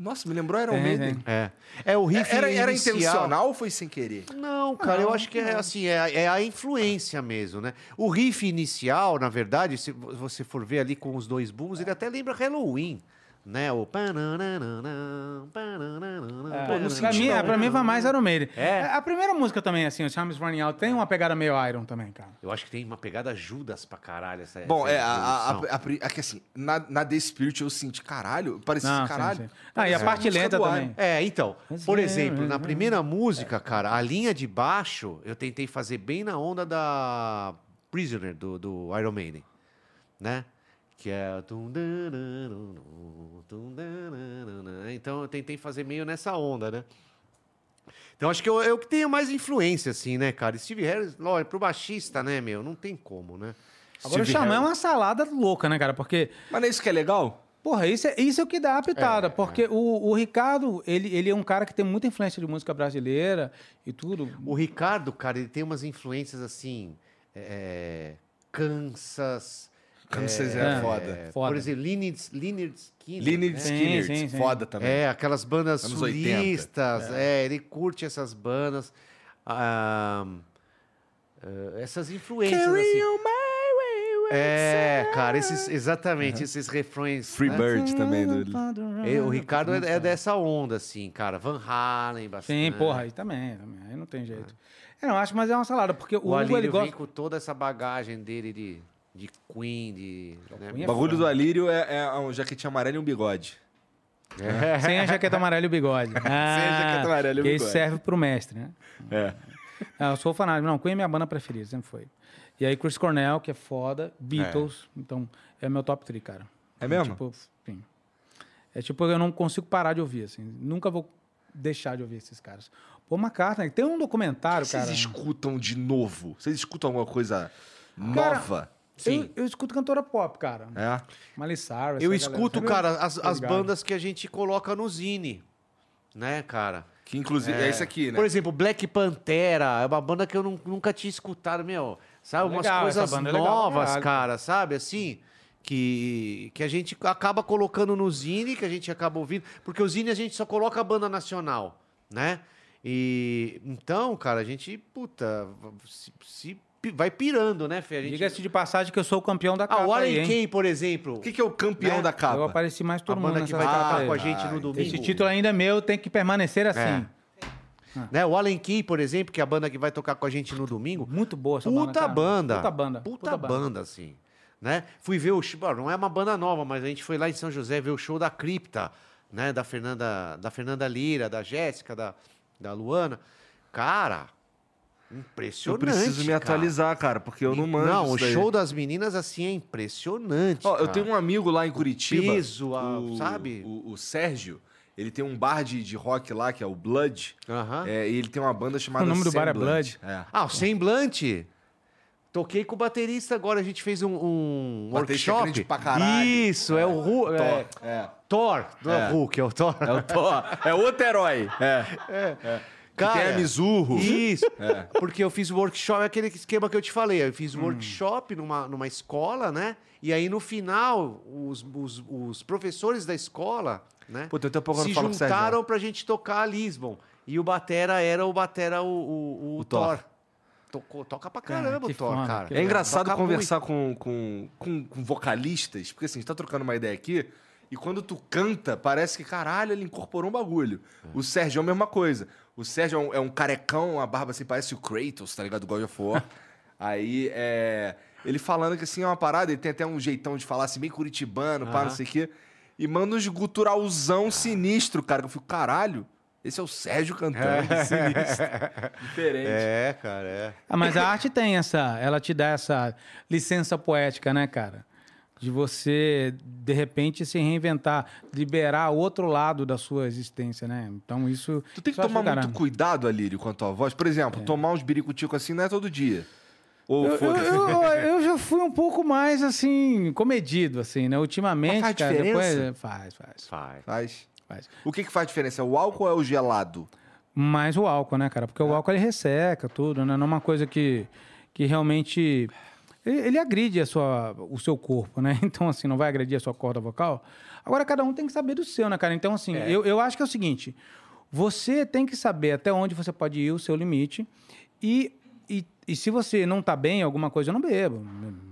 Nossa, me lembrou Iron Maiden. É. É o riff Era, era inicial. intencional ou foi sem querer? Não, cara, eu acho que é assim, é, a- é a influência mesmo, né? O riff inicial, na verdade, se vo- você for ver ali com os dois booms, ele até lembra Halloween, né? O pananana, pananana, É, pra, mim, é, pra mim vai mais Iron Maiden. É. A primeira música também, assim, o Charms Running Out, tem uma pegada meio Iron também, cara. Eu acho que tem uma pegada Judas pra caralho essa Bom, essa é, a, a, a, é que assim, na, na The Spirit eu senti, caralho, parecia Não, sim, caralho. sim. Ah, e a parte música lenta também. É, então, Mas por é, exemplo, é, na é. primeira música, cara, a linha de baixo eu tentei fazer bem na onda da Prisoner, do, do Iron Maiden, né? Que é... Então eu tentei fazer meio nessa onda, né? Então acho que eu, eu que tenho mais influência, assim, né, cara? Steve Harris, lógico, pro baixista, né, meu? Não tem como, né? Agora o Steve Xamã é uma salada louca, né, cara? Porque, Mas não é isso que é legal? porra, isso é, isso é o que dá a pitada. porque O, o Ricardo, ele, ele é um cara que tem muita influência de música brasileira e tudo. O Ricardo, cara, ele tem umas influências assim. É, Kansas. Kansas é, é, foda. é, Foda. Por exemplo, Lynyrd Lynyrd Skynyrd. Lynyrd né? Sim, sim, sim. foda também. É, aquelas bandas Anos 80. sulistas. É. ele curte essas bandas. Ah, ah, essas influências. assim. É, cara, esses, exatamente, esses refrões. Free né? Bird também. Do... É, o Ricardo é, é dessa onda, assim, cara. Van Halen, bastante. Sim, porra, aí também, também. Aí não tem jeito. Eu não acho, mas é uma salada, porque o, O Hugo, ele Alírio vem gosta... com toda essa bagagem dele de, de Queen, de... né? Queen O é bagulho foda. do Alírio é, é um jaquetinho amarelo e um bigode. Sem a jaqueta amarela e o bigode. <laughs> Ah, jaqueta amarela e o que bigode. isso serve pro mestre, né? É. Ah, eu sou fanático. Não, Queen é minha banda preferida, sempre foi. E aí Chris Cornell, que é foda. Beatles. Então, é meu top 3, cara. É mesmo? Tipo, enfim. É tipo, eu não consigo parar de ouvir, assim. Nunca vou deixar de ouvir esses caras. Pô, McCartney, tem um documentário, Vocês cara. escutam de novo? Vocês escutam alguma coisa Cara, nova? Sim. Eu, eu escuto cantora pop, cara. É. Miley Cyrus. Eu escuto, galera. cara, as, as bandas que a gente coloca no Zine, né, cara? Que inclusive é, esse aqui, né? Por exemplo, Black Pantera é uma banda que eu nun- nunca tinha escutado, meu. Sabe, umas Legal, essa coisas é novas, caralho. cara, sabe? Assim, que, que a gente acaba colocando no Zine, que a gente acaba ouvindo. Porque o Zine a gente só coloca a banda nacional, né? E então, cara, a gente, puta, se, se vai pirando, né, Fê? A gente... Diga-se de passagem que eu sou o campeão da Ah, capa o aí, Allen? Kay, por exemplo. O que, que é o campeão Né? da Eu capa? apareci mais A todo mundo banda que vai tocar aí. com a gente no domingo. Esse título ainda é meu, tem que permanecer assim. Né? O Allen Key, por exemplo, que é a banda que vai tocar com a gente no domingo. Muito boa essa Puta banda. banda. Puta banda. Puta, banda, assim. Né? Fui ver o show. Não é uma banda nova, mas a gente foi lá em São José ver o show da Cripta, né? Da Fernanda, da Fernanda Lira, da Jéssica, da, da Luana. Cara, Eu impressionante. preciso me cara. atualizar, cara, porque eu não manjo Não, o isso daí. show das meninas, assim, é impressionante. Ó, eu tenho um amigo lá em Curitiba. Peso, a- o, sabe? O, o Sérgio. Ele tem um bar de, de rock lá, que é o Blood. Aham. É, e ele tem uma banda chamada O nome do bar é. Blood? É. Ah, o Semblante. Toquei com o baterista agora, a gente fez um, um workshop. pra caralho. Isso, é, o Ru, é, Thor. É. Thor, não é, É. o Hulk, é o Thor. É o Thor. É outro herói. É. Que tem a Mizurro. Isso. <laughs> É. Porque eu fiz o workshop, é aquele esquema que eu te falei. Eu fiz o Hum. workshop numa, numa escola, né? E aí, no final, os, os, os professores da escola, né? Que eu se juntaram pra gente tocar a Lisbon. E o Batera era o Batera, o, o, o O Thor. Thor. Tocou, toca pra Cara, caramba o Thor, foda, cara. É engraçado Toca conversar com, com, com, com vocalistas, porque assim, a gente tá trocando uma ideia aqui, e quando tu canta, parece que, caralho, ele incorporou um bagulho. O Sérgio é a mesma coisa. O Sérgio é um, é um carecão, uma barba assim, parece o Kratos, tá ligado? Do God of War. <laughs> Aí, é... Ele falando que assim é uma parada, ele tem até um jeitão de falar assim, bem curitibano, pá, não sei o quê. E manda uns guturalzão sinistro, cara. que Eu fico, caralho, esse é o Sérgio cantando, sinistro. <laughs> Diferente. É, cara, é. Ah, mas a arte tem essa, ela te dá essa licença poética, né, cara? De você, de repente, se reinventar, liberar outro lado da sua existência, né? Então isso. Tu tem que tomar caralho. muito cuidado, Alírio, com a tua voz. Por exemplo, tomar uns biricuticos assim não é todo dia. Ou Eu, eu, <laughs> eu, eu já fui um pouco mais assim, comedido, assim, né? Ultimamente, Mas faz cara, diferença? depois. Faz, faz, Faz. Faz. faz. O que que faz diferença? É o álcool ou é o gelado? Mais o álcool, né, cara? Porque o álcool ele resseca tudo, né? Não é uma coisa que, que realmente. Ele, ele agride a sua, o seu corpo, né? <laughs> Então, assim, não vai agredir a sua corda vocal. Agora, cada um tem que saber do seu, né, cara? Então, assim, eu, eu acho que é o seguinte: você tem que saber até onde você pode ir, o seu limite. E, e, e se você não tá bem em alguma coisa, eu não bebo.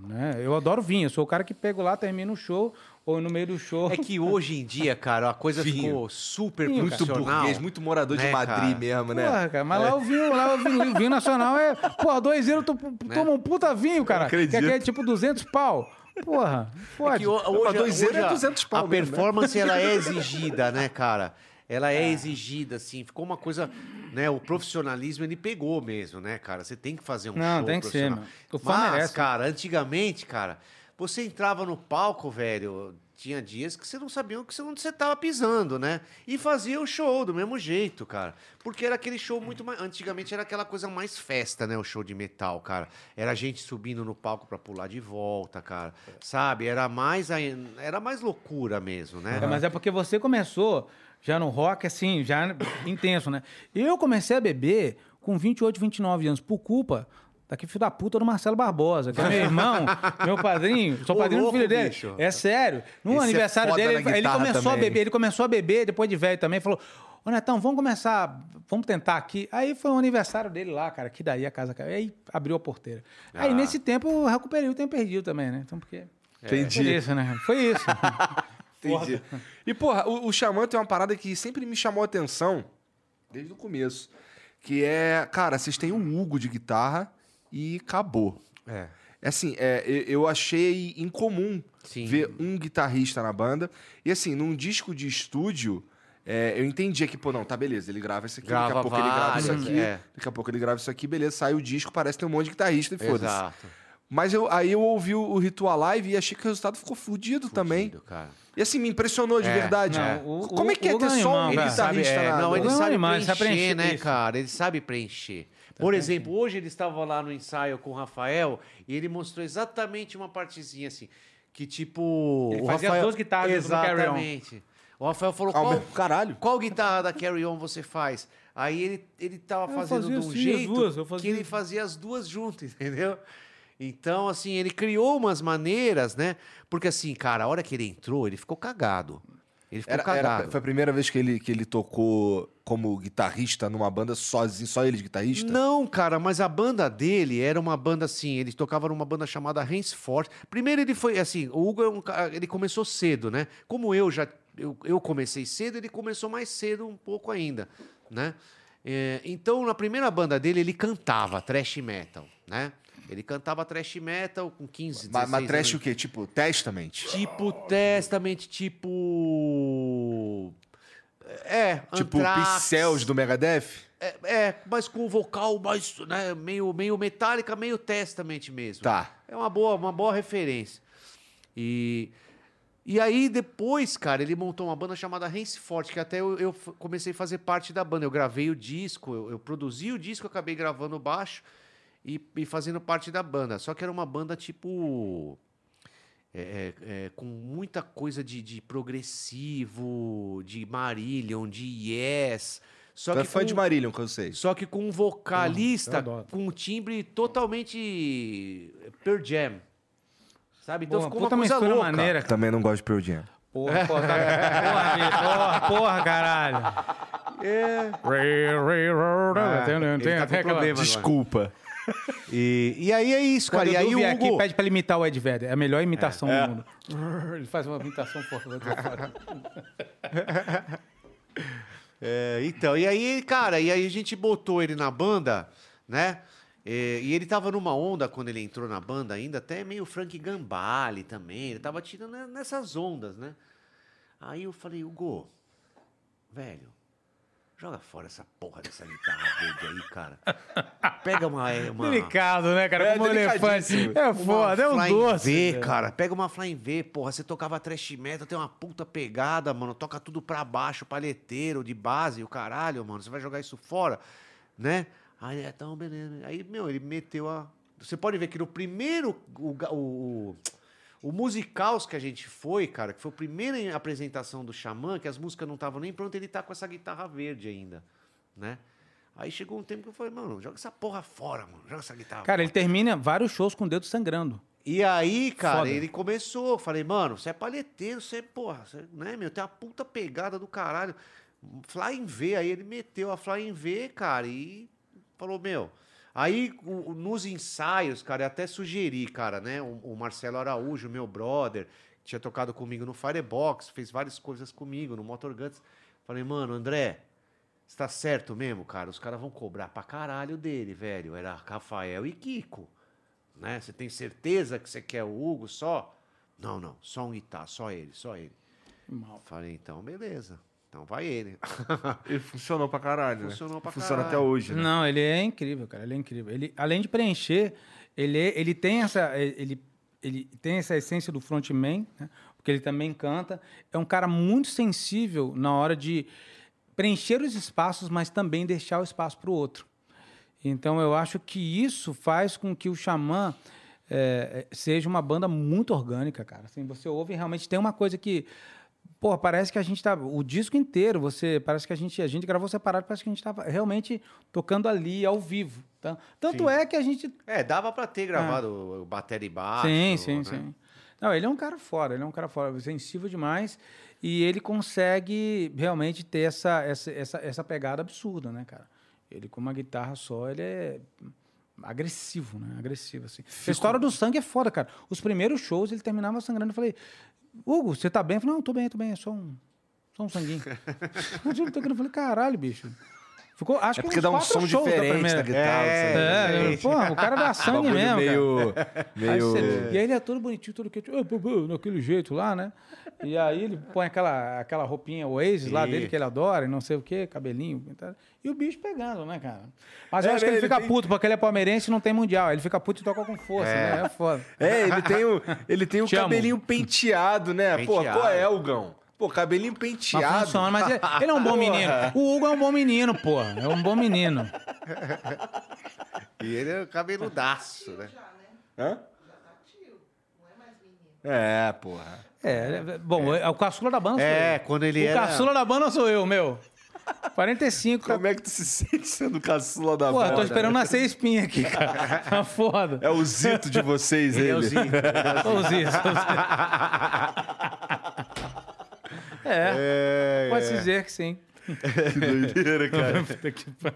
Né? Eu adoro vinho. Eu sou o cara que pego lá, termina o show, ou no meio do show. É que hoje em dia, cara, a coisa Vinho. ficou super Vinho, Muito burguês, muito morador de Né, Madrid cara? mesmo, né? Porra, cara, mas lá o vinho, lá o vinho, o vinho nacional é. Porra, dois euros, tu toma um puta vinho, cara. acredito. Que aqui é tipo 200 pau. Porra, É pode. Pra hoje, dois hoje euros é a- 200 pau A mesmo, né? performance, ela é <laughs> exigida, né, cara? Ela é exigida, assim. Ficou uma coisa... Né, o profissionalismo, ele pegou mesmo, né, cara? Você tem que fazer um Não, show tem que ser, profissional. meu. O fã Mas, merece. cara, antigamente, cara, você entrava no palco, velho... Tinha dias que você não sabia onde você tava pisando, né? E fazia o show do mesmo jeito, cara. Porque era aquele show muito mais. Antigamente era aquela coisa mais festa, né? O show de metal, cara. Era gente subindo no palco pra pular de volta, cara. Sabe? Era mais, era mais loucura mesmo, né? É, mas é porque você começou já no rock, assim, já intenso, né? Eu comecei a beber com 28, 29 anos, por culpa daquele filho da puta do Marcelo Barbosa, que é meu irmão, <laughs> meu padrinho, sou Ô, padrinho do filho dele. bicho. É sério. No Esse é aniversário foda dele, ele, começou a também. beber, ele começou a beber depois de velho também, falou. Ô, Netão, vamos começar, vamos tentar aqui. Aí foi o aniversário dele lá, cara, que daí a casa caiu. Aí abriu a porteira. Aí Ah. nesse tempo eu recuperei o tempo perdido também, né? Então, porque. Entendi. Foi isso, né? Foi isso. <laughs> Entendi. E, porra, o, o Xamã tem uma parada que sempre me chamou a atenção, desde o começo. Que é, cara, vocês têm um Hugo de guitarra e acabou. É. É assim, é, eu, achei incomum Sim. ver um guitarrista na banda. E assim, num disco de estúdio, é, eu entendia que, pô, não, tá beleza, ele grava isso aqui, daqui Grava a pouco ele grava isso aqui, é. daqui a pouco ele grava isso aqui, beleza, sai o disco, parece que tem um monte de guitarrista e foda-se. Exato. Mas eu, aí eu ouvi o, o Ritual Live e achei que o resultado ficou fudido, também. Fudido, cara. E assim, me impressionou de É, verdade. não, o- Como é que é o- o ter só um guitarrista sabe, é, na não, ele Não, sabe preencher, né, cara? Ele sabe preencher. Por exemplo, hoje ele estava lá no ensaio com o Rafael e ele mostrou exatamente uma partezinha assim, que tipo... Ele o fazia as Rafael... duas guitarras. Exatamente. O Rafael falou, qual, caralho. qual guitarra da Carry On você faz? Aí ele, ele tava Eu fazendo fazia de um assim, as jeito duas, eu que ele fazia as duas juntas, <laughs> entendeu? Então, assim, ele criou umas maneiras, né? Porque assim, cara, a hora que ele entrou, ele ficou cagado. Ele ficou Era, era- cagado. foi a primeira vez que ele, que ele tocou como guitarrista numa banda sozinho, só ele de guitarrista? Não, cara, mas a banda dele era uma banda assim, ele tocava numa banda chamada Henceforth. Primeiro ele foi assim, o Hugo é um ele começou cedo, né? Como eu já eu, eu comecei cedo, ele começou mais cedo um pouco ainda, né? É, então na primeira banda dele ele cantava thrash metal, né? Ele cantava thrash metal com 15, 16 Mas, mas trash anos. o quê? Tipo, Testament? Tipo Testament, tipo é, Tipo, Anthrax. Pincels do Megadeth? É, é, mas com o vocal mais, né, meio, meio metálica, meio Testament mesmo. Tá. É uma boa, uma boa referência. E, E aí, depois, cara, ele montou uma banda chamada Rance Forte, que até eu, eu comecei a fazer parte da banda. Eu gravei o disco, eu, eu produzi o disco, acabei gravando baixo e, e fazendo parte da banda. Só que era uma banda tipo. é, é, é, com muita coisa de, de progressivo, de Marillion, de Yes. Só Tu é que fã com- de Marillion, que eu sei. só que com um vocalista adoro. com um timbre totalmente Pearl Jam. Sabe? Então Porra, ficou uma coisa louca. maneira. Também não gosto de Pearl Jam. Porra, porra, tá- porra, porra, porra, caralho. É. Ah, tem, tem tá até com aquela... Desculpa. E, e aí é isso, Quando cara. E aí o Hugo... aqui, pede pra ele imitar o Ed Vedder. É a melhor imitação do mundo. <laughs> Ele faz uma imitação forte. <laughs> É, então, e aí, cara, e aí a gente botou ele na banda, né? É, e ele tava numa onda quando ele entrou na banda ainda, até meio Frank Gambale também. Ele tava tirando ne- nessas ondas, né? Aí eu falei, Hugo, velho, joga fora essa porra dessa guitarra verde aí, cara. Pega uma. é, uma Delicado, né, cara? É, Como um elefante. É foda, é um doce. V, cara. Pega uma Flying V, porra. Você tocava trash metal, tem uma puta pegada, mano. Toca tudo pra baixo, palheteiro, de base, o caralho, mano. Você vai jogar isso fora, né? Aí, é, então, beleza. Aí, meu, ele meteu a... Você pode ver que no primeiro... O, o, o, Musicals que a gente foi, cara, que foi a primeira apresentação do Xamã, que as músicas não estavam nem prontas, ele tá com essa guitarra verde ainda, né? Aí chegou um tempo que eu falei, mano, joga essa porra fora, mano. Joga essa guitarra Cara, fora. ele termina vários shows com o dedo sangrando. E aí, cara, Foda. ele começou. Falei, mano, você é palheteiro, você, porra, você, né, meu, tem uma puta pegada do caralho. Flying V, aí ele meteu a Flying V, cara, e falou, meu. Aí, o- nos ensaios, cara, eu até sugeri, cara, né? O, o Marcelo Araújo, meu brother, tinha tocado comigo no Firebox, fez várias coisas comigo no Motor Guts. Falei, mano, André, você tá certo mesmo, cara? Os caras vão cobrar pra caralho dele, velho. Era Rafael e Kiko né? Você tem certeza que você quer o Hugo só? Não, não, só um guitarra, só ele, só ele. Mal. Falei, então beleza. Então vai ele. <laughs> Ele funcionou pra caralho, né? Funcionou pra Funciona caralho. até hoje, né? Não, ele é incrível, cara. Ele é incrível. Ele, além de preencher, ele, é- ele tem essa. Ele, ele tem essa essência do frontman, né? porque ele também canta. É um cara muito sensível na hora de preencher os espaços, mas também deixar o espaço para o outro. Então eu acho que isso faz com que o Xamã é, é, seja uma banda muito orgânica, cara. Assim, você ouve e realmente tem uma coisa que. Pô, parece que a gente tá. O disco inteiro, você. Parece que a gente. A gente gravou separado, parece que a gente estava realmente tocando ali ao vivo. Tá? Tanto Sim. é que a gente. É, dava pra ter gravado o, o bateria e baixo. sim, sim, né? sim. Não, ele é um cara fora, ele é um cara fora, sensível demais. E ele consegue realmente ter essa, essa, essa, essa pegada absurda, né, cara? Ele com uma guitarra só, ele é agressivo, né? Agressivo, assim. A história do sangue é foda, cara. Os primeiros shows, ele terminava sangrando. Eu falei, Hugo, você tá bem? Eu falei, não, tô bem, tô bem, é só um, só um sanguinho. <laughs> querendo. Eu falei, caralho, bicho. Ficou, acho É que porque uns dá um som da diferente da guitarra. É, sabe? É, Gente. porra, o cara dá <laughs> sangue mesmo, cara. <laughs> meio... Aí meio... você- E aí ele é todo bonitinho, todo quieto, "Ah, pô, pô", daquele jeito lá, né? E aí ele põe aquela, aquela roupinha Oasis lá dele que ele adora, e não sei o quê, cabelinho. e o bicho pegando, né, cara? Mas eu É, acho que ele ele fica tem- puto, porque ele é palmeirense e não tem mundial. Ele fica puto e toca com força, né? É foda. É, ele tem o, ele tem o Te amo. cabelinho penteado, né? Pô, Penteado. qual é, Hugão? Pô, cabelinho Mas penteado. funciona, mas ele, ele é um bom <laughs> Porra. menino. O Hugo é um bom menino, porra. É um bom menino. E ele é cabeludaço, né? Já, né? Hã? Já tá tio. Não é mais menino. É, porra. É, é, bom, é- o caçula da banda sou É, eu. quando ele o era... caçula da banda sou eu, meu. 45, Como é que tu se sente sendo caçula da Porra, banda? tô esperando nascer espinha aqui, cara. <laughs> Tá foda. É o Zito de vocês, Ele ele. é o Zinho. Ô, Ziz, ô, Ziz. É, pode-se dizer que sim. <laughs> Que doideira, <laughs> cara.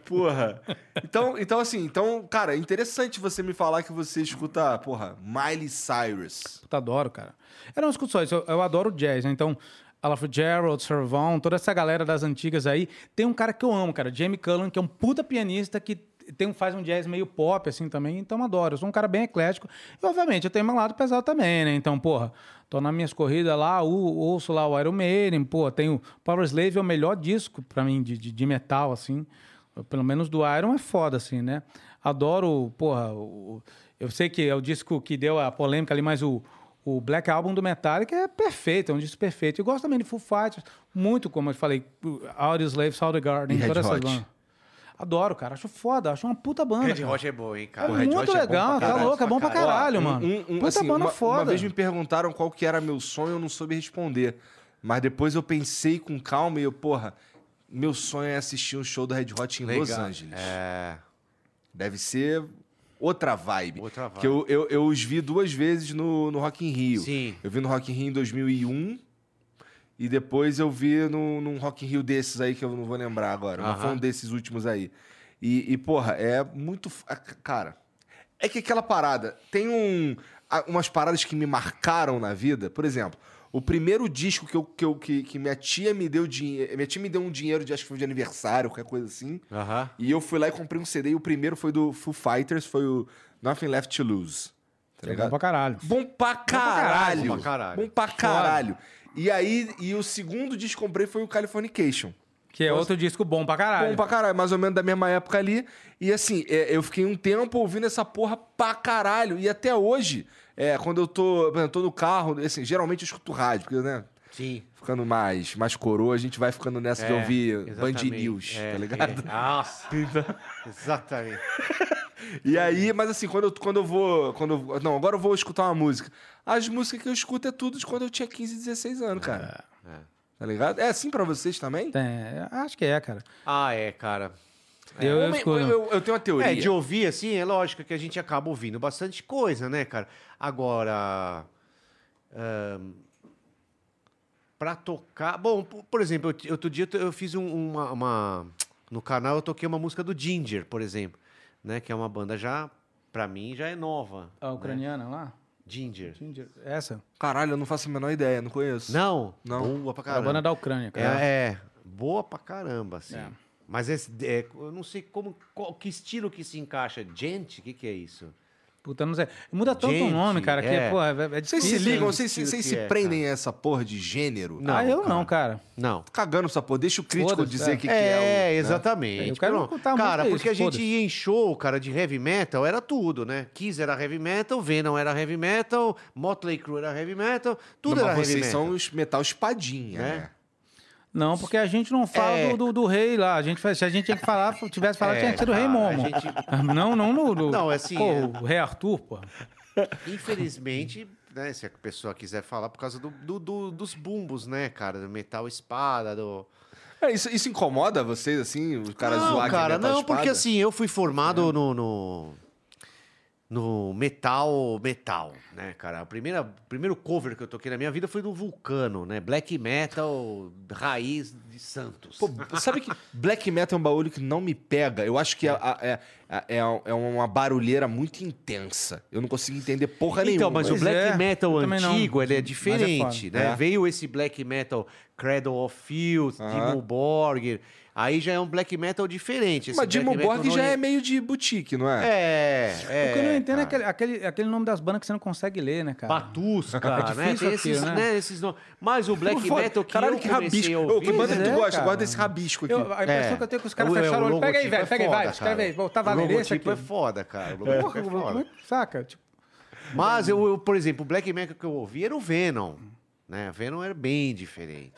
Porra. Então, então, assim, então, cara, é interessante você me falar que você escuta, porra, Miley Cyrus. Puta, adoro, cara. Eu não escuto só isso, eu, eu adoro jazz, né? Então, Ella Fitzgerald, Servon, toda essa galera das antigas aí. Tem um cara que eu amo, cara, Jamie Cullen, que é um puta pianista que tem, um- faz um jazz meio pop, assim, também. Então, adoro. Eu sou um cara bem eclético. E, obviamente, eu tenho meu lado pesado também, né? Então, porra, tô nas minhas corridas lá, ou- ouço lá o Iron Maiden, pô, tenho... Power Slave é o melhor disco pra mim de, de, de metal, assim. Pelo menos do Iron é foda, assim, né? Adoro, porra, o- eu sei que é o disco que deu a polêmica ali, mas o, O Black Album do Metallica é perfeito, é um disco perfeito. Eu gosto também de Foo Fighters, muito como eu falei, Audioslave, Soundgarden, E Red todas essas bandas. Adoro, cara. Acho foda, acho uma puta banda. Red. Hot é bom, hein, É cara. Pô, Red muito Hot é legal, pra tá louco, é bom pra pra caralho, mano. Um- um- puta assim, banda uma, foda. uma vez me perguntaram qual que era meu sonho, eu não soube responder. Mas depois eu pensei com calma e eu, porra, meu sonho é assistir um show do Red Hot em Los Legal. Angeles. É. Deve ser outra vibe. Outra vibe. Que eu, eu, eu os vi duas vezes no, no Rock in Rio. Sim. Eu vi no Rock in Rio em 2001 e depois eu vi no, num Rock in Rio desses aí que eu não vou lembrar agora. Mas foi um desses últimos aí. E, e, porra, é muito... Cara, é que aquela parada... Tem um, umas paradas que me marcaram na vida. Por exemplo, o primeiro disco que, eu, que, eu, que, que minha tia me deu dinheiro... Minha tia me deu um dinheiro de, acho que foi de aniversário, qualquer coisa assim. Aham. E eu fui lá e comprei um CD e o primeiro foi do Foo Fighters, foi o Nothing Left to Lose. Tá É bom ligado? pra caralho. Bom pra caralho, caralho. bom pra caralho. Bom pra caralho. E aí, e o segundo disco que comprei foi o Californication. Que é outro disco bom pra caralho. Bom pra caralho, mais ou menos da mesma época ali. E assim, é, eu fiquei um tempo ouvindo essa porra pra caralho. E até hoje, é, quando eu tô, por exemplo, tô no carro, assim, geralmente eu escuto rádio, porque, né? Sim. Ficando mais, mais coroa, a gente vai ficando nessa de É, ouvir Band exatamente. News, É, tá ligado? é. <laughs> <laughs> Nossa. Exatamente. <laughs> E aí, mas assim, quando eu, quando eu vou. Quando eu- não, agora eu vou escutar uma música. As músicas que eu escuto é tudo de quando eu tinha 15, 16 anos, cara. É. Tá ligado? É assim pra vocês também? É, acho que é, cara. Ah, é, cara. Eu, eu eu, eu- eu tenho uma teoria. É, de ouvir, assim, é lógico que a gente acaba ouvindo bastante coisa, né, cara? Agora. Pra tocar. Bom, por exemplo, eu- outro dia eu fiz um- uma, uma- No canal eu toquei uma música do Ginger, por exemplo. Né? Que é uma banda já. Pra mim já é nova. A ucraniana lá? Ginger. Ginger. Essa? Caralho, eu não faço a menor ideia, não conheço. Não? Não. Boa pra É a caramba. banda da Ucrânia, cara. É, é, boa pra caramba, assim. É. Mas esse, é, eu não sei como, qual- que estilo que se encaixa. Gente, o que, que é isso? Puta, não sei. Muda tanto o Gente, nome, cara, que, é. pô, é, é Vocês difícil. se ligam, né? vocês, vocês se é, prendem a essa porra de gênero? Não, ah, eu cara. não, cara. Não. Tô cagando essa porra. Deixa o crítico dizer é. o que, é, que é. o- né? exatamente. Eu quero Não, escutar Cara, porque a isso, gente foda-se. ia em show, cara, de heavy metal, era tudo, né? Kiss era heavy metal, Venom era heavy metal, Motley Crue era heavy metal, tudo Não, era mas heavy vocês metal. são os metal espadinha, Né? Não, porque a gente não fala É. do, do, do rei lá. A gente, se a gente tinha que falar, tivesse falado, É, tinha sido o rei cara, a Momo. gente- <laughs> Não, não no. no Não, assim, Pô, é- o rei Arthur, pô. Infelizmente, né, se a pessoa quiser falar por causa do, do- do- dos bumbos, né, cara, do metal espada, do... É, isso, isso incomoda vocês, assim, os caras não, zoar que é cara, não, porque assim, eu fui formado no, no, no metal, metal, né, cara? A primeira, o primeiro cover que eu toquei na minha vida foi do Vulcano, né? Black metal raiz de Santos. Pô, sabe que <laughs> black metal é um bagulho que não me pega? Eu acho que é, é, é, é uma barulheira muito intensa. Eu não consigo entender porra nenhuma. Então, mas o Pois black é, metal eu antigo, ele é Mas é diferente, né? É. Veio esse black metal Cradle of Filth, Aham. Dimmu Borgir, aí já é um black metal diferente. esse Mas Dimmu metal Borg não já é meio de boutique, não é? É, é. o que eu não entendo é cara. aquele, aquele, aquele nome das bandas que você não consegue ler, né, cara? Batusca, <laughs> É né? difícil Tem esses, aquilo, né? né? esses nomes. Mas o black <laughs> metal que Caralho, eu que rabisco. ouvir... que banda que Pois tu é, gosta? Eu cara. gosto desse rabisco aqui. Eu, a impressão É. que eu tenho é que os caras O- fecharam o olho. Pega aí, velho. é Pega aí, vai. Escreve aí. Tá O valendo logotipo aqui. é foda, cara. O logotipo é Porra, foda. Saca? Tipo, Mas, eu, eu, por exemplo, o black metal que eu ouvi era o Venom. Né? O Venom era bem diferente.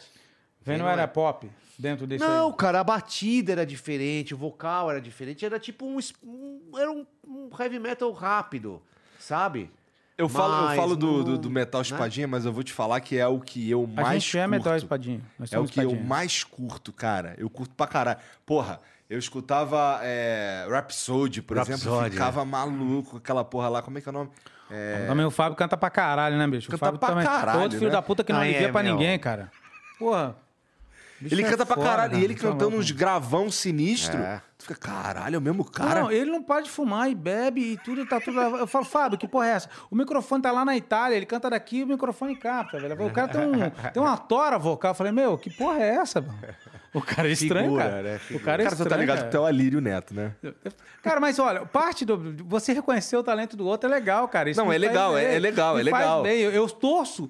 Venom Venom era é- pop dentro desse Não, aí. cara, a batida era diferente, o vocal era diferente, era tipo um. um- era um, um heavy metal rápido, sabe? Eu falo, eu Mas falo do, não- do, do metal né? espadinha, mas eu vou te falar que é o que eu A mais gente é curto. metal espadinha. É o que eu espadinha. mais curto, cara. Eu curto pra caralho. Porra, eu escutava é, Rhapsody, por exemplo, Rhapsody, ficava maluco com aquela porra lá. Como é que é o nome? Também o Fábio canta pra caralho, né, bicho? Canta o Fábio pra também. caralho, Outro filho né? da puta que não Ah, alivia é, pra meu. ninguém, cara. Porra. Bicho Ele é canta pra foda, caralho. cara. E ele Tá cantando uns gravão sinistro. É. Tu fica, caralho, é o mesmo cara. Não, ele não para de fumar e bebe e tudo, tá tudo. Eu falo, Fábio, que porra é essa? O microfone tá lá na Itália, ele canta daqui e o microfone capta, velho. O cara tem, um, tem uma tora vocal. Eu falei, meu, que porra é essa, mano? O cara é estranho, Figura, cara. né? O cara é Cara, você estranho. tá ligado cara. que tu é o Alírio Neto, né? Cara, mas olha, parte do. Você reconhecer o talento do outro é legal, cara. Isso Não, é legal, é- é legal, é faz legal. bem. Eu, eu torço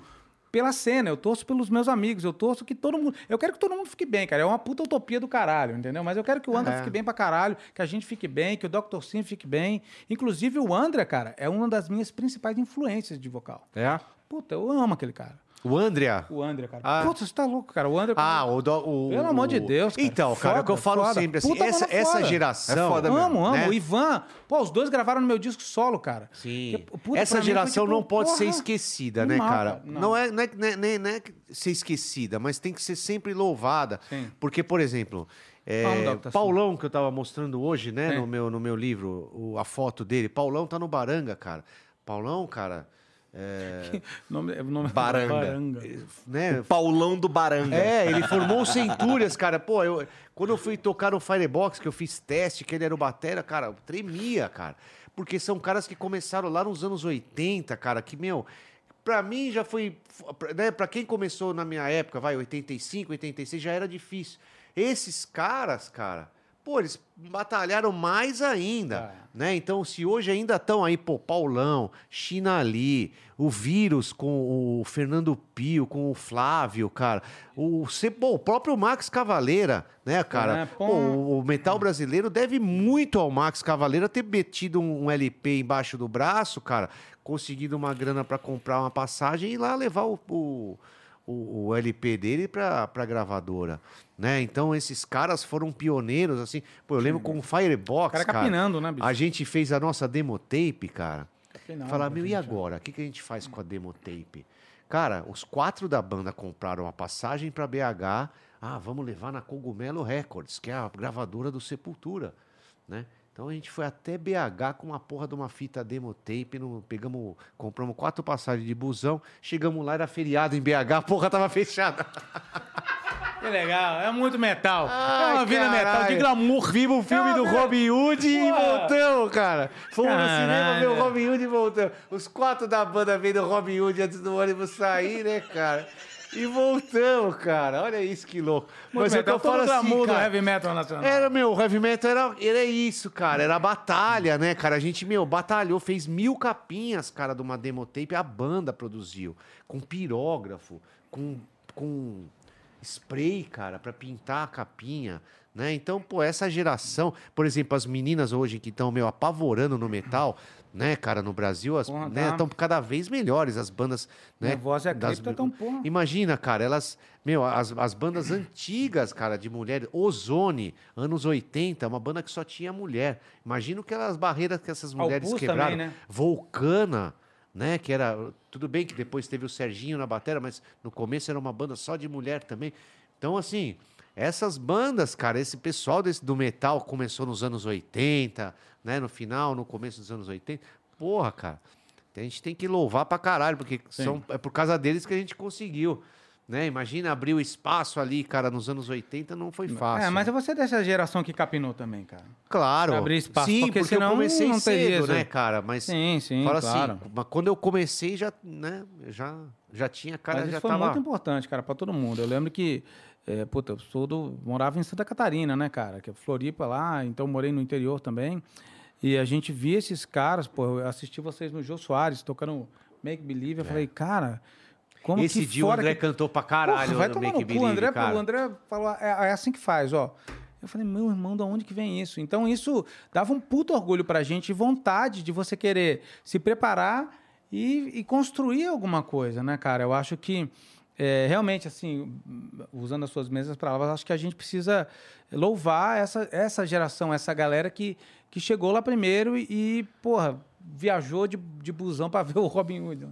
pela cena, eu torço pelos meus amigos, eu torço que todo mundo. Eu quero que todo mundo fique bem, cara. É uma puta utopia do caralho, entendeu? Mas eu quero que o André É. fique bem pra caralho, que a gente fique bem, que o Dr. Sim fique bem. Inclusive, o André, cara, é uma das minhas principais influências de vocal. É? Puta, eu amo aquele cara. O André. O André, cara. Ah. Puta, você tá louco, cara. O André. Ah, o, do, o Pelo amor de Deus, cara. Então, cara, é o que eu falo foda. sempre assim, Puta essa, essa geração, É foda mesmo, amo, amo. né? O Ivan. Pô, os dois gravaram no meu disco solo, cara. Sim. Puta, Essa geração tipo, não pode ser porra, esquecida, né, animal, cara? Não, Não. é, não, é, não, é, nem- não é ser esquecida, mas tem que ser sempre louvada. Sim. Porque, por exemplo, é. Paulão, que eu tava mostrando hoje, né, É. no, meu, no meu livro, o- a foto dele. Paulão tá no Baranga, cara. Paulão, cara, <laughs> é, Nome, o nome Baranga. né, Paulão do Baranga. é, ele formou o Centúrias, cara. Pô, eu, quando eu fui tocar no Firebox, que eu fiz teste, que ele era o batera, cara, eu tremia, cara. Porque são caras que começaram lá nos anos 80, cara, que, meu, pra mim já foi, né, pra quem começou na minha época, vai, 85, 86, já era difícil. Esses caras, cara, pô, eles batalharam mais ainda, É. né? Então, se hoje ainda estão aí, pô, Paulão, Chinali, o Vírus com o Fernando Pio, com o Flávio, cara, o, pô, o próprio Max Cavaleira, né, cara? É, Pô, pô. o metal brasileiro deve muito ao Max Cavaleira ter metido um, um LP embaixo do braço, cara, conseguido uma grana pra comprar uma passagem e ir lá levar o, o, o- o LP dele pra, pra gravadora, né? Então esses caras foram pioneiros, assim. Pô, eu lembro com o Firebox, O cara cara, capinando, né, bicho? a gente fez a nossa demo tape, cara. Capinando, Falar, meu, e agora? O que, que a gente faz com a demo tape? Cara, os quatro da banda compraram a passagem para BH. Ah, vamos levar na Cogumelo Records, que é a gravadora do Sepultura, né? Então a gente foi até BH com uma porra de uma fita demo tape, no, pegamos, compramos quatro passagens de busão, chegamos lá, era feriado em BH, a porra tava fechada. <laughs> Que legal, é muito metal. Ai, é uma vida metal de caralho. glamour. Vimos o filme É uma do Robin Hood e voltamos, cara. Fomos no cinema ver o Caralho. Robin Hood e voltamos. Os quatro da banda vendo o Robin Hood antes do ônibus sair, né, cara? E voltamos, cara. Olha isso que louco. Muito Mas é que metal, eu falo todo o assim, cara. heavy metal nacional. Era, meu, o heavy metal era, era isso, cara. Era batalha, né, cara? A gente, meu, batalhou, fez mil capinhas, cara, de uma demo tape. A banda produziu. Com pirógrafo, com, com spray, cara, pra pintar a capinha, né? Então, pô, essa geração... Por exemplo, as meninas hoje que estão, meu, apavorando no metal... Né, cara, no Brasil, as Porra, né, tá. estão cada vez melhores as bandas, né? Minha voz é das- tão porra. Imagina, cara, elas. Meu, as, as bandas antigas, cara, de mulheres. Ozone, anos 80, uma banda que só tinha mulher. Imagina aquelas barreiras que essas mulheres Albus quebraram. também, né? Vulcana, né? Que era. Tudo bem que depois teve o Serginho na bateria, mas no começo era uma banda só de mulher também. Então, assim. Essas bandas, cara, esse pessoal desse, do metal começou nos anos 80, né? No final, no começo dos anos 80. Porra, cara. A gente tem que louvar pra caralho, porque são, é por causa deles que a gente conseguiu. Né? Imagina abrir o espaço ali, cara, nos anos 80 não foi fácil. É, mas é você dessa geração que capinou também, cara. Claro. pra abrir espaço, Sim, porque porque, senão eu comecei não cedo, isso né, cara? Mas Sim, sim, fala claro. assim, mas quando eu comecei já, né, já, já tinha, cara, Mas já isso foi tava... muito importante, cara, pra todo mundo. Eu lembro que, é, puta, eu sou do, morava em Santa Catarina, né, cara? Que é Floripa lá, então morei no interior também. E a gente via esses caras, pô, eu assisti vocês no Jô Soares tocando Make Believe. Eu falei, cara, como É. Esse que dia o fora André que cantou pra Porra, caralho vai no tomar Make no Believe, André, cara. O André falou, é, é assim que faz, ó. Eu falei, meu irmão, da onde que vem isso? Então isso dava um puto orgulho pra gente e vontade de você querer se preparar e, e construir alguma coisa, né, cara? Eu acho que é, realmente, assim, usando as suas mesmas palavras, acho que a gente precisa louvar essa, essa geração, essa galera que, que chegou lá primeiro e, e, porra, viajou de, de busão pra <laughs> ver o Robin Hood.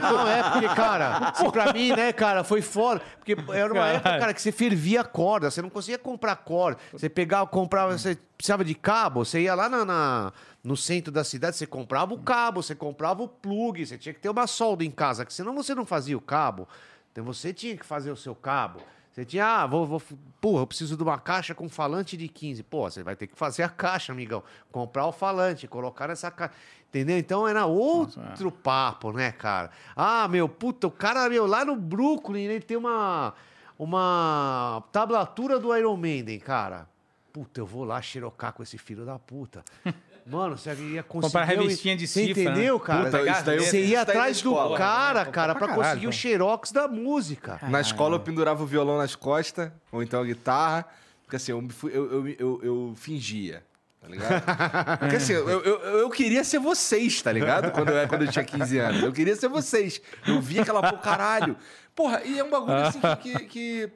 Não, é, porque, cara, assim, pra mim, né, cara, foi foda. Porque era uma época, cara, que você fervia corda, você não conseguia comprar corda. Você pegava, comprava, você precisava de cabo, você ia lá na, na- no centro da cidade, você comprava o cabo, você comprava o plug, você tinha que ter uma solda em casa, que senão você não fazia o cabo. Então você tinha que fazer o seu cabo. Você tinha, ah, vou, vou, porra, eu preciso de uma caixa com falante de 15. Pô, você vai ter que fazer a caixa, amigão. Comprar o falante, colocar nessa caixa. Entendeu? Então era outro outro papo, né, cara? Ah, meu, puta, o cara, meu, lá no Brooklyn, ele tem uma, uma tablatura do Iron Maiden, cara. Puta, eu vou lá xerocar com esse filho da puta. <laughs> Mano, você ia conseguir. Comprar revistinha de Você cifra, entendeu, né? cara? Puta, isso daí eu você ia isso daí na atrás do escola. cara, Pô, cara, pra pra caralho, conseguir o pô. xerox da música. Na escola eu pendurava o violão nas costas, ou então a guitarra, porque assim, eu, eu, eu, eu, eu fingia, tá ligado? <laughs> Porque assim, eu, eu, eu queria ser vocês, tá ligado? Quando eu, quando eu tinha 15 anos. Eu queria ser vocês. Eu via aquela porra, caralho. Porra, e é um bagulho assim que, que- que-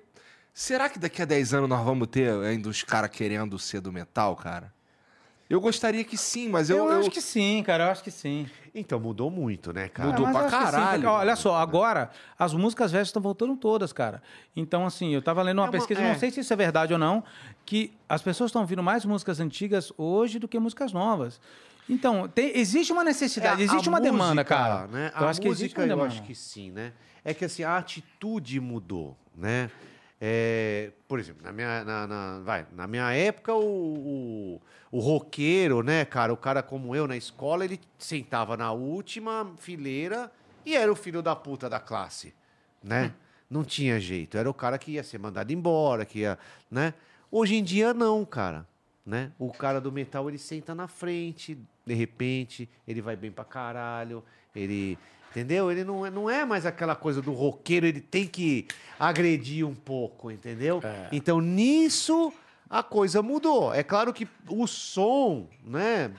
Será que daqui a 10 anos nós vamos ter ainda os caras querendo ser do metal, cara? Eu gostaria que sim, mas eu. Eu, eu- acho que sim, cara, eu acho que sim. Então mudou muito, né, cara? Mudou Ah, mas pra eu sim, caralho. porque, olha só, agora as músicas velhas estão voltando todas, cara. Então, assim, eu tava lendo uma É uma- pesquisa, é. não sei se isso é verdade ou não, que as pessoas estão ouvindo mais músicas antigas hoje do que músicas novas. Então, tem- existe uma necessidade, É, existe uma demanda, música, cara. Né? Eu a acho que existe música, uma eu demanda. acho que sim, né? É que assim, a atitude mudou, né? É, por exemplo, na minha, na, na- vai, na minha época, o, o, o roqueiro, né, cara? O cara como eu na escola, ele sentava na última fileira e era o filho da puta da classe, né? Não tinha jeito. Era o cara que ia ser mandado embora, que ia, né? Hoje em dia, não, cara. Né? O cara do metal, ele senta na frente, de repente, ele vai bem pra caralho, ele... Entendeu? Ele não é, não é mais aquela coisa do roqueiro, ele tem que agredir um pouco, entendeu? Então, nisso, a coisa mudou. É claro que o som, né?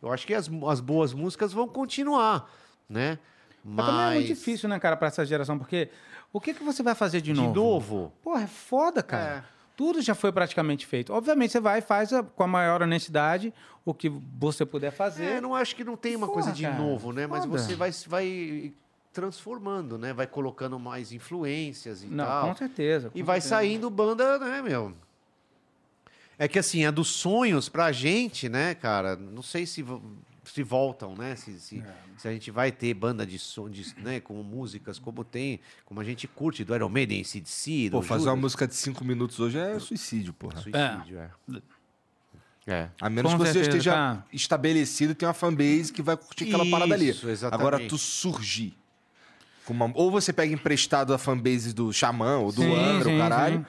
Eu acho que as, as boas músicas vão continuar, né? Mas também é muito difícil, né, cara, pra essa geração, porque o que, que você vai fazer de De novo? novo. Porra, é foda, cara. É. Tudo já foi praticamente feito. Obviamente, você vai e faz a- com a maior honestidade o que você puder fazer. É, não acho que não tem uma coisa de novo, né? Mas foda. você vai, vai transformando, né? Vai colocando mais influências e não, tal. com certeza. E com vai certeza. saindo banda, né, meu? É que assim, a dos sonhos pra gente, né, cara? Não sei se, se voltam, né? Se, se, se a gente vai ter banda de som, de, né, com músicas como tem, como a gente curte, do Iron Maiden, CDC, do Pô, fazer uma música de 5 minutos hoje é suicídio, porra. Suicídio, é. É. A menos Com que você certeza, esteja cara. estabelecido e tenha uma fanbase que vai curtir aquela parada ali. Isso, exatamente. Agora, tu surgir. uma- Ou você pega emprestado a fanbase do Xamã ou do Sim, Angra, o sim, caralho. sim.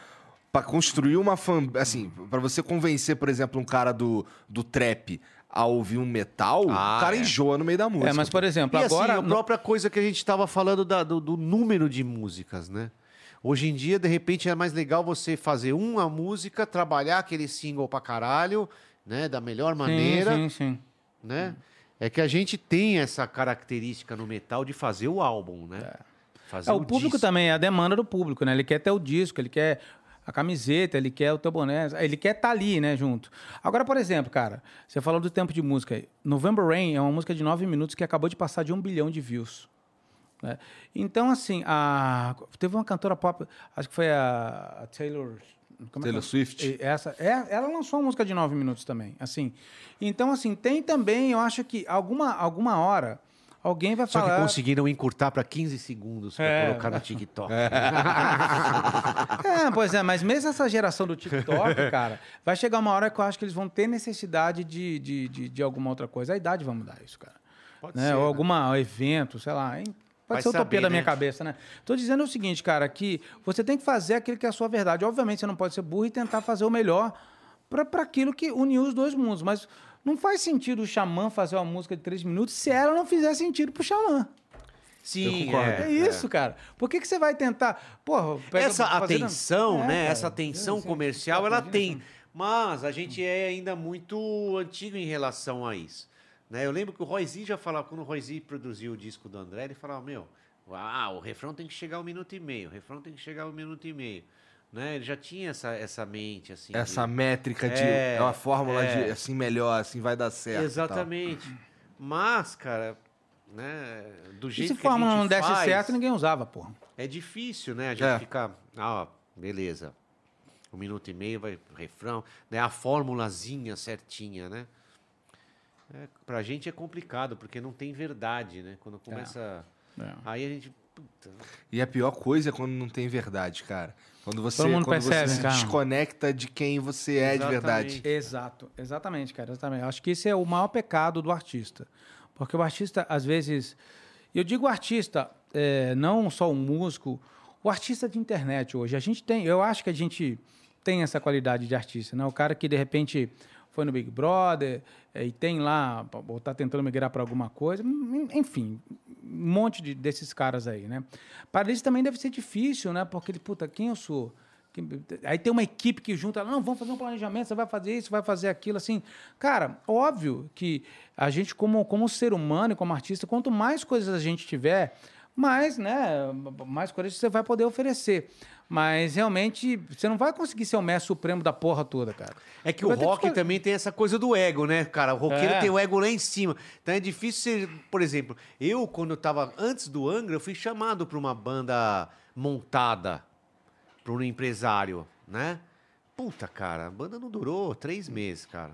Pra construir uma fan. Assim, pra você convencer, por exemplo, um cara do, do trap a ouvir um metal, Ah, o cara é. enjoa no meio da música. É, mas, por exemplo, E agora. assim, a própria coisa que a gente estava falando da- do, do número de músicas, né? Hoje em dia, de repente, é mais legal você fazer uma música, trabalhar aquele single pra caralho, né? Da melhor maneira, Sim, sim, sim. né? É que a gente tem essa característica no metal de fazer o álbum, né? Fazer É, o público disco. também, é a demanda do público, né? Ele quer ter o disco, ele quer a camiseta, ele quer o teu boné, ele quer estar ali, né, junto. Agora, por exemplo, cara, você falou do tempo de música aí. November Rain é uma música de nove minutos que acabou de passar de um bilhão de views. né? Então, assim, a... teve uma cantora pop, acho que foi a, a Taylor... como é Taylor que- Swift? Essa, é, ela lançou uma música de nove minutos também, assim. Então, assim, tem também, eu acho que alguma, alguma hora alguém vai Só falar... que conseguiram encurtar pra 15 segundos pra É. colocar no TikTok. <laughs> É, pois é, mas mesmo essa geração do TikTok, <laughs> cara, vai chegar uma hora que eu acho que eles vão ter necessidade de, de, de, de alguma outra coisa. A idade vai mudar isso, cara. Pode né? ser, Ou né? algum evento, sei lá. hein? Pode Vai ser utopia saber, da minha né? cabeça, né? Tô dizendo o seguinte, cara, que você tem que fazer aquilo que é a sua verdade. Obviamente, você não pode ser burro e tentar fazer o melhor para aquilo que uniu os dois mundos. Mas não faz sentido o Xamã fazer uma música de três minutos se ela não fizer sentido pro Xamã. Sim, concordo. É, isso, cara. Por que, que você vai tentar. Porra, pega- essa fazendo- atenção, É, né? cara. Essa atenção comercial, ela tem. assim. Mas a gente é ainda muito antigo em relação a isso. Né? Eu lembro que o Roy Z já falava, quando o Roy Z produziu o disco do André, ele falava, meu, ah, o refrão tem que chegar a um minuto e meio, o refrão tem que chegar a um minuto e meio. Né? Ele já tinha essa, essa mente, assim. Essa de- métrica de. É, É, uma fórmula é. de assim melhor, assim vai dar certo. e tal. Exatamente. Mas, cara, né, do E jeito se que a fórmula gente não desse faz, certo, ninguém usava, porra. é difícil, né? A gente É. fica, ah, beleza, um minuto e meio, vai refrão, né? A formulazinha certinha, né? É, pra gente é complicado, porque não tem verdade, né? Quando começa... É. Aí a gente... Puta, E a pior coisa é quando não tem verdade, cara. Quando você, Todo mundo quando percebe, você se cara. desconecta de quem você é de verdade. Exato, exatamente, cara. Exatamente. Acho que esse é o maior pecado do artista. Porque o artista, às vezes. Eu digo artista, é, não só um músico, o artista de internet hoje. A gente tem, eu acho que a gente tem essa qualidade de artista, né? O cara que de repente foi no Big Brother, é, e tem lá, ou tá tentando migrar para alguma coisa, en- enfim, um monte de, desses caras aí, né? Para eles também deve ser difícil, né? Porque, puta, quem eu sou? Aí tem uma equipe que junta, não, vamos fazer um planejamento, você vai fazer isso, vai fazer aquilo, assim. Cara, óbvio que a gente, como, como ser humano e como artista, quanto mais coisas a gente tiver, mais, né, mais coisas você vai poder oferecer. Mas realmente, você não vai conseguir ser o mestre supremo da porra toda, cara. É que o ter que rock escolher. também tem essa coisa do ego, né, cara? O roqueiro É. tem o ego lá em cima. Então é difícil ser. Por exemplo, eu, quando eu tava antes do Angra, eu fui chamado pra uma banda montada, pra um empresário, né? Puta, cara, a banda não durou três meses, cara.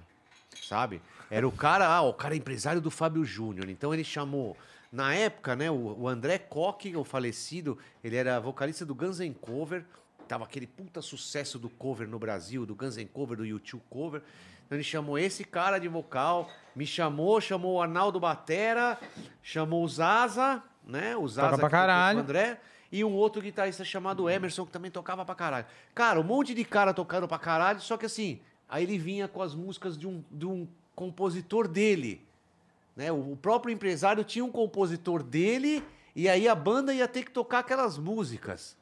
Sabe? Era o cara, ah, o cara é empresário do Fábio Júnior. Então ele chamou. Na época, né, o, André Koch, o falecido, ele era vocalista do Guns N' Cover. Tava aquele puta sucesso do cover no Brasil, do Guns N' Cover, do YouTube Cover. Então ele chamou esse cara de vocal, me chamou, chamou o Arnaldo Batera, chamou o Zaza, né? O Zaza Toca pra caralho. André. E um outro guitarrista chamado Emerson, que também tocava pra caralho. Cara, um monte de cara tocando pra caralho, só que assim, aí ele vinha com as músicas de um, de um compositor dele. Né? O próprio empresário tinha um compositor dele, e aí a banda ia ter que tocar aquelas músicas.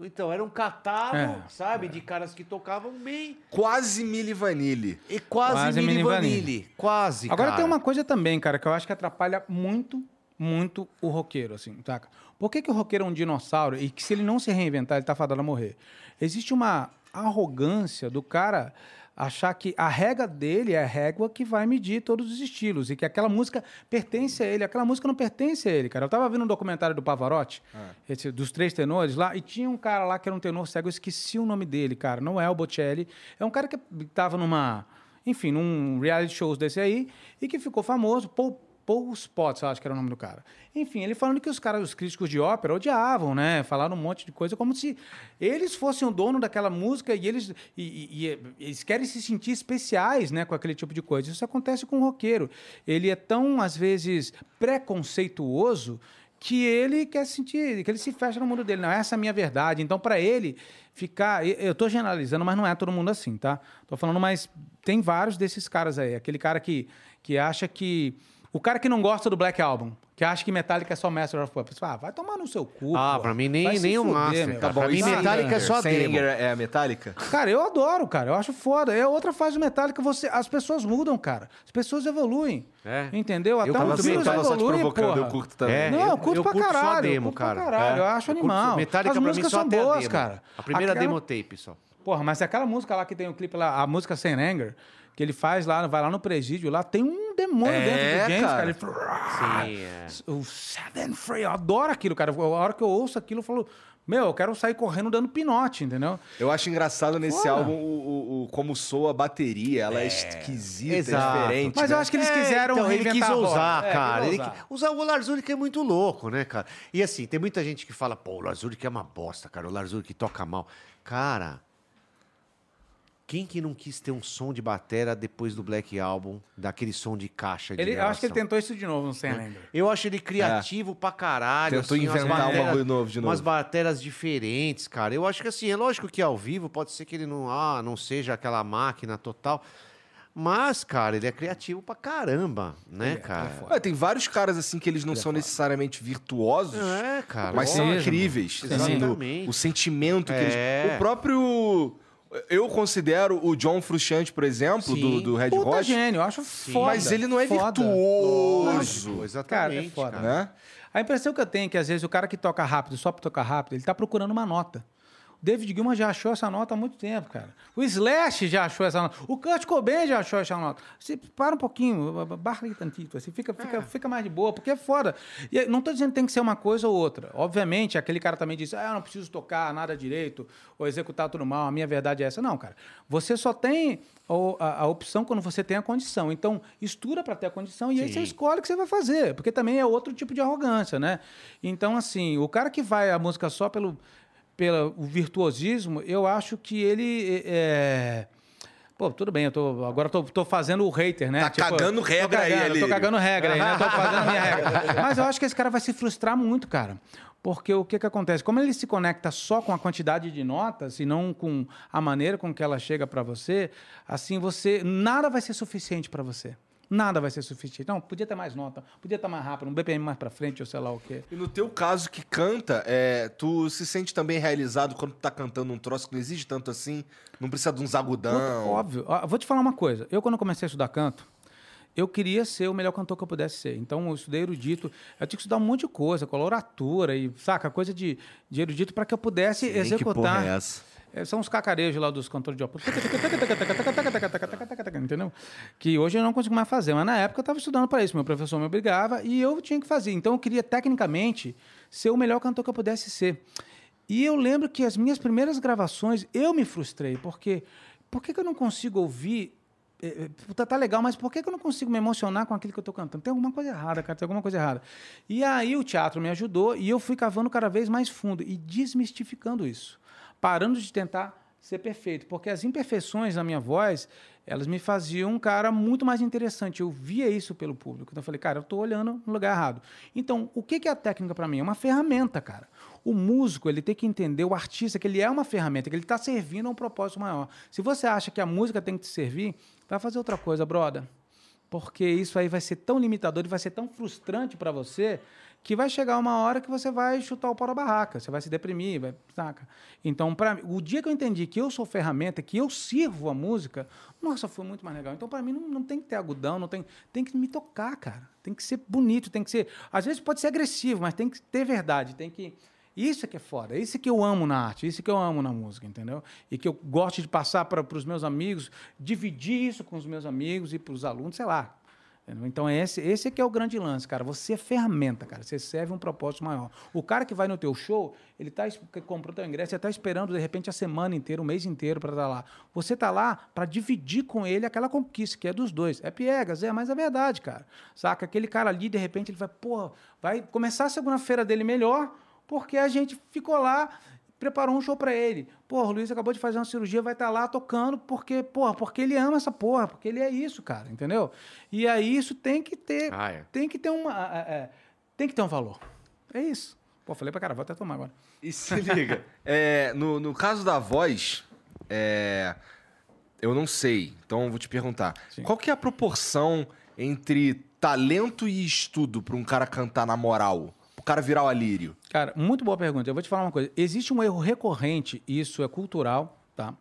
Então, era um catálogo, É, sabe, de caras que tocavam bem Quase Milli Vanilli. e quase, Quase Mini Vanille. Vanille. Quase, Agora cara. tem uma coisa também, cara, que eu acho que atrapalha muito, muito o roqueiro, assim, saca? Por que, que o roqueiro é um dinossauro e que se ele não se reinventar, ele tá fadado a morrer? Existe uma arrogância do cara achar que a régua dele é a régua que vai medir todos os estilos e que aquela música pertence a ele, aquela música não pertence a ele, cara. Eu tava vendo um documentário do Pavarotti, esse, dos três tenores lá, e tinha um cara lá que era um tenor cego, eu esqueci o nome dele, cara, não é o Bocelli, é um cara que tava numa enfim, num reality shows desse aí, e que ficou famoso, Paul Spots, eu acho que era o nome do cara. Enfim, ele falando que os caras, os críticos de ópera, odiavam, né? Falaram um monte de coisa, como se eles fossem o dono daquela música e eles, e, e- e eles querem se sentir especiais, né? Com aquele tipo de coisa. Isso acontece com o roqueiro. Ele é tão, às vezes, preconceituoso que ele quer sentir, que ele se fecha no mundo dele. Não, essa é a minha verdade. Então, para ele ficar. Eu estou generalizando, mas não é todo mundo assim, tá? Tô falando, mas tem vários desses caras aí. Aquele cara que, que acha que. O cara que não gosta do Black Album, que acha que Metallica é só Master of Puppets. Ah, vai tomar no seu cu. Ah, pô. pra mim nem- Vai nem o Master, meu. cara. Pra mim, Metallica é só a Sem demo. Anger é a Metallica? Cara, eu adoro, cara. Eu acho foda. É outra fase do Metallica. Você, as pessoas mudam, cara. As pessoas evoluem. É. Entendeu? Até tava o assim, vírus eu tava só te provocando, porra. eu curto também. É, Não, eu- eu curto eu pra curto só a caralho. demo, eu curto cara. Pra caralho. É. Eu acho Eu curto- animal. Metallica As pra mim músicas só são boas, demo. cara. A primeira demo tape só. Porra, mas aquela música lá que tem o clipe lá, a música Sem Anger, que ele faz lá, vai lá no presídio, lá tem um demônio É, dentro do James, cara. cara. Ele fala, Sim, é. o Seven Free, eu adoro aquilo, cara. A hora que eu ouço aquilo, eu falo, meu, eu quero sair correndo dando pinote, entendeu? Eu acho engraçado nesse Foda. álbum o, o- o- como soa a bateria. Ela é, esquisita, Exato. diferente. Mas né? eu acho que eles É, quiseram então, ele quis reinventar a roda. usar, É, cara. quis Ele usar. usar o Lars Ulrich é muito louco, né, cara? E assim, tem muita gente que fala, pô, o Lars Ulrich é uma bosta, cara. O Lars Ulrich toca mal. Cara, quem que não quis ter um som de batera depois do Black Album, daquele som de caixa de Ele, eu acho que ele tentou isso de novo no Sem Anger. Eu acho ele criativo pra caralho. Tentou assim, inventar um bateras- bagulho novo de novo. Umas bateras diferentes, cara. Eu acho que assim, é lógico que ao vivo pode ser que ele não, ah, não seja aquela máquina total. Mas, cara, ele é criativo pra caramba, né, Ele é, cara? é. É, tem vários caras assim que eles não são necessariamente virtuosos, É, cara. mas são Mesmo. incríveis. assim, no- Exatamente. o sentimento que É. eles. O próprio. Eu considero o John Frusciante, por exemplo, do, Sim. do Red Puta Hot. gênio, eu acho foda. Mas ele não é foda. virtuoso. Lógico, exatamente, Cara, é foda. cara. Né? A impressão que eu tenho é que às vezes o cara que toca rápido, só pra tocar rápido, ele tá procurando uma nota. David Gilman já achou essa nota há muito tempo, cara. O Slash já achou essa nota. O Kurt Cobain já achou essa nota. Você para um pouquinho, barra aí tantito, assim, fica, fica, fica mais de boa, porque é foda. E aí, não tô dizendo que tem que ser uma coisa ou outra. Obviamente, aquele cara também diz, ah, eu não preciso tocar nada direito, ou executar tudo mal, a minha verdade é essa. Não, cara. Você só tem o- a, a opção quando você tem a condição. Então, estuda para ter a condição e aí Sim. você escolhe o que você vai fazer, porque também é outro tipo de arrogância, né? Então, assim, o cara que vai a música só pelo, pelo virtuosismo, eu acho que ele é, Pô, tudo bem, eu tô, agora tô, tô fazendo o hater, né? Tá cagando tô regra aí, cagando, Alírio. Tô cagando regra aí, né? Tô fazendo a minha regra. <laughs> Mas eu acho que esse cara vai se frustrar muito, cara. Porque o que que acontece? Como ele se conecta só com a quantidade de notas e não com a maneira com que ela chega para você, assim, você nada vai ser suficiente para você. Nada vai ser suficiente. Não, podia ter mais nota, podia estar mais rápido, um BPM mais para frente, ou sei lá o quê. E no teu caso que canta, é, tu se sente também realizado quando tu tá cantando um troço que não exige tanto assim? Não precisa de uns agudão? Óbvio. Ó, Vou te falar uma coisa. Eu, quando comecei a estudar canto, eu queria ser o melhor cantor que eu pudesse ser. Então, eu estudei erudito. Eu tinha que estudar um monte de coisa, coloratura e, saca, coisa de, de erudito para que eu pudesse executar. essa? É, São os cacarejos lá dos cantores de ópera. Entendeu? Que hoje eu não consigo mais fazer, mas na época eu estava estudando para isso. Meu professor me obrigava e eu tinha que fazer. Então eu queria, tecnicamente, ser o melhor cantor que eu pudesse ser. E eu lembro que as minhas primeiras gravações eu me frustrei, porque por que, que eu não consigo ouvir? eh, eh, Tá, tá legal, mas por que, eu não consigo me emocionar com aquilo que eu estou cantando? Tem alguma coisa errada, cara, tem alguma coisa errada. E aí o teatro me ajudou e eu fui cavando cada vez mais fundo e desmistificando isso parando de tentar ser perfeito, porque as imperfeições na minha voz, elas me faziam um cara muito mais interessante. Eu via isso pelo público. Então eu falei, cara, eu estou olhando no lugar errado. Então, o que é a técnica para mim? É uma ferramenta, cara. O músico, ele tem que entender, o artista, que ele é uma ferramenta, que ele está servindo a um propósito maior. Se você acha que a música tem que te servir, vai fazer outra coisa, brother. Porque isso aí vai ser tão limitador e vai ser tão frustrante para você que vai chegar uma hora que você vai chutar o pau da barraca, você vai se deprimir, vai, saca? Então, para o dia que eu entendi que eu sou ferramenta, que eu sirvo a música, nossa, foi muito mais legal. Então, para mim, não, não tem que ter agudão, não tem, tem que me tocar, cara. Tem que ser bonito, tem que ser. Às vezes pode ser agressivo, mas tem que ter verdade, tem que. Isso é que é foda, isso é que eu amo na arte, isso é que eu amo na música, entendeu? E que eu gosto de passar para os meus amigos, dividir isso com os meus amigos e para os alunos, sei lá. Então, esse, esse é que é o grande lance, cara. Você é ferramenta, cara. Você serve um propósito maior. O cara que vai no teu show, ele tá, comprou teu ingresso, ele está esperando, de repente, a semana inteira, o mês inteiro para estar lá. Você tá lá para dividir com ele aquela conquista, que é dos dois. É piegas, é, mas é verdade, cara. Saca? Aquele cara ali, de repente, ele vai, porra, vai começar a segunda-feira dele melhor, porque a gente ficou lá preparou um show pra ele. Porra, o Luiz acabou de fazer uma cirurgia, vai estar lá tocando porque, porra, porque ele ama essa porra, porque ele é isso, cara, entendeu? E aí isso tem que ter, Ah, é. tem que ter uma, é, é, tem que ter um valor. É isso. Pô, falei pra cara, vou até tomar agora. E se liga, <laughs> é, no, no caso da voz, é, eu não sei, então eu vou te perguntar. Sim. Qual que é a proporção entre talento e estudo pra um cara cantar na moral? Pro cara virar o alírio? Cara, muito boa pergunta. Eu vou te falar uma coisa. Existe um erro recorrente, e isso é cultural, tá?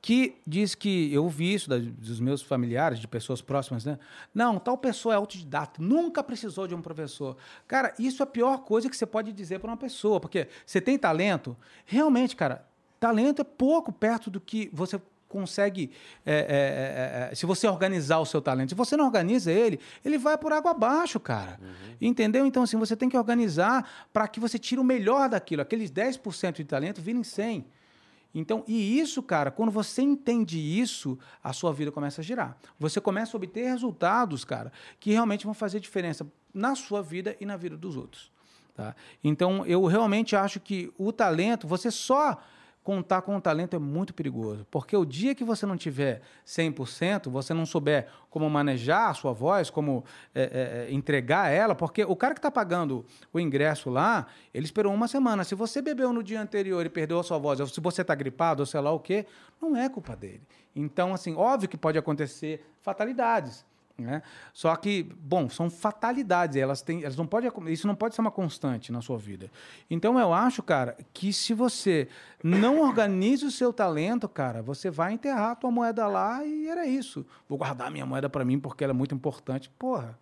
Que diz que, eu ouvi isso dos meus familiares, de pessoas próximas, né? Não, tal pessoa é autodidata, nunca precisou de um professor. Cara, isso é a pior coisa que você pode dizer para uma pessoa, porque você tem talento, realmente, cara, talento é pouco perto do que você consegue, é, é, é, é, se você organizar o seu talento. Se você não organiza ele, ele vai por água abaixo, cara. Entendeu? Então, assim, você tem que organizar para que você tire o melhor daquilo. Aqueles 10% de talento virem 100%. Então, e isso, cara, quando você entende isso, a sua vida começa a girar. Você começa a obter resultados, cara, que realmente vão fazer diferença na sua vida e na vida dos outros. Tá? Então, eu realmente acho que o talento, você só contar com o talento é muito perigoso. Porque o dia que você não tiver 100%, você não souber como manejar a sua voz, como é, é, entregar ela, porque o cara que está pagando o ingresso lá, ele esperou uma semana. Se você bebeu no dia anterior e perdeu a sua voz, ou se você está gripado, ou sei lá o quê, não é culpa dele. Então, assim, óbvio que pode acontecer fatalidades. Né? Só que, bom, são fatalidades, elas têm, elas não acon- isso não pode ser uma constante na sua vida. Então eu acho, cara, que se você não organiza o seu talento, cara, você vai enterrar a tua moeda lá e era isso. Vou guardar minha moeda para mim porque ela é muito importante. Porra,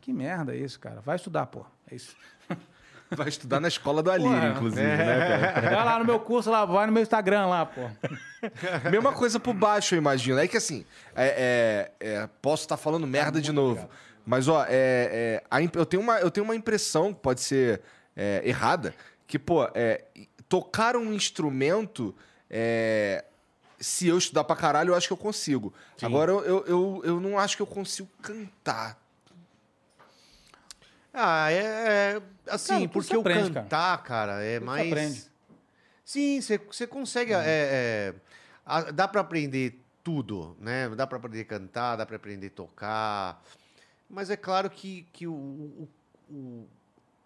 que merda é isso, cara? Vai estudar, porra. É isso. <laughs> Vai estudar na escola do alírio, Porra, inclusive, né, cara? Vai lá no meu curso, lá, vai no meu Instagram lá, porra. <laughs> Mesma coisa por baixo, eu imagino. É que assim, é, é, é, posso estar falando merda de novo. Mas, ó, é, é, a eu, tenho uma, eu tenho uma impressão, que pode ser é, errada, que, pô, é, tocar um instrumento, é, se eu estudar pra caralho, eu acho que eu consigo. Agora, eu, eu, eu, eu não acho que eu consigo cantar. Ah, é, é, assim, Cara, porque o aprende, cara. cantar, cara, é mais. aprende. Sim, você, consegue. é, é, a- dá pra aprender tudo, né? Dá para aprender a cantar, dá para aprender a tocar. Mas é claro que, que o, o- o-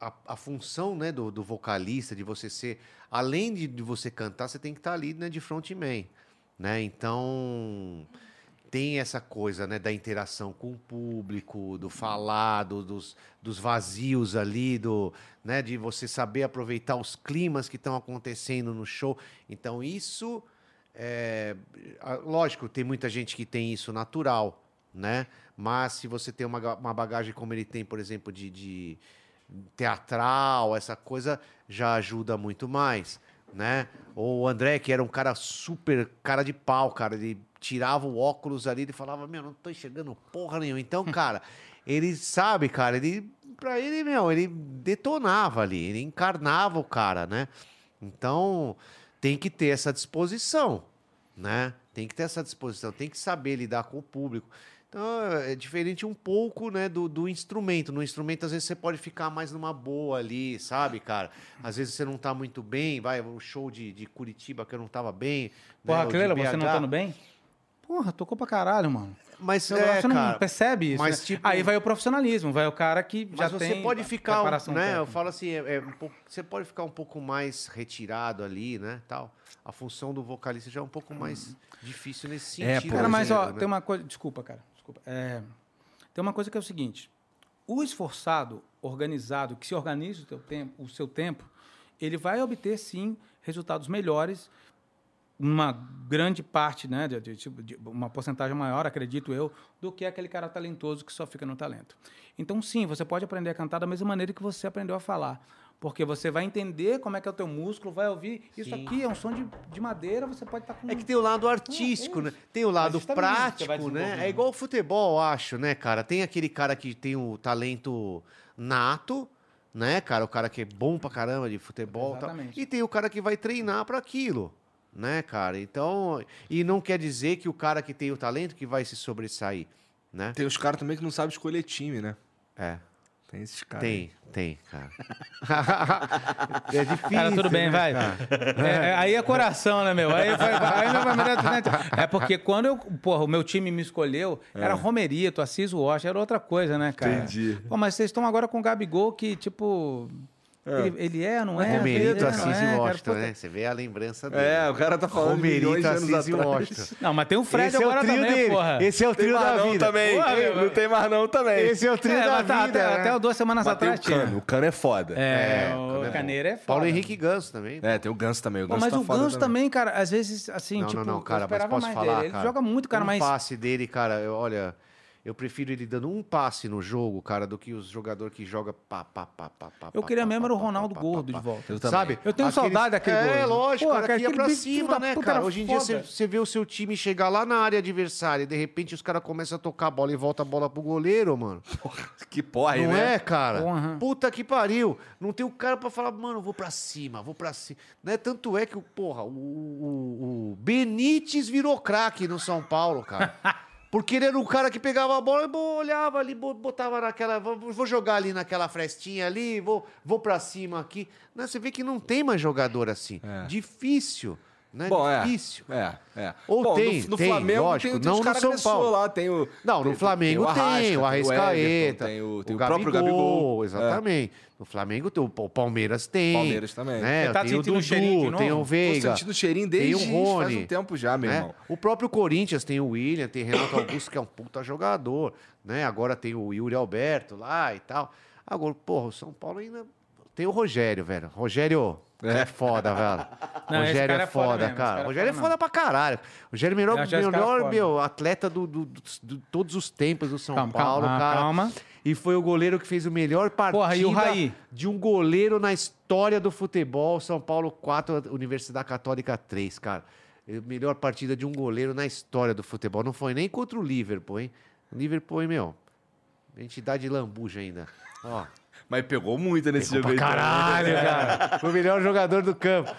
a, a função né, do, do vocalista, de você ser. Além de, de você cantar, você tem que estar ali né, de frontman. Né? Então. Tem essa coisa né, da interação com o público, do falar, do- dos, dos vazios ali, do, né, de você saber aproveitar os climas que estão acontecendo no show. Então, isso. É, lógico, tem muita gente que tem isso natural, né? Mas se você tem uma, uma bagagem como ele tem, por exemplo, de, de teatral, essa coisa já ajuda muito mais, né? Ou o André, que era um cara super cara de pau, cara, ele tirava o óculos ali e falava, meu, não tô enxergando porra nenhuma. Então, <laughs> cara, ele sabe, cara, ele, pra ele, meu, ele detonava ali, ele encarnava o cara, né? Então, tem que ter essa disposição, né? Tem que ter essa disposição, tem que saber lidar com o público. Então, é diferente um pouco, né, do, do instrumento. No instrumento, às vezes, você pode ficar mais numa boa ali, sabe, cara? Às vezes você não tá muito bem, vai, o show de, de Curitiba que eu não tava bem. Porra, né, Cleila, você não tá no bem? Porra, tocou pra caralho, mano. Mas, Você, é, não cara, percebe isso. mas, né? tipo- Aí vai o profissionalismo, vai o cara que já Mas você tem pode ficar, preparação né? Eu falo assim, é, é um pouco, você pode ficar um pouco mais retirado ali, né? Tal. A função do vocalista já é um pouco mais difícil nesse É, sentido. pô, Cara, mas ó, né? tem uma coisa. Desculpa, cara. Desculpa. É, tem uma coisa que é o seguinte: o esforçado, organizado, que se organiza o, teu tempo, o seu tempo, ele vai obter sim resultados melhores. Uma grande parte, né, de, de- tipo, de uma porcentagem maior, acredito eu, do que aquele cara talentoso que só fica no talento. Então, sim, você pode aprender a cantar da mesma maneira que você aprendeu a falar. Porque você vai entender como é que é o teu músculo, vai ouvir. Isso Sim. aqui é um som de, de madeira, você pode estar com. É que tem o lado artístico, é né? Tem o lado vai prático, né? É igual o futebol, acho, né, cara? Tem aquele cara que tem o talento nato, né, cara? O cara que é bom pra caramba de futebol e tal. Exatamente. E tem o cara que vai treinar pra aquilo, né, cara? Então, e não quer dizer que o cara que tem o talento que vai se sobressair, né? Tem os caras também que não sabem escolher time, né? É. Tem esses caras. aí. Tem, tem, cara. <laughs> é difícil. Cara, tudo bem, né, vai. É, é, aí é coração, né, meu? Aí, vai, vai, aí não vai me dar- É porque quando eu, porra, o meu time me escolheu, era Romerito, Assis Rocha, era outra coisa, né, cara? Entendi. Pô, mas vocês estão agora com o Gabigol que, tipo. Ele, ele é, não é? Romerito, é, Assis é, e cara, Washington, né? Você vê a lembrança dele. É, o cara tá falando Romerito, de anos Assis e. Washington. Não, mas tem o Fred Esse é o agora trio também, dele. porra. Esse é o trio da vida. também. Porra, não tem mais não também. Esse é o trio É, da tá- vida. até, né? até duas semanas Mas tem atrás o tinha. Cano. O Cano é foda. É, É, o é Caneiro é foda. Paulo Henrique Ganso também. É, tem o Ganso também. O Ganso mas tá o foda Ganso também, cara, às vezes, assim, tipo, não, não, cara, mas posso falar, dele. Ele cara. joga muito, cara, mas... passe dele, cara, eu- olha, eu prefiro ele dando um passe no jogo, cara, do que os jogadores que jogam pá, pá, pá, pá, pá, Eu queria pá, mesmo pá, era o Ronaldo pá, gordo pá, de volta. Eu. Sabe? Eu tenho saudade daquele É, gordo. lógico, Pô, cara, aquele que ia pra cima, né, cara? Hoje em dia você, vê o seu time chegar lá na área adversária e de repente os caras começam a tocar a bola e volta a bola pro goleiro, mano. <laughs> Que porra, Não né? é, cara? Porra. Puta que pariu. Não tem o cara pra falar, mano, vou pra cima, vou pra cima. Né? Tanto é que, o porra, o, o, o Benítez virou craque no São Paulo, cara. <laughs> Porque ele era um cara que pegava a bola e olhava ali, bo- botava naquela. Vou, jogar ali naquela frestinha ali, vou, vou pra cima aqui. Né? Você vê que não tem mais jogador assim. É. Difícil. Né? Bom, é. Difícil. É, é. Ou Bom, tem, no, no tem, Flamengo lógico, tem, tem não os no caras São Paulo. lá, tem o Não, no tem- Flamengo tem, Arrasca, o Arrascaeta, Everton, tem o, tem o próprio Gabigol. É. Exatamente. No Flamengo tem o, o Palmeiras tem. Palmeiras também. Né? Tá tem o o Dudu, cheirinho de tem o Tô Veiga. sentindo o cheirinho tem desde o Rony, faz um tempo já, meu né? irmão. O próprio Corinthians tem o William, tem Renato Augusto, que é um puta jogador. Né? Agora tem o Yuri Alberto lá e tal. Agora, porra, o São Paulo ainda tem o Rogério, velho. Rogério é, foda, velho. Não, Rogério é é foda foda, mesmo, cara. cara é Rogério é foda foda pra caralho. Rogério é o melhor, melhor foda. meu, atleta do, do- do- de todos os tempos do São Calma, Paulo, calma, cara. calma. E foi o goleiro que fez o melhor partida Porra, e o Raí? de um goleiro na história do futebol. São Paulo 4, Universidade Católica 3, cara. É Melhor partida de um goleiro na história do futebol. Não foi nem contra o Liverpool, hein? O Liverpool, hein, meu? Entidade de lambuja ainda. Ó. Mas pegou muito nesse Pegou jogo pra aí. caralho, <laughs> cara. Foi o melhor jogador do campo.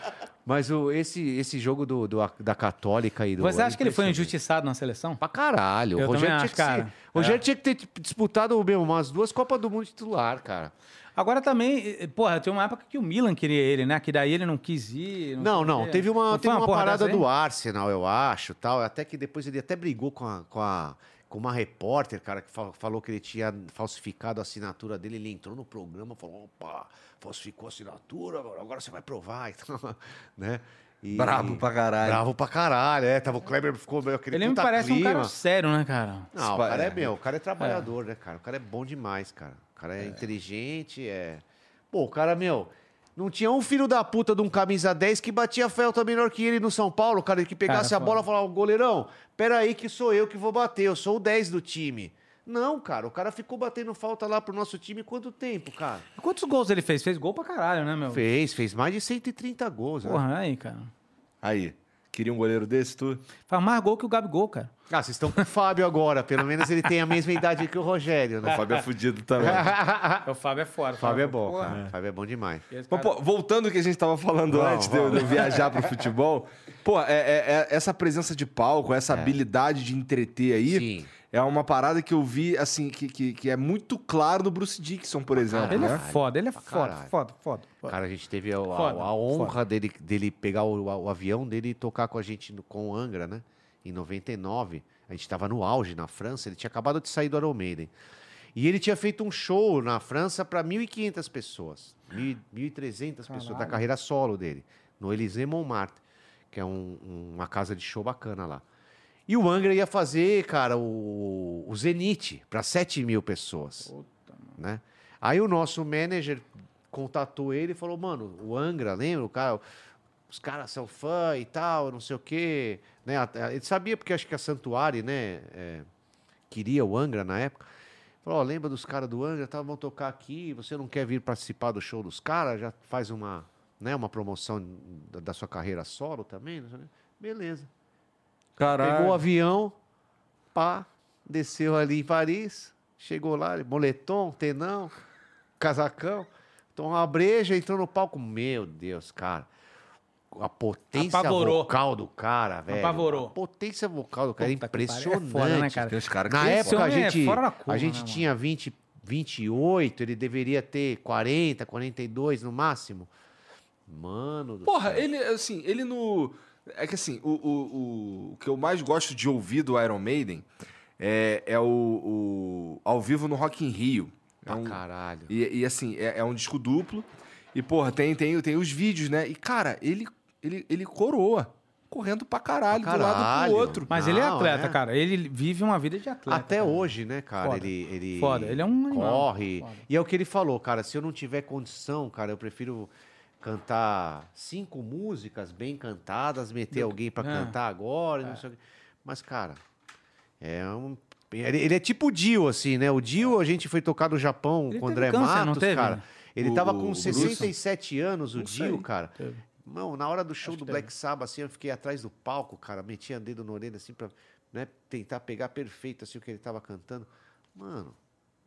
Mas o, esse, esse jogo do, do- da Católica e do. Você é acha que ele foi injustiçado na seleção? Pra caralho. Eu o Rogério, também tinha acho, que ser- cara. o Rogério tinha que ter disputado meu, umas duas Copas do Mundo titular, cara. Agora também, porra, tem uma época que o Milan queria ele, né? Que daí ele não quis ir. Não, não. quê. Teve uma, Não teve uma, porra parada do Arsenal, eu acho, tal. Até que depois ele até brigou com, a, com, a, com uma repórter, cara, que fa- falou que ele tinha falsificado a assinatura dele. Ele entrou no programa e falou: opa, falsificou a assinatura, agora, você vai provar. <laughs> Então, né? E- Brabo pra caralho. Bravo pra caralho, é. Tava, o Kleber ficou meio aquele Ele me parece um clima. cara sério, né, cara? Não, o cara é é. meu, o cara é trabalhador, né, cara? O cara é bom demais, cara. O cara é, inteligente, é. Pô, o cara, meu, não tinha um filho da puta de um camisa 10 que batia felta melhor que ele no São Paulo, cara, que pegasse Cara, a bola e falava, goleirão, peraí que sou eu que vou bater, eu sou o 10 do time. Não, cara, o cara ficou batendo falta lá pro nosso time quanto tempo, cara? Quantos gols ele fez? Fez gol pra caralho, né, meu? Fez, fez mais de 130 gols, né? Porra, aí, cara. Aí. Queria um goleiro desse, tu? Faz mais gol que o Gabigol, cara. Ah, vocês estão com o Fábio agora, pelo menos ele tem a mesma idade que o Rogério, O né? Fábio é fudido também. <laughs> O Fábio é fora. O Fábio é bom, Porra. cara. O Fábio é bom demais. Pô, voltando ao que a gente tava falando Vamos, antes de eu, de eu vamos. viajar pro futebol, pô, é, é- é- essa presença de palco, essa habilidade de entreter aí, Sim. É uma parada que eu vi, assim, que, que, que é muito claro no Bruce Dixon, por exemplo. Ele é né? foda, ele é Pra foda, caralho. foda, foda, foda. Cara, a gente teve a, a- Foda, a honra dele, dele pegar o, o avião dele e tocar com a gente no- com o Angra, né? Em 99. A gente tava no auge na França, ele tinha acabado de sair do Iron Maiden. E ele tinha feito um show na França para 1.500 pessoas. 1.000 1.300 pessoas da Caralho. carreira solo dele. No Élysée Montmartre, que é um- um- uma casa de show bacana lá. E o Angra ia fazer, cara, o, o Zenith para 7 mil pessoas né? Aí o nosso manager contatou ele e falou, mano, o Angra, lembra? O cara, os caras são fã e tal, não sei o quê. Né? Ele sabia porque acho que a Santuário, né, é, queria o Angra na época. Falou, ó, lembra dos caras do Angra, tá, vão tocar aqui, você não quer vir participar do show dos caras? Já faz uma, né, uma promoção da, da sua carreira solo também? Beleza. Caralho. Pegou o avião, pá, desceu ali em Paris, chegou lá, moletom, tenão, casacão, tomou uma breja, entrou no palco. Meu Deus, cara. A potência Apavorou. vocal do cara, velho. Apavorou. A potência vocal do cara é Puta que pariu. É impressionante. foda, né, cara? Tem uns caras que Na tem época a homem é gente, fora da curva, a gente né, mano? tinha 20, 28, ele deveria ter 40, 42 no máximo. Mano do Porra, céu. ele, assim, ele no. É que assim, o, o, o, o que eu mais gosto de ouvir do Iron Maiden é, é o, o ao vivo no Rock in Rio. É Pra um, caralho. e, e, assim, é, é um disco duplo. E, porra, tem, tem, tem os vídeos, né? E, cara, ele, ele, ele coroa. Correndo pra caralho, Pra de um lado caralho. pro outro. Mas ele é Não, atleta, né? cara. Ele vive uma vida de atleta. Até cara. hoje, né, cara? Foda. Ele, ele Foda, ele é um animal. corre. Foda. E é o que ele falou, cara. Se eu não tiver condição, cara, eu prefiro cantar cinco músicas bem cantadas, meter alguém pra É. cantar agora, não sei o quê. Mas, cara, é um. Ele, ele é tipo o Dio, assim, né? O Dio, a gente foi tocar no Japão Ele com o André câncer, não Matos, teve? cara. Ele O- tava com Bruce? 67 anos, o Não Dio, sei. cara. Teve. Não, na hora do show Acho do que Black Sabbath, assim, eu fiquei atrás do palco, cara, metia o dedo na orelha, assim, pra né, tentar pegar perfeito, assim, o que ele tava cantando. Mano,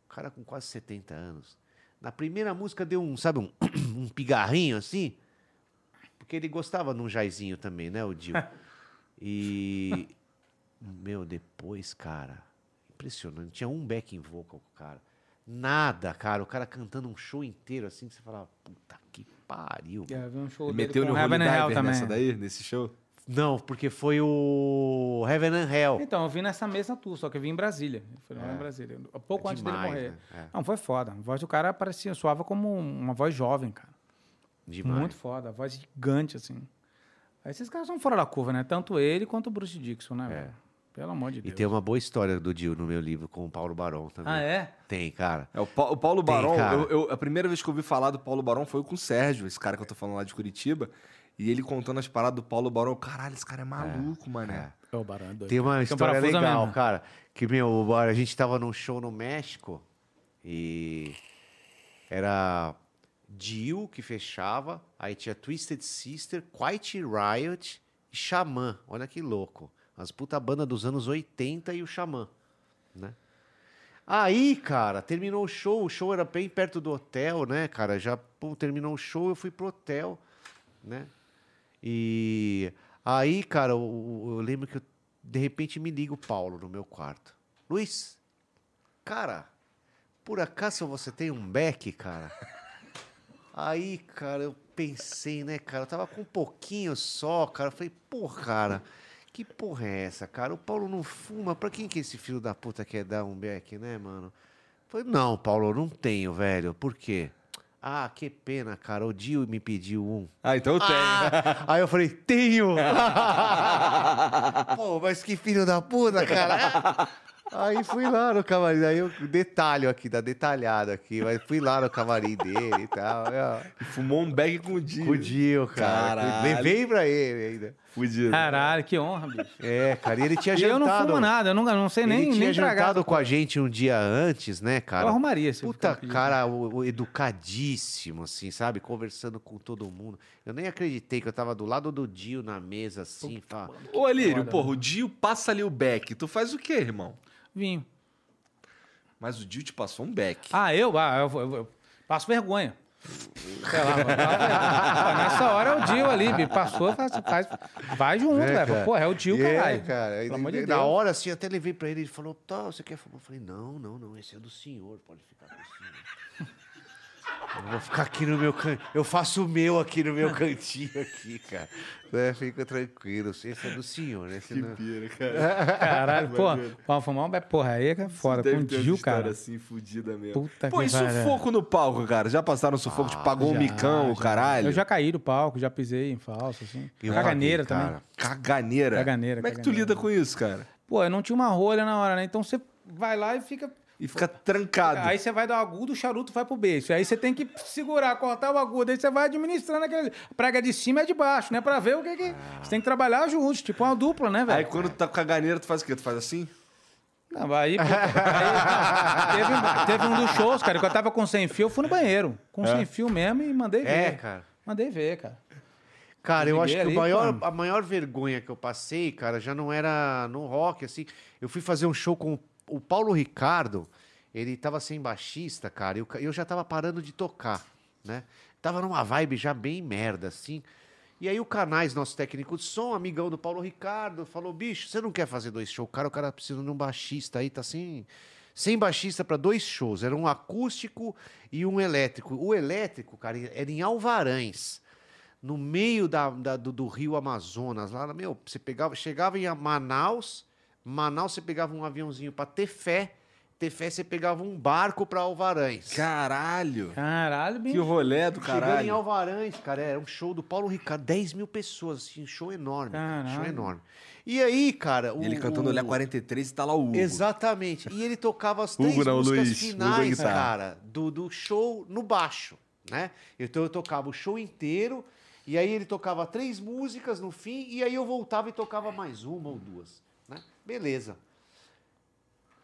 o cara com quase 70 anos. Na primeira música deu um, sabe, um, <clears throat> um pigarrinho, assim, porque ele gostava de um jaizinho também, né, o Dio. <laughs> E, meu, depois, cara, impressionante, tinha um backing vocal com o cara. Nada, cara, o cara cantando um show inteiro, assim, que você falava, puta que pariu. É, vi um show Ele dele meteu no and Hell Diver também. nessa daí, nesse show? Não, porque foi o Heaven and Hell. Então, eu vi nessa mesma tour, só que eu vi em Brasília. Fui lá em Brasília. Pouco antes dele Demais, morrer. né? É. Não, foi foda. A voz do cara parecia, soava como uma voz jovem, cara. Demais. Muito foda. A voz gigante, assim. Aí esses caras são fora da curva, né? Tanto ele quanto o Bruce Dixon, né? É. velho? Pelo amor de E Deus. tem uma boa história do Dio no meu livro com o Paulo Barão também. Ah, é? Tem, cara. É, o, Pa- o Paulo Tem, Barão, eu- eu- a primeira vez que eu ouvi falar do Paulo Barão foi com o Sérgio, esse cara que eu tô falando lá de Curitiba. E ele contando as paradas do Paulo Barão. Caralho, esse cara é maluco, mané. É o Barão é doido. Tem uma Tem um história legal, mesmo. cara. Que, meu, a gente tava num show no México e era Dio que fechava, aí tinha Twisted Sister, Quiet Riot e Xamã. Olha que louco. As puta banda dos anos 80 e o Xamã, né? Aí, cara, terminou o show, o show era bem perto do hotel, né, cara? Já pô, terminou o show, eu fui pro hotel, né? E aí, cara, eu, eu lembro que eu, de repente me liga o Paulo no meu quarto. Luiz, cara, por acaso você tem um beck, cara? <laughs> Aí, cara, eu pensei, né, cara? Eu tava com um pouquinho só, cara. Eu falei, porra, cara, que porra é essa, cara? O Paulo não fuma. Pra quem que esse filho da puta quer dar um beck, né, mano? Eu falei, não, Paulo, eu não tenho, velho. Por quê? Ah, que pena, cara. O Dio me pediu um. Ah, então eu tenho. Aí eu falei, tenho! <laughs> Pô, mas que filho da puta, cara! Aí fui lá no camarim, aí eu detalho aqui, dá detalhado aqui, mas fui lá no camarim dele e tal. E fumou um bag com o Dio. Com o Dio, cara. Caralho. Levei pra ele ainda. Fudido. Caralho, que honra, bicho. É, cara, e ele tinha E eu não jantado. fumo nada, eu não, não sei nem, ele tinha nem jantado com a gente um dia antes, né, Eu cara? arrumaria esse Puta cara, o, o educadíssimo, assim, sabe? Conversando com todo mundo. Eu nem acreditei que eu tava do lado do Dio na mesa, assim. Fala, Ô, Alírio, Foda, porra, o Dio passa ali o beck. Tu faz o quê, irmão? Vinho. Mas o Dio te passou um beck. Ah, eu? Ah, eu, eu- eu passo vergonha. Sei lá, mano. Nessa hora é o Dio ali, me passou, faz, faz- vai junto, É, velho. cara. Pô, é o Dio, é, caralho. cara. Pelo amor de na Deus. hora, assim, eu até levei pra ele, ele falou, tá, você quer fumar? Eu falei, não, não, não, esse é do senhor, pode ficar com o senhor. Eu vou ficar aqui no meu canto. Eu faço o meu aqui no meu cantinho aqui, cara. É, fica tranquilo. Esse é do senhor, né? <laughs> Esse não- pira, cara. Caralho, <laughs> pô, vamos fumar um beck, porra, aí é foda, com o Dio, cara. assim, fudida mesmo. Puta Pô, que e sufoco no palco, cara? Já passaram sufoco? te pagou um Já, micão, o já. caralho? Eu já caí do palco, já pisei em falso, assim. Eu Caganeira também. cara. Caganeira. Caganeira, Como é que tu lida com isso, cara? Pô, eu não tinha uma rolha na hora, né? Então você vai lá e fica. E fica trancado. Aí você vai do agudo, o charuto vai pro beijo. Aí você tem que segurar, cortar o agudo. Aí você vai administrando aquele. A prega de cima é de baixo, né? Pra ver o que que. Você tem que trabalhar juntos, tipo uma dupla, né, Aí velho? quando tu tá com caganeira, tu faz o quê? Tu faz assim? Não, aí, pô, aí teve, um- teve um dos shows, cara, que eu tava com sem fio, eu fui no banheiro. Com sem fio mesmo e mandei ver. É, cara. Mandei ver, cara. Cara, eu acho que o ali, maior, a maior vergonha que eu passei, cara, já não era no rock, assim. Eu fui fazer um show com o Paulo Ricardo, ele tava sem baixista, cara, e eu, eu já tava parando de tocar, né? Tava numa vibe já bem merda, assim. E aí o Canais, nosso técnico de som, amigão do Paulo Ricardo, falou, bicho, você não quer fazer dois shows? Cara, o cara precisa de um baixista aí, tá sem... Sem baixista para dois shows, era um acústico e um elétrico. O elétrico, cara, era em Alvarães no meio da, da- do, do rio Amazonas, lá, meu, você pegava, chegava em Manaus, Manaus você pegava um aviãozinho para Tefé, Tefé você pegava um barco para Alvarães. Caralho. Caralho, Que bicho. rolé do Chegando em caralho. Alvarães, cara, era um show do Paulo Ricardo, 10 mil pessoas, assim, um show enorme, cara, show Caralho. enorme. E aí, cara, o, ele cantando o... Olhar 43 e tá lá o Hugo. Exatamente. E ele tocava as <laughs> três Hugo não, músicas Luiz. É finais, cara, do, do show no baixo, né? Então eu tocava o show inteiro, e aí ele tocava três músicas no fim, e aí eu voltava e tocava mais uma ou duas? Beleza.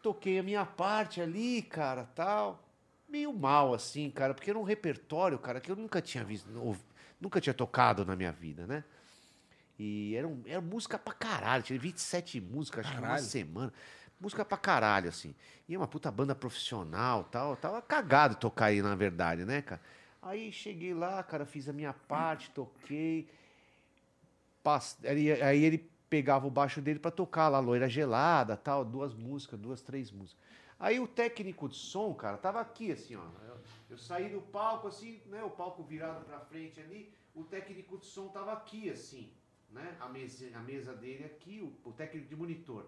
Toquei a minha parte ali, cara, tal. Meio mal, assim, cara, porque era um repertório, cara, que eu nunca tinha visto, nunca tinha tocado na minha vida, né? E era, um- era música pra caralho. Tinha 27 músicas, acho que uma Caralho. semana. Música pra caralho, assim. E é uma puta banda profissional tal. Tava cagado tocar aí, na verdade, né, cara? Aí cheguei lá, cara, fiz a minha parte, toquei. Pass- Aí, aí ele pegava o baixo dele pra tocar lá, Loira Gelada, tal, duas músicas, duas, três músicas. Aí o técnico de som, cara, tava aqui, assim, ó. Eu, eu saí do palco, assim, né, o palco virado pra frente ali, o técnico de som tava aqui, assim, né, a mesa, a mesa dele aqui, o, o técnico de monitor.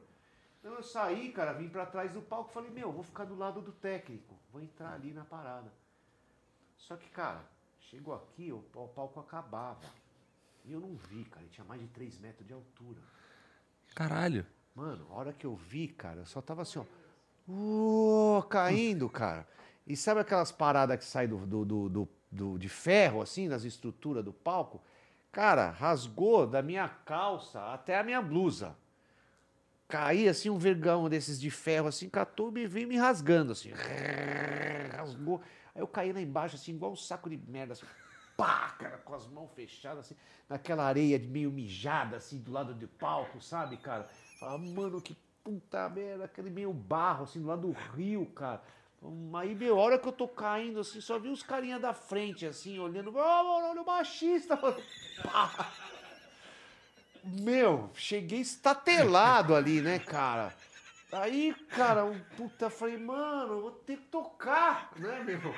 Então eu saí, cara, vim pra trás do palco, falei, meu, vou ficar do lado do técnico, vou entrar ali na parada. Só que, cara, chegou aqui, o, o palco acabava. E eu não vi, cara, ele tinha mais de 3 metros de altura. Caralho. Mano, a hora que eu vi, cara, eu só tava assim, ó. uô, caindo, cara. E sabe aquelas paradas que saem do, do, do, do- do- de ferro, assim, nas estruturas do palco? Cara, rasgou da minha calça até a minha blusa. Caí assim, um vergão desses de ferro, assim, catou e veio me rasgando, assim. Rasgou. Aí eu caí lá embaixo, assim, igual um saco de merda, assim. Pá, cara, com as mãos fechadas, assim, naquela areia meio mijada, assim, do lado do palco, sabe, cara? Falava, mano, que puta merda, aquele meio barro, assim, do lado do rio, cara. Aí, meu, hora que eu tô caindo, assim, só vi os carinha da frente, assim, olhando. Mano, olha o machista, mano. Pá. meu, cheguei estatelado ali, né, cara? Aí, cara, o puta, falei, mano, vou ter que tocar, né, meu?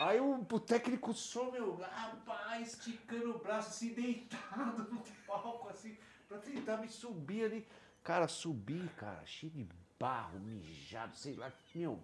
Aí o, o técnico só, meu, rapaz, esticando o braço, assim, deitado no palco, assim, pra tentar me subir ali. Cara, subi, cara, cheio de barro, mijado, sei lá, meu,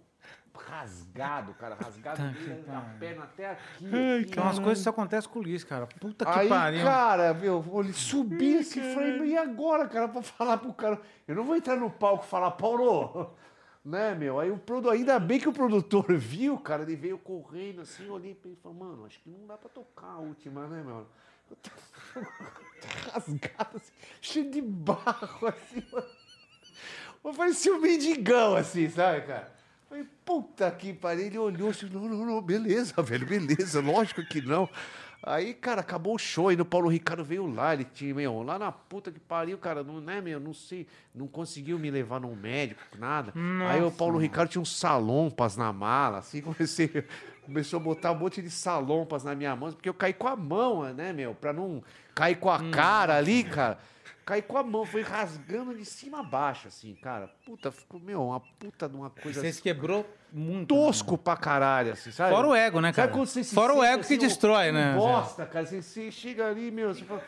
rasgado, cara, rasgado Tá que desde a pariu. perna até aqui. Então as coisas que acontecem com o Luiz, cara. Puta que Aí, pariu. cara, meu, ele subi assim, falei, e agora, cara, pra falar pro cara? Eu não vou entrar no palco e falar, Paulo, né, meu? Aí o produtor, ainda bem que o produtor <laughs> viu, cara, ele veio correndo assim, eu olhei pra ele e falei, mano, acho que não dá pra tocar a última, né, meu? <laughs> Eu tô rasgado, assim, cheio de barro, assim, mano. Eu parecia um mendigão, assim, sabe, cara? Falei, puta que pariu. Ele olhou assim, não, não, não, beleza, velho, beleza, lógico que não. Aí, cara, acabou o show, aí o Paulo Ricardo veio lá, ele tinha, meu, lá na puta que pariu, cara, não, né, meu, não sei, não conseguiu me levar num médico, nada. Aí o Paulo Ricardo tinha uns salompas na mala, assim, <laughs> comecei, começou a botar um monte de salompas na minha mão, porque eu caí com a mão, né, meu, pra não cair com a cara ali, cara. Caí com a mão, foi rasgando de cima a baixo, assim, cara. Puta, ficou, meu, uma puta de uma coisa Você se quebrou muito. tosco pra caralho, assim, sabe? Fora o ego, né, cara? Sabe quando você se Fora o ego que assim, um- destrói, um né? Bosta, cara. Você, você chega ali, meu, você fala...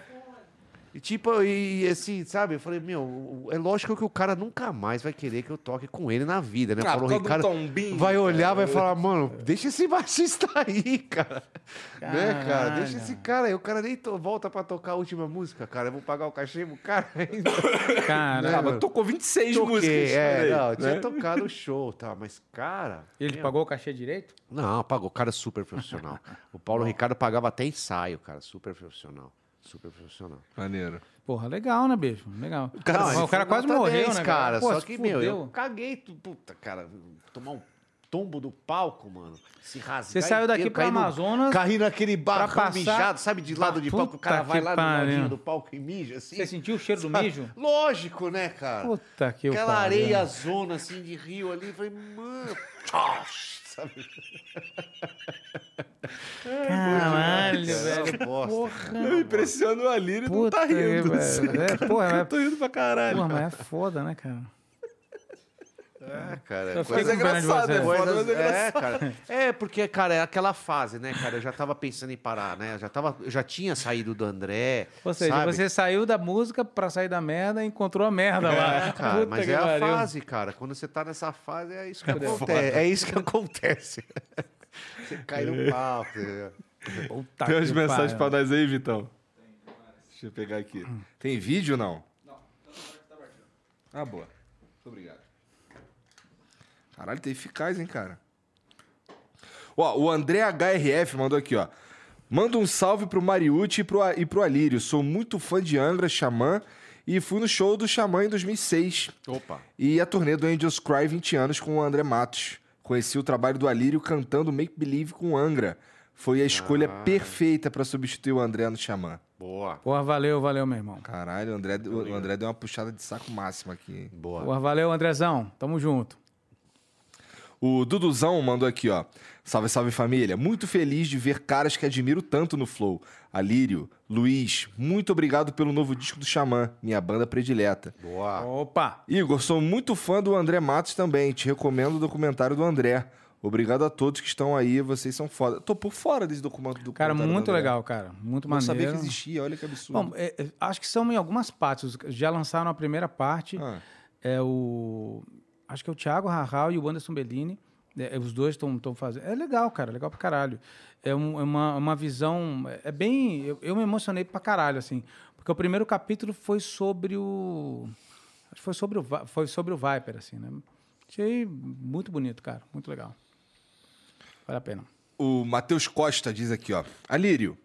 E tipo, e assim, sabe? Eu falei, meu, é lógico que o cara nunca mais vai querer que eu toque com ele na vida, né? Ah, Paulo Ricardo tombinho, vai olhar, cara. vai falar, mano, deixa esse <laughs> baixista aí, cara. Né, cara? Caralho. Deixa esse cara aí. O cara nem to- volta pra tocar a última música, cara. Eu vou pagar o cachê pro cara <laughs> ainda. Cara, Ah, mas tocou 26 Toquei, músicas. é, não, eu tinha né? tocado o show, tá? Mas, cara. ele meu, pagou o cachê direito? não, pagou. Cara super profissional. O Paulo Ricardo pagava até ensaio, cara. Super profissional. Super profissional. Maneiro. Porra, legal, né, beijo? Legal. Cara, Mas o cara quase morreu, né, cara? Pô, Só que, meu, eu fudeu. caguei. Puta, cara. Tomar um tombo do palco, mano. Se rasgar. Você saiu daqui inteiro, pra Amazonas Cair naquele barrão passar- mijado, sabe? De lado de palco. O cara vai lá pariu. no ladinho do palco e mija, assim. Você sentiu o cheiro do Sabe? mijo? Lógico, né, cara? Puta que o Aquela pariu. areia zona, assim, de rio ali. eu Falei, mano... Sabe? <laughs> Caralho, Cara, velho. bosta, Porra. Eu impressiono o Alírio e não tá rindo. velho. É, porra, <laughs> Eu é, tô rindo pra caralho. porra, mas é foda, né, cara? É, cara. Coisa- pena de é Coisas- é é, cara. É, porque, cara, é aquela fase, né, cara? Eu já tava pensando em parar, né? Eu já, tava, eu já tinha saído do André. Ou seja, sabe? você saiu da música pra sair da merda e encontrou a merda lá. É, cara, Puta mas que é a pariu. fase, cara. Quando você tá nessa fase, é isso que Foda. acontece. É isso que acontece. <laughs> Você cai no palco. você- Puta Tem umas que mensagens pariu. pra nós aí, Vitão? Deixa eu pegar aqui. Tem vídeo ou não? Não. Ah, boa. Muito obrigado. Caralho, tá eficaz, hein, cara? Ó, o André HRF mandou aqui, ó. Manda um salve pro Mariucci e pro, e pro Alírio. Sou muito fã de Angra, Xamã, e fui no show do Xamã em 2006. Opa. E a turnê do Angels Cry 20 anos com o André Matos. Conheci o trabalho do Alírio cantando Make Believe com o Angra. Foi a escolha Ah. perfeita pra substituir o André no Xamã. Boa. Porra, valeu, valeu, meu irmão. Caralho, o André, o, o André deu uma puxada de saco máxima aqui. hein? Boa. Porra, valeu, Andrezão. Tamo junto. O Duduzão mandou aqui, ó. Salve, salve família. Muito feliz de ver caras que admiro tanto no Flow. Alírio, Luiz, muito obrigado pelo novo disco do Xamã, minha banda predileta. Boa. Opa! Igor, sou muito fã do André Matos também. Te recomendo o documentário do André. Obrigado a todos que estão aí, vocês são foda. Tô por fora desse documento do Cara, muito legal, cara. Muito Não sabia maneiro. que existia, olha que absurdo. Bom, é, é, acho que são em algumas partes. Já lançaram a primeira parte. Ah, É o. Acho que é o Thiago Rahal e o Anderson Bellini. É, os dois estão fazendo. É legal, cara. Legal pra caralho. É, um- é uma, uma visão. É bem. Eu, eu me emocionei pra caralho, assim. Porque o primeiro capítulo foi sobre o. Acho que foi sobre o, foi sobre o Viper, assim, né? Achei muito bonito, cara. Muito legal. Vale a pena. O Matheus Costa diz aqui, ó. Alírio,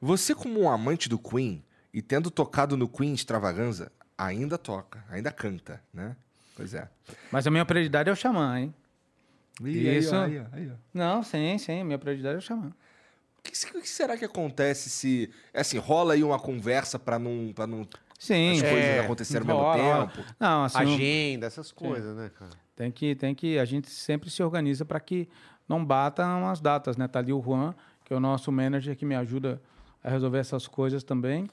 você como um amante do Queen e tendo tocado no Queen Extravaganza, ainda toca, ainda canta, né? Pois é. Mas a minha prioridade é o Xamã, hein? Isso. Aí, ó, aí, ó. Não, sim, sim. A minha prioridade é o Xamã. O que, o que será que acontece se... é Assim, rola aí uma conversa pra não, pra não Sim. as É, coisas acontecerem ao rola, mesmo tempo? Não, assim. Agenda, essas coisas, né, cara? Tem que, tem que, a gente sempre se organiza para que não batam as datas, né? Tá ali o Juan, que é o nosso manager que me ajuda a resolver essas coisas também.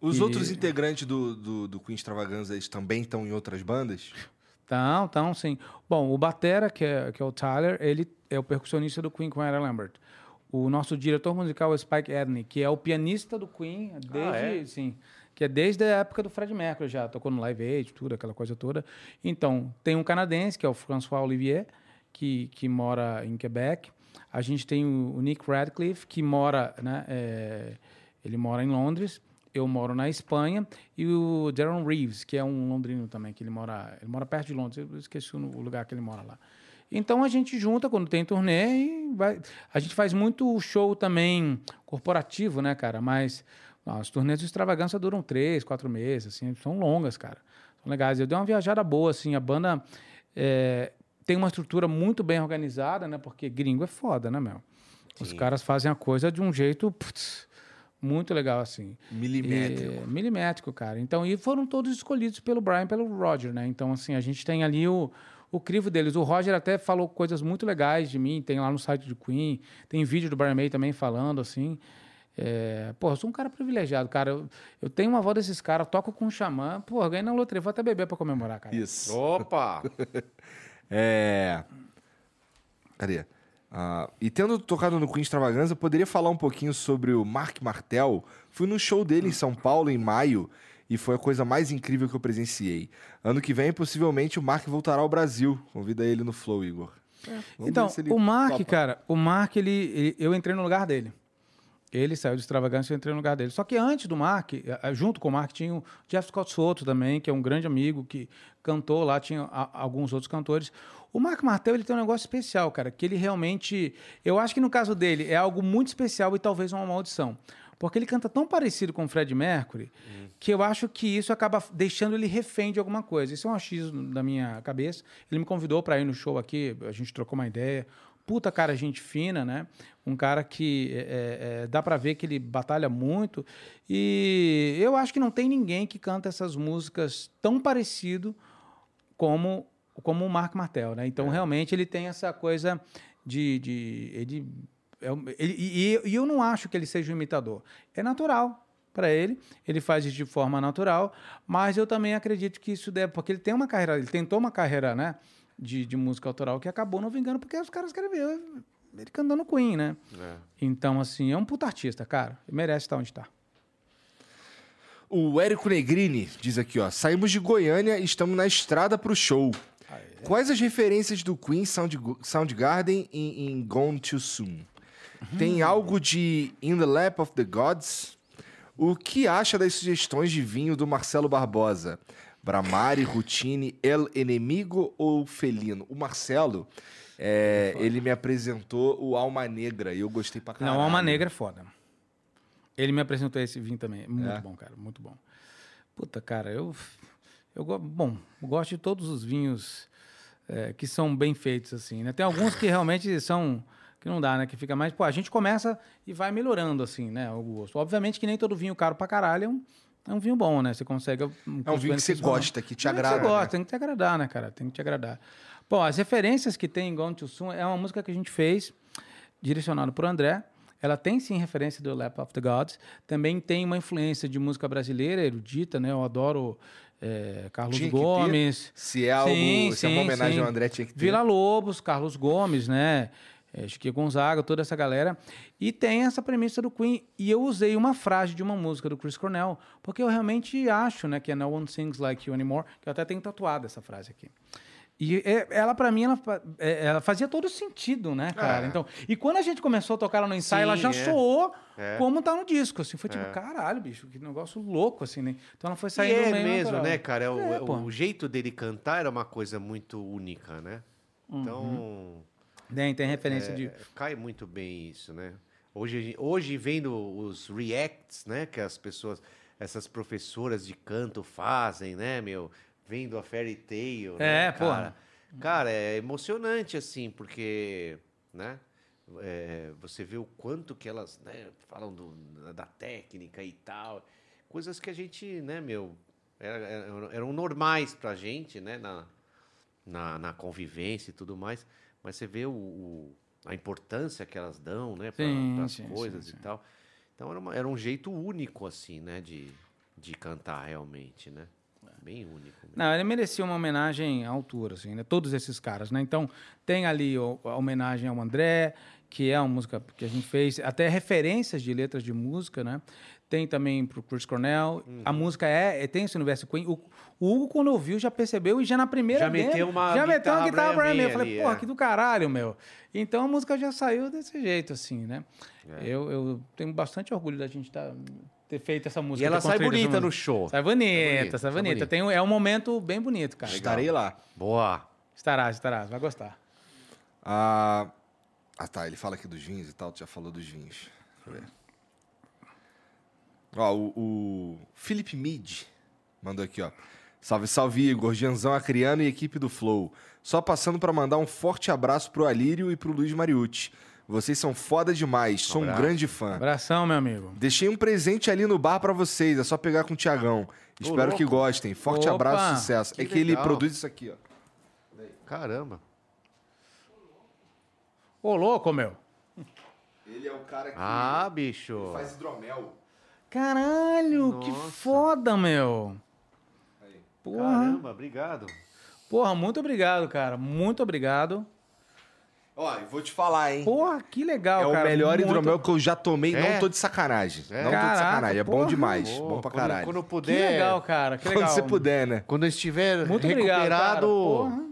Os E- outros integrantes do, do, do Queen Extravaganza, eles também estão em outras bandas? Então, então, sim. Bom, o Batera, que é, que é o Tyler, ele é o percussionista do Queen com Aaron Lambert. O nosso diretor musical é o Spike Edney, que é o pianista do Queen desde, é? sim, que é desde a época do Fred Mercury já, tocou no Live Aid, tudo, aquela coisa toda. Então, tem um canadense, que é o François Olivier, que, que mora em Quebec. A gente tem o, o Nick Radcliffe, que mora, né, é, ele mora em Londres. Eu moro na Espanha e o Darren Reeves, que é um londrino também, que ele mora, ele mora perto de Londres, eu esqueci o lugar que ele mora lá. Então a gente junta quando tem turnê e vai. A gente faz muito show também corporativo, né, cara? Mas as turnês de extravagância duram três, quatro meses, assim, são longas, cara. São legais. Eu dei uma viajada boa, assim, a banda é, tem uma estrutura muito bem organizada, né? Porque gringo é foda, né, meu? Os Sim. caras fazem a coisa de um jeito putz, muito legal, assim. Milimétrico. É, milimétrico, cara. Então, e foram todos escolhidos pelo Brian e pelo Roger, né? Então, assim, a gente tem ali o, o crivo deles. O Roger até falou coisas muito legais de mim, tem lá no site do Queen, tem vídeo do Brian May também falando, assim. É, pô, eu sou um cara privilegiado, cara. Eu, eu tenho uma voz desses caras, toco com um xamã, pô, ganhei na loteria, vou até beber pra comemorar, cara. Isso. Opa! <laughs> É. Cadê? Ah, e tendo tocado no Queen Extravaganza, poderia falar um pouquinho sobre o Mark Martel. Fui no show dele em São Paulo em maio e foi a coisa mais incrível que eu presenciei. Ano que vem, possivelmente, o Mark voltará ao Brasil. Convida ele no Flow, Igor. Vamos Então, o Mark, topa. cara, o Mark, ele, ele- eu entrei no lugar dele. Ele saiu do extravagância e eu entrei no lugar dele. Só que antes do Mark, eh, eh, junto com o Mark, tinha o Jeff Scott Soto também, que é um grande amigo que cantou lá, tinha a- alguns outros cantores. O Mark Martel, ele tem um negócio especial, cara, que ele realmente. Eu acho que no caso dele é algo muito especial e talvez uma maldição. Porque ele canta tão parecido com o Fred Mercury que eu acho que isso acaba deixando ele refém de alguma coisa. Isso é um achismo da minha cabeça. Ele me convidou para ir no show aqui, a gente trocou uma ideia. Puta cara, gente fina, né? Um cara que é, é, dá para ver que ele batalha muito. E eu acho que não tem ninguém que canta essas músicas tão parecido como como o Mark Martel, né? Então realmente ele tem essa coisa de, de ele, é ele- e, e- e eu não acho que ele seja um imitador. É natural para ele, ele faz isso de forma natural, mas eu também acredito que isso deve porque ele tem uma carreira, ele tentou uma carreira, né? De, de música autoral que acabou não vingando porque os caras querem ver ele cantando Queen, né? É. Então assim é um puta artista, cara, merece estar onde está. O Érico Negrini diz aqui, ó. Saímos de Goiânia e estamos na estrada pro show. Quais as referências do Queen Sound, Soundgarden em, em Gone Too Soon? Tem algo de In the Lap of the Gods? O que acha das sugestões de vinho do Marcelo Barbosa? Bramari, Rutini, El Enemigo ou Felino? O Marcelo, é, ele me apresentou o Alma Negra e eu gostei pra caralho. Não, Alma Negra é foda. Ele me apresentou esse vinho também. Muito É? bom, cara. Muito bom. Puta, cara, eu. eu bom, eu gosto de todos os vinhos é, que são bem feitos, assim, né? Tem alguns que realmente são. Que não dá, né? Que fica mais. Pô, a gente começa e vai melhorando, assim, né? O gosto. Obviamente que nem todo vinho caro pra caralho é um, é um vinho bom, né? Você consegue. É um vinho que você gosta, que te Tem que agrada. Você gosta, né? tem que te agradar, né, cara? Tem que te agradar. Bom, as referências que tem em Gone Too Soon é uma música que a gente fez, direcionado por André. Ela tem sim referência do Lap of the Gods. Também tem uma influência de música brasileira, erudita, né? Eu adoro eh, Carlos Tinha que. Gomes. Se é algo, Sim, se é uma sim, homenagem sim. ao André, tinha que ter. Vila Lobos, Carlos Gomes, né? É, Chiquinho Gonzaga, toda essa galera. E tem essa premissa do Queen. E eu usei uma frase de uma música do Chris Cornell, porque eu realmente acho, né, que é No One Sings Like You Anymore, que eu até tenho tatuado essa frase aqui. E é- ela, pra mim, ela, é, ela fazia todo sentido, né, cara? É. Então, e quando a gente começou a tocar ela no ensaio, ela Sim, já é. soou É. como tá no disco, assim. Foi tipo, É. caralho, bicho, que negócio louco, assim, né? Então ela foi E saindo é meio mesmo, natural. né, cara? É o, É, o- jeito dele cantar era uma coisa muito única, né? Uhum. Tem, tem referência é, de... cai muito bem isso, né? Hoje, hoje vendo os reacts, né, que as pessoas, essas professoras de canto fazem, né, meu? Vendo a Fairy Tale, né, É, porra. cara? Cara, é emocionante, assim, porque, né? é, você vê o quanto que elas né, falam do- da técnica e tal. Coisas que a gente, né, meu, era- eram normais pra gente, né, na, na, na convivência e tudo mais. Mas você vê o, o- a importância que elas dão, né, para as coisas sim, e sim. tal. Então era, uma- era um jeito único, assim, né, de, de cantar realmente, né? Bem único. mesmo. Não, ele merecia uma homenagem à altura, assim, né? Todos esses caras, né? Então, tem ali a homenagem ao André, que é uma música que a gente fez, até referências de letras de música, né? Tem também pro Chris Cornell. Uhum. A música é, é- tem esse universo Queen. O, o Hugo, quando ouviu, já percebeu e já na primeira Já meteu dele, uma já meteu uma guitarra pra mim. Eu falei, porra, é. que do caralho, meu. Então a música já saiu desse jeito, assim, né? É. Eu, eu tenho bastante orgulho da gente tá, ter feito essa música. E ela sai bonita no show. Sai bonita, bonita, sai sai bonita. Tem é um momento bem bonito, cara. Estarei lá. Boa. Estarás, estarás, vai gostar. Ah, ah, tá. Ele fala aqui dos vinhos e tal. Tu já falou dos vinhos. Deixa eu ver. Ó, o, o Felipe Mid mandou aqui, ó. Salve, salve, Igor, Gianzão Acriano e equipe do Flow. Só passando pra mandar um forte abraço pro Alírio e pro Luiz Mariucci. Vocês são foda demais, sou um Abraço. grande fã. Abração, meu amigo. Deixei um presente ali no bar pra vocês, é só pegar com o Tiagão. Espero que louco. gostem. Forte Opa, abraço, sucesso. que é que ele legal. produz isso aqui, ó. Caramba. Ô, louco, meu. Ele é o cara que Ah, bicho. faz hidromel. Caralho, que Nossa. foda, meu. Porra. Caramba, obrigado. Porra, muito obrigado, cara. Muito obrigado. Ó, vou te falar, hein? Porra, que legal, é o cara. melhor Muito- hidromel que eu já tomei. É? Não tô de sacanagem. É? Não tô de Caraca, sacanagem. É bom demais. Bom pra quando- caralho. Quando eu Que puder. legal, cara. Que Quando legal. você puder, né? Quando eu estiver Muito obrigado, recuperado, Porra.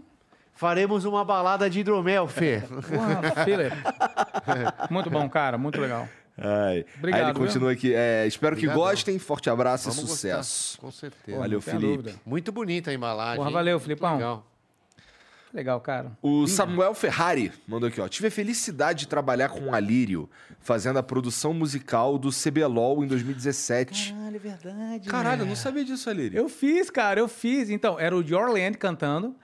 faremos uma balada de hidromel, Fê. Porra, Philip. <laughs> Muito bom, cara. Muito legal. Ai. Obrigado, Aí ele continua aqui. é, espero que Obrigadão. gostem. Forte abraço Vamos e sucesso. gostar, Com certeza. Valeu, Felipe. dúvida. Muito bonita a embalagem. Porra, valeu, Filipão. Legal. Que legal, cara. O Samuel Ferrari mandou aqui, ó. Tive a felicidade de trabalhar com o Alírio, fazendo a produção musical do CBLOL em 2017. Caralho, é verdade. Caralho, eu né? não sabia disso, Alírio. Eu fiz, cara, eu fiz. Então, era o Jorland cantando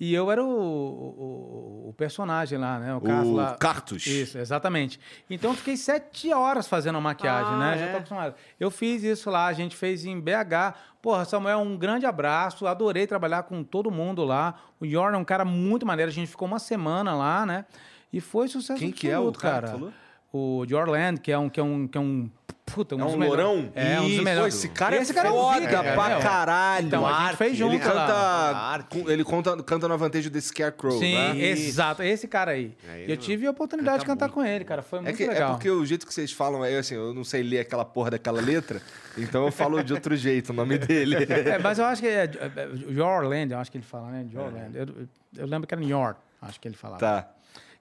e eu era o, o, o personagem lá, né? O, Carlos O lá. Cartus. Isso, exatamente. Então, eu fiquei sete horas fazendo a maquiagem, Ah, né? Já é? tô acostumado. Eu fiz isso lá, a gente fez em BH. Porra, Samuel, um grande abraço. Adorei trabalhar com todo mundo lá. O Jordan é um cara muito maneiro. A gente ficou uma semana lá, né? E foi sucesso Quem que é o cara falou? O Jorland, que é um... Que é um, que é um puta, um É um lourão? É, um dos melhores. Esse cara Esse é cara é foda pra é. caralho. Então, a gente fez junto Ele canta, ele conta, canta no Avantage do Scarecrow, Sim, né? exato. Esse cara aí. É eu tive a oportunidade de Canta cantar muito, com ele, cara. Foi É, muito que, é legal. porque o jeito que vocês falam é assim, eu não sei ler aquela porra daquela letra, então eu falo de outro jeito o nome dele. É, mas eu acho que é, é, é Yorland, eu acho que ele fala, né? Yorland. Eu, eu lembro que era York, acho que ele falava. Tá.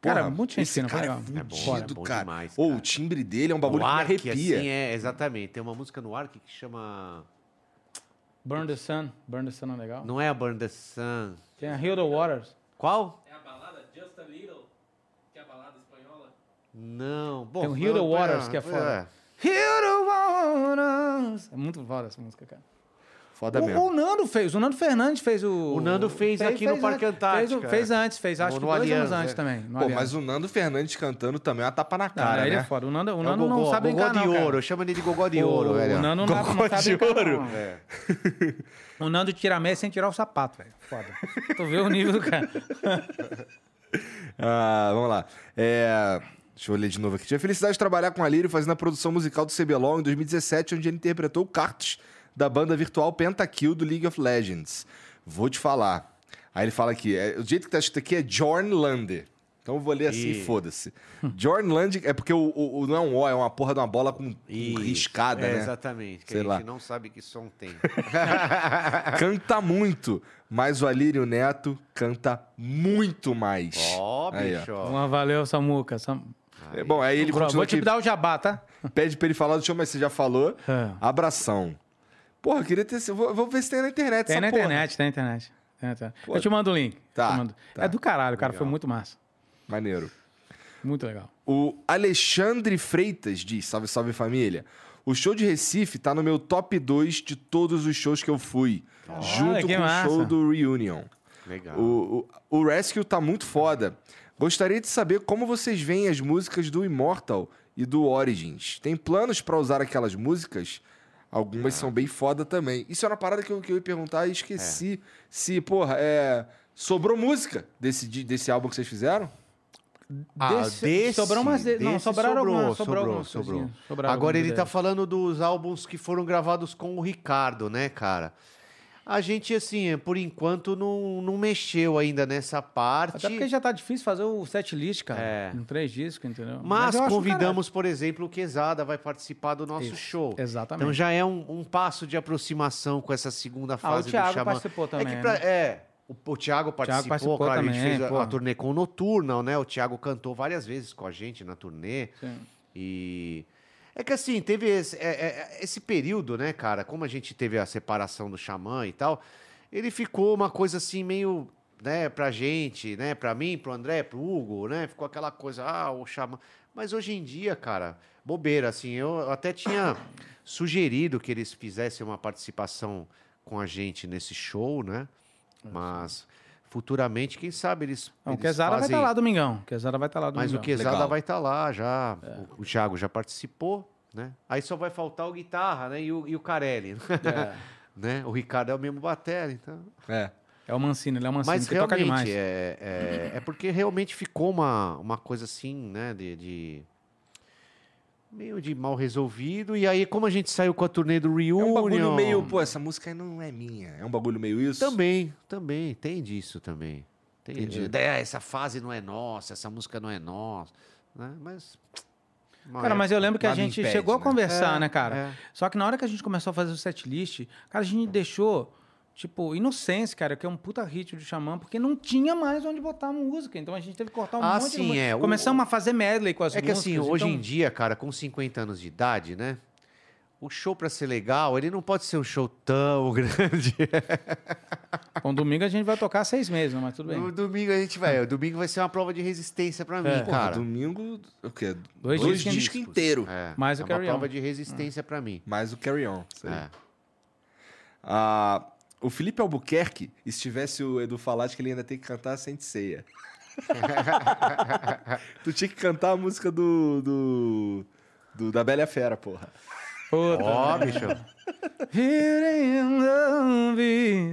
Cara, Porra, muito gente esse fina, foi cara legal. é É bom, fudido, é bom cara. demais, Ou cara. o timbre dele é um bagulho o que me Ark, arrepia. assim, é, exatamente. Tem uma música no Ark que chama... Burn the Sun. Burn the Sun é legal. Não é a Burn the Sun. Tem a Heal the Waters. Qual? É a balada Just a Little, que é a balada espanhola. Não. Bom, Tem o Heal the Waters, que é foda. Heal the Waters. É muito foda essa música, cara. Foda o, mesmo. o Nando fez, o Nando Fernandes fez o. O Nando fez aqui no Parque antes, Antártica, Fez, fez é. antes, fez acho No- que no dois anos antes é. também. no Pô, Aliança. mas o Nando Fernandes cantando também é uma tapa na Ah, cara, ele né? é foda. O Nando, o É o Nando não Gogó, sabe Gogó encarar, de não, ouro. Chama ele de Gogó de O- ouro, velho. O Nando não, não Gogó sabe de ouro. não. É. O Nando tira a meia sem tirar o sapato, velho. Foda. tu vê o nível do cara. <laughs> Ah, vamos lá. É, Deixa eu ler de novo aqui. Tive a felicidade de trabalhar com o Alírio fazendo a produção musical do CBLOL em 2017, onde ele interpretou o Cartus da banda virtual Pentakill do League of Legends. Vou te falar. Aí ele fala aqui, é, o jeito que tá escrito aqui é Jorn Lander. Então eu vou ler assim, Ih. foda-se. Jorn Lander é porque o, o- o- não é um O, é uma porra de uma bola com, com riscada, É, né? Exatamente. Que Sei a gente lá. não sabe que som tem. <laughs> Canta muito, mas o Alírio Neto canta muito mais. Ó, Aí, ó. bicho. Uma valeu, Samuca. Sam... É, bom, aí ele Vou te aqui. dar o jabá, tá? Pede pra ele falar do show, mas você já falou. É. Abração. Porra, eu queria ter. Vou, vou ver se tem na internet. Tem essa na porra. internet, tem na internet. Tem na internet. Pô. Eu te mando o link. Tá, mando. tá. É do caralho, cara. Foi Legal. muito massa. Maneiro. Muito legal. O Alexandre Freitas diz: Salve, salve família. O show de Recife tá no meu top 2 de todos os shows que eu fui. junto com massa. o show do Reunion. Legal. O, o, o Rescue tá muito foda. Gostaria de saber como vocês veem as músicas do Immortal e do Origins. Tem planos pra usar aquelas músicas? Algumas são bem foda também. Isso era uma parada que eu, que eu ia perguntar e esqueci. Se, porra, é, sobrou música desse, desse álbum que vocês fizeram? Ah, Desse- desse, sobrou umas de- não, desse sobraram sobrou, algumas, sobrou sobrou, algumas sobrou. sobraram Agora ele tá ideias. falando dos álbuns que foram gravados com o Ricardo, né, cara? A gente, assim, por enquanto, não, não mexeu ainda nessa parte. Até porque já tá difícil fazer o set list, cara. É. Com três discos, entendeu? Mas, do convidamos, por exemplo, o Quesada vai participar do nosso Isso, show. Exatamente. Então já é um, um passo de aproximação com essa segunda Ah, o fase Thiago do Xamã. participou também, É, que pra- né? é, o, o Thiago participou, participou claro, a gente também, fez a, a turnê com o Noturna, né? O Thiago cantou várias vezes com a gente na turnê. Sim. E é que assim, teve esse, é- é- esse período, né, cara? Como a gente teve a separação do Xamã e tal, ele ficou uma coisa assim meio, né, pra gente, né, pra mim, pro André, pro Hugo, né? Ficou aquela coisa, ah, o Xamã. Mas hoje em dia, cara, bobeira, assim, eu até tinha sugerido que eles fizessem uma participação com a gente nesse show, né? Mas futuramente, quem sabe eles. Não, o eles Quesada vai fazem- estar lá domingão. O Quesada vai estar lá mas domingão. o Quesada Legal. vai estar lá já. O, o Thiago já participou, né? Aí só vai faltar o guitarra, né? E o, e o Carelli. É. <laughs> né? O Ricardo é o mesmo batera, então. É. É o Mancini, ele é o Mancini, Mas que toca demais. realmente, é, é, é porque realmente ficou uma, uma coisa assim, né? De, de- Meio de mal resolvido. E aí, como a gente saiu com a turnê do É Reunion... um bagulho meio, pô, essa música não é minha. É um bagulho meio isso? Também, também. Tem disso também. Tem, Entendi. É, essa fase não é nossa, essa música não é nossa. Né? Mas... Cara, mas eu lembro que a gente impede, chegou a né? conversar, É, né, cara? é. Só que na hora que a gente começou a fazer o setlist, cara, a gente deixou, tipo, Inocência, cara, que é um puta hit do Xamã, porque não tinha mais onde botar a música. Então a gente teve que cortar um Ah, monte de sim, música. é. O- Começamos a fazer medley com as É que assim, músicas, hoje então- em dia, cara, com 50 anos de idade, né? O show pra ser legal, ele não pode ser um show tão <laughs> grande. Com domingo a gente vai tocar seis meses, né? mas tudo bem. No domingo a gente vai. O domingo vai ser uma prova de resistência pra mim, É. Porra, cara. domingo, o quê? Dois Dois discos. discos inteiros. É, Mais é o uma Carry On. prova de resistência pra mim. Mais o Carry On. isso aí. É. Ah, o Felipe Albuquerque, se tivesse o Edu acho que ele ainda tem que cantar a Sente Ceia. <laughs> tu tinha que cantar a música do, do, do- da Bela e a Fera, porra. Ó, bicho. Here in love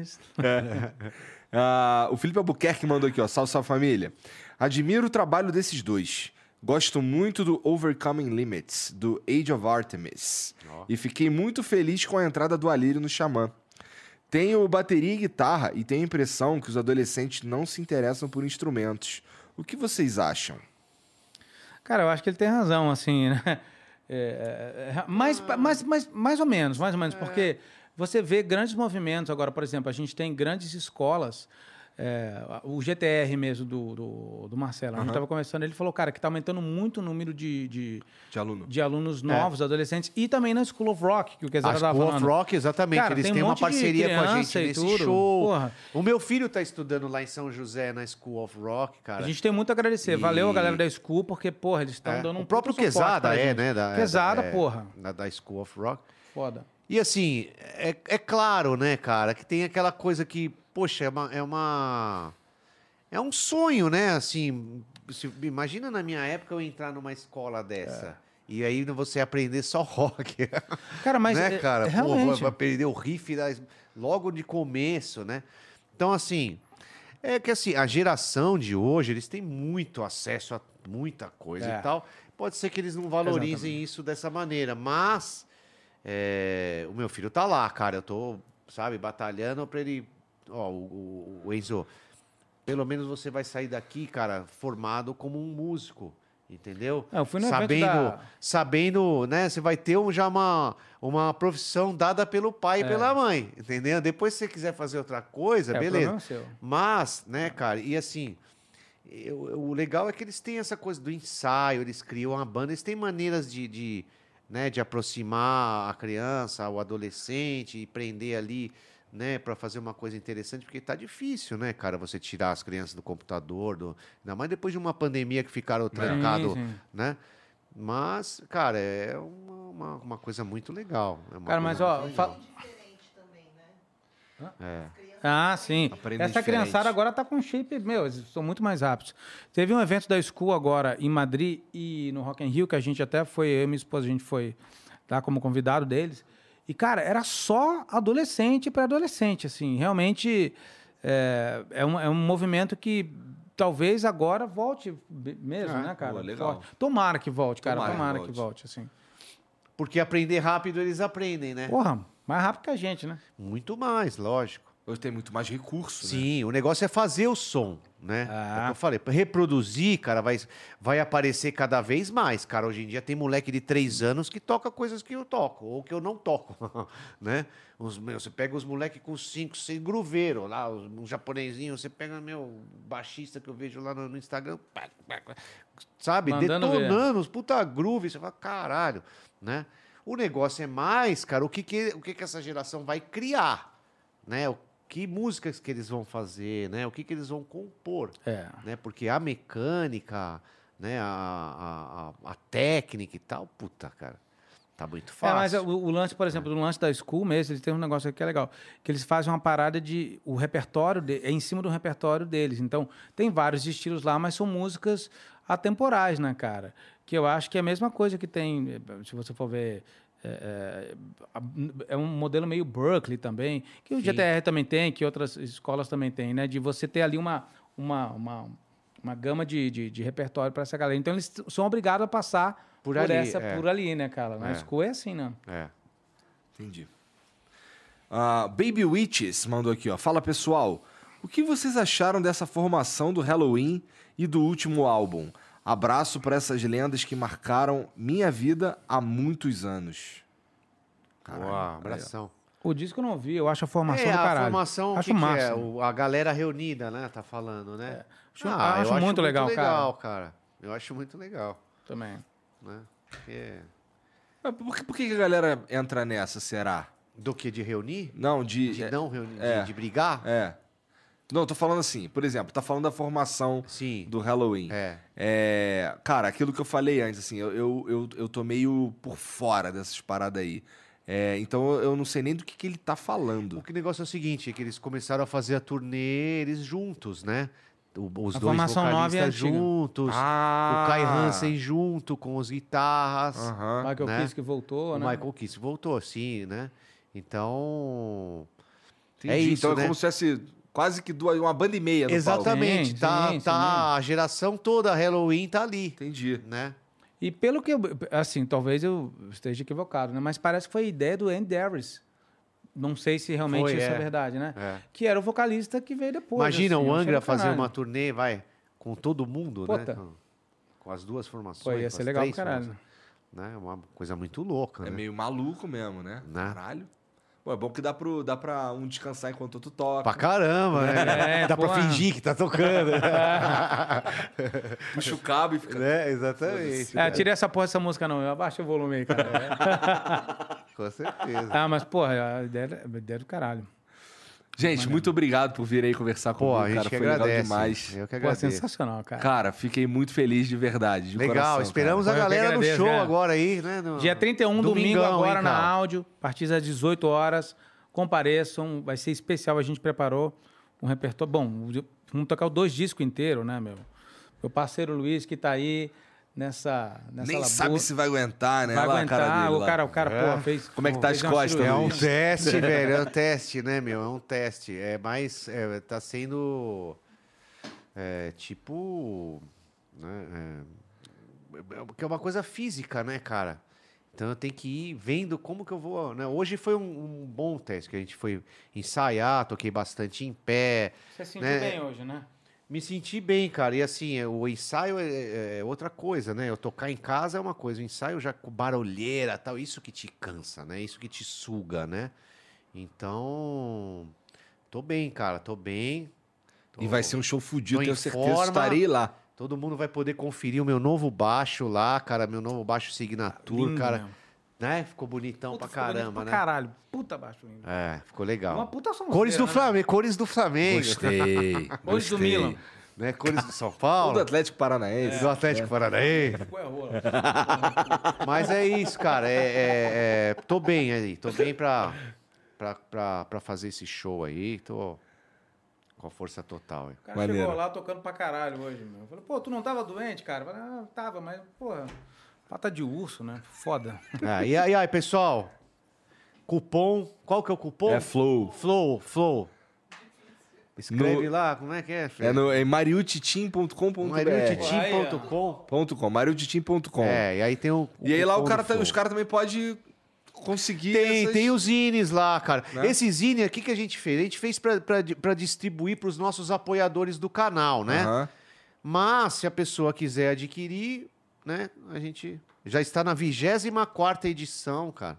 is- <laughs> Ah, o Felipe Albuquerque mandou aqui, ó. Salve, salve família. Admiro o trabalho desses dois. Gosto muito do Overcoming Limits, do Age of Artemis. E fiquei muito feliz com a entrada do Alírio no Xamã. Tenho bateria e guitarra e tenho a impressão que os adolescentes não se interessam por instrumentos. O que vocês acham? Cara, eu acho que ele tem razão, assim, né? <laughs> É, é, é, mais, mais, mais, mais ou menos, mais ou menos, porque você vê grandes movimentos agora, por exemplo, a gente tem grandes escolas, é, o GTR mesmo do, do, do Marcelo, a gente estava conversando, ele falou, cara, que está aumentando muito o número de, de, De aluno. de alunos novos, adolescentes, e também na School of Rock, que o Quesada A estava School of falando. Rock, exatamente. Cara, Eles tem um têm uma parceria com a gente e nesse tudo. show. Porra. O meu filho tá estudando lá em São José, na School of Rock, cara. A gente tem muito a agradecer. Valeu a galera da School, porque, porra, eles estão É, dando um o próprio pra é, né? Da, Quesada, é, porra. Da, da School of Rock. Foda. E assim, é, é claro, né, cara, que tem aquela coisa que, poxa, é uma. É, uma, é um sonho, né? Assim, se- imagina na minha época eu entrar numa escola dessa. E aí você aprender só rock. Cara, mas né, é- cara? Pô, realmente. vai, vai perder o riff da- logo de começo, né? Então, assim, é que assim, a geração de hoje, eles têm muito acesso a muita coisa É. e tal. Pode ser que eles não valorizem isso dessa maneira, mas é, o meu filho tá lá, cara. Eu tô, sabe, batalhando pra ele. Ó, o, o- Enzo, pelo menos você vai sair daqui, cara, formado como um músico. Entendeu? É, eu fui no sabendo, da- sabendo, né? Você vai ter um, já uma, uma profissão dada pelo pai e pela mãe, entendeu? Depois, se você quiser fazer outra coisa, É, beleza. é. Mas, né, cara, e assim, eu- o legal é que eles têm essa coisa do ensaio, eles criam uma banda, eles têm maneiras de, de, né, de aproximar a criança, o adolescente e prender ali, né, para fazer uma coisa interessante, porque tá difícil, né, cara, você tirar as crianças do computador, do, ainda mais depois de uma pandemia que ficaram trancados, né? Mas, cara, é uma, uma, uma coisa muito legal. é uma Cara, mas coisa ó, muito fa- legal. diferente também, né? É. Ah, sim. Aprendem Essa diferente. criançada agora tá com shape, meu, eles são muito mais rápidos. Teve um evento da School agora em Madrid e no Rock in Rio, que a gente até foi, eu e minha esposa, a gente foi lá como convidado deles. E, cara, era só adolescente para adolescente, assim. Realmente é, é, um, é um movimento que talvez agora volte mesmo, Ah, né, cara? pô, legal. Forte. Tomara que volte, cara. Tomara Tomara, que que volte, assim. Porque aprender rápido eles aprendem, né? Porra, mais rápido que a gente, né? Muito mais, lógico. Hoje tem muito mais recurso, né? Sim, o negócio é fazer o som, né? Ah. É o que eu falei, reproduzir, cara, vai, vai aparecer cada vez mais, cara. Hoje em dia tem moleque de três anos que toca coisas que eu toco, ou que eu não toco, <laughs> né? Os, meu, você pega os moleques com cinco, seis gruveiros lá, um japonesinho, você pega, meu, baixista que eu vejo lá no, no Instagram, pá, pá, pá, sabe? Mandando ver. Detonando os puta groove, você fala, caralho, né? O negócio é mais, cara, o que que, o que que essa geração vai criar, né? O que músicas que eles vão fazer, né? O que que eles vão compor, É. né? Porque a mecânica, né? A, a, a- técnica e tal, puta, cara, tá muito É, fácil. mas o, o lance, por exemplo, no lance da School mesmo, eles têm um negócio aqui que é legal. Que eles fazem uma parada de. O repertório de, é em cima do repertório deles. Então, tem vários estilos lá, mas são músicas atemporais, né, cara? Que eu acho que é a mesma coisa que tem, se você for ver. É, é, é um modelo meio Berkeley também, que o Sim. GTR também tem, que outras escolas também têm, né? De você ter ali uma, uma, uma, uma gama de, de, de repertório para essa galera. Então, eles são obrigados a passar Por por, ali, essa, é. por ali, né, cara? Na É. school é assim, né? É. Entendi. Ah, Baby Witches mandou aqui, ó. Fala pessoal, o que vocês acharam dessa formação do Halloween e do último álbum? Abraço para essas lendas que marcaram minha vida há muitos anos. Caralho, Uau, abração. O disco eu não vi, eu acho a formação é, do a caralho. formação, o acho que, que é? O- a galera reunida, né? Tá falando, né? Acho- acho muito legal, cara. legal, cara. Eu acho muito legal, Também. né? Porque- Mas por, que, por que a galera entra nessa, será? Do que? De reunir? Não, de... De é, não reunir? é. De, de brigar? É. Não, eu tô falando assim, por exemplo, tá falando da formação Sim. do Halloween. É. É, cara, aquilo que eu falei antes, assim, eu, eu, eu, eu tô meio por fora dessas paradas aí. É, então eu não sei nem do que, que ele tá falando. O que negócio é o seguinte, é que eles começaram a fazer a turnê eles juntos, né? O- Os A dois formação nova e vocalistas antiga. juntos. Ah! O Kai Hansen junto com os guitarras. Aham. Michael né? Kiske voltou, O né? Michael Kiss voltou, sim, né? Então... Entendi. É isso, então né? é como se fosse quase que duas, uma banda e meia. Exatamente. Sim, tá, sim, tá, a geração toda, Halloween tá ali, Entendi. né? E pelo que eu, assim, talvez eu esteja equivocado, né? Mas parece que foi ideia do Andy Darius. Não sei se realmente Foi, isso é. é. verdade, né? É. Que era o vocalista que veio depois. Imagina assim, o Angra fazer uma turnê, vai, com todo mundo, Puta. né? Com, com as duas formações. Pô, ia com ser as legal três pra caralho. formações, Né? Uma coisa muito louca, É né? meio maluco mesmo, né? Né? Caralho. Pô, é bom que dá, pro, dá pra um descansar enquanto outro toca. Pra caramba, né? É, <laughs> Dá pra porra. fingir que tá tocando. <laughs> Puxa o cabo e fica. né? Exatamente. É, tirei essa porra dessa música não, eu abaixei o volume aí, cara. <laughs> Com certeza. ah, mas, porra, a ideia, a ideia é do caralho. Gente, muito obrigado por vir aí conversar Pô, comigo, a gente cara. que Foi legal agradece. demais. Eu que Pô, agradeço. sensacional, cara. Cara, fiquei muito feliz de verdade. de Legal, coração, esperamos cara. a galera no agradeço, show cara. agora aí, né? No- Dia 31, domingo, Domingão, agora hein, na áudio, a partir das 18 horas. Compareçam, vai ser especial. A gente preparou um repertório. Bom, vamos tocar os dois discos inteiros, né, meu? Meu parceiro Luiz, que tá aí nessa. nessa Nem labor- sabe se vai aguentar, né? vai lá aguentar. cara dele o cara, o cara, É. pô, fez. Como é que tá as costas. É um teste, <laughs> velho. É um teste, né, meu? É um teste. É mais. É, tá sendo. É, tipo. Né, é, é- que é uma coisa física, né, cara? Então eu tenho que ir vendo como que eu vou. Né? Hoje foi um, um bom teste, que a gente foi ensaiar, toquei bastante em pé. Você sentiu né? bem hoje, né? Me senti bem, cara. E assim, é, o ensaio é, é outra coisa, né? Eu tocar em casa é uma coisa, o ensaio já com barulheira tal, isso que te cansa, né? Isso que te suga, né? Então, tô bem, cara, tô bem. Tô- E vai ser um show fudido, tenho certeza. forma. Estarei lá. Todo mundo vai poder conferir o meu novo baixo lá, cara, meu novo baixo Signature, Lindo cara. mesmo. Né? Ficou bonitão Puta, pra ficou bonito caramba, pra né? Caralho, puta baixo lindo. É, ficou legal. Uma puta sonzeira, Cores do né? Flamengo, cores do Flamengo. Gostei. <laughs> Hoje do gostei. Milan. Né? Cores do São Ou do Paulo. Atlético Paranaense. Do Atlético Paranaense. Ficou é rola. <laughs> Mas é isso, cara. É, é- é- tô bem aí. Tô bem pra, pra, pra, pra fazer esse show aí. Tô com a força total. aí. O cara Maneiro. chegou lá tocando pra caralho hoje, meu. Eu falei, pô, tu não tava doente, cara? Eu falei, ah, tava, mas, porra, pata de urso, né? Foda. <laughs> Ah, e aí, aí, pessoal? Cupom. Qual que é o cupom? É Flow. Flow, Flow. Escreve No- lá, como é que é? É no é mariutitim.com.br. mariutitim.com. Mariutitim.com. É, e aí tem o. E aí lá o cara tá- os caras também podem conseguir Tem, essas- tem os zines lá, cara. Né? Esse zine aqui que a gente fez, a gente fez pra, pra, pra distribuir pros nossos apoiadores do canal, né? Mas se a pessoa quiser adquirir, né, a gente já está na 24 edição, cara.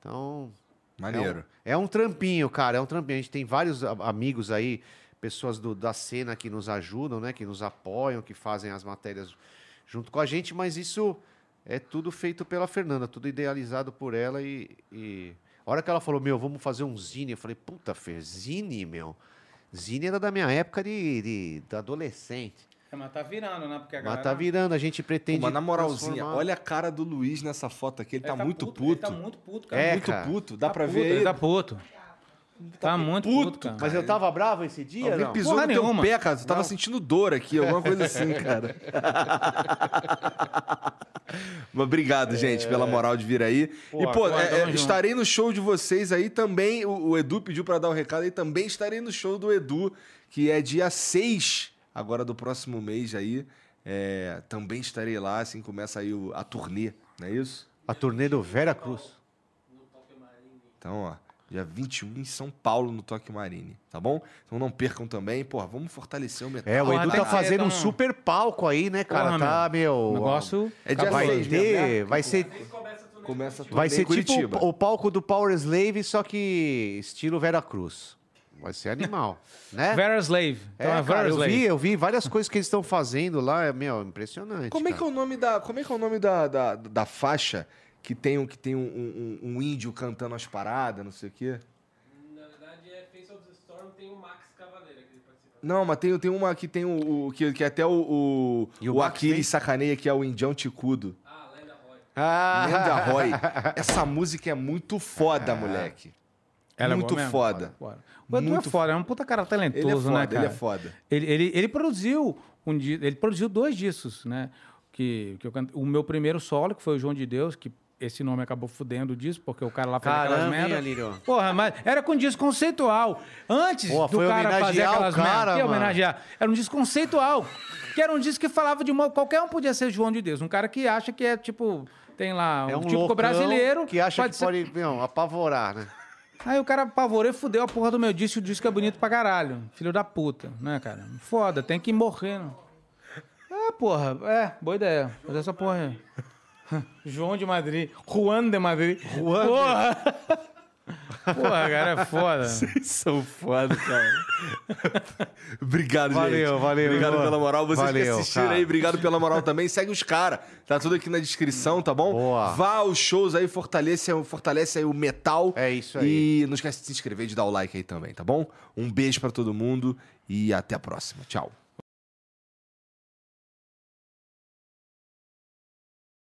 Então, Maneiro. é um trampinho, cara, é um trampinho. A gente tem vários amigos aí, pessoas do- da cena que nos ajudam, né, que nos apoiam, que fazem as matérias junto com a gente, mas isso é tudo feito pela Fernanda, tudo idealizado por ela e, e... A hora que ela falou, meu, vamos fazer um zine, eu falei, puta, Fer, zine, meu. Zine era da minha época de, de, de adolescente. É, mas tá virando, né? Porque a Mas galera... tá virando, a gente Pô, pretende. mas na moralzinha, transformar. olha a cara do Luiz nessa foto aqui. Ele, Ele tá, muito puto. Ele tá muito puto, cara. É, muito cara. puto. Dá Tá pra puto, ver Ele aí. tá puto. Tá muito puto, cara. Mas eu tava bravo esse dia? Alguém não? pisou Porra no teu nenhuma. pé, cara. Tu tava Não. sentindo dor aqui, alguma coisa assim, <laughs> cara. Mas obrigado, gente, pela moral de vir aí. Pô, e, pô, é, é, estarei no show de vocês aí também. O, o Edu pediu pra dar o recado aí. Também estarei no show do Edu, que é dia 6 agora do próximo mês aí. É, também estarei lá, assim começa aí o- a turnê, não é isso? A turnê do Vera Cruz. Então, ó, dia 21 em São Paulo, no Toque Marine, tá bom? Então não percam também, porra, vamos fortalecer o metal. É, o Edu tá fazendo um então- super palco aí, né, cara? Porra, tá, meu. O negócio... É dia vai né? ter. Vai ser, Começa vai ser tipo o palco do Power Slave, só que estilo Vera Cruz. Vai ser animal, <laughs> né? Vera Slave. É, Então é, cara, Vera eu Slave. vi, eu vi várias coisas que eles estão fazendo lá, é, meu, impressionante. Como é que é o nome da, como é que é o nome da, da, da faixa que tem, um- que tem um, um- um índio cantando as paradas, não sei o quê? Na verdade, é Face of the Storm, tem o Max Cavaleira que ele participa. Não, mas tem, tem uma que tem o, o- que, que até o, o, E o Aquiles tem? sacaneia, que é o Indião Ticudo. Ah, Lenda Roy. Ah, Lenda Roy. <laughs> Essa música é muito foda, moleque. Ela é muito mesmo? foda. O Edu Muito é foda, é um puta cara talentoso, Ele é foda, né, cara? ele é foda. Ele, ele, ele produziu um ele produziu dois discos, né? Que, que eu cante- o meu primeiro solo, que foi o João de Deus, que esse nome acabou fudendo o disco, porque o cara lá fez aquelas Caramba, hein, merda. Alírio? Porra, mas era com disco conceitual. Antes Pô, do foi cara fazer homenagear o aquelas cara, merda, que mano. homenagear. Era um disco conceitual. Que era um disco que falava de uma. Qualquer um podia ser João de Deus. Um cara que acha que é tipo. Tem lá um, é um típico brasileiro. que acha que ser- pode, meu, apavorar, né? Aí o cara apavorou e fudeu a porra do meu disco. O disco é bonito pra caralho. Filho da puta, né, cara? Foda, tem que morrer. Né? É, porra. É, boa ideia. Fazer essa porra aí. <laughs> João de Madrid. Juan de Madrid. Juan porra. <laughs> porra, cara, é foda. <laughs> Vocês são foda, cara. <laughs> obrigado, Valeu, gente. valeu, Obrigado irmão. pela moral. Vocês que Valeu, assistiram cara. aí, obrigado pela moral também. Segue os caras. Tá tudo aqui na descrição, tá bom? Boa. Vá aos shows aí, fortalece, fortalece aí o metal. É isso aí. E não esquece de se inscrever e de dar o like aí também, tá bom? Um beijo pra todo mundo e até a próxima. Tchau.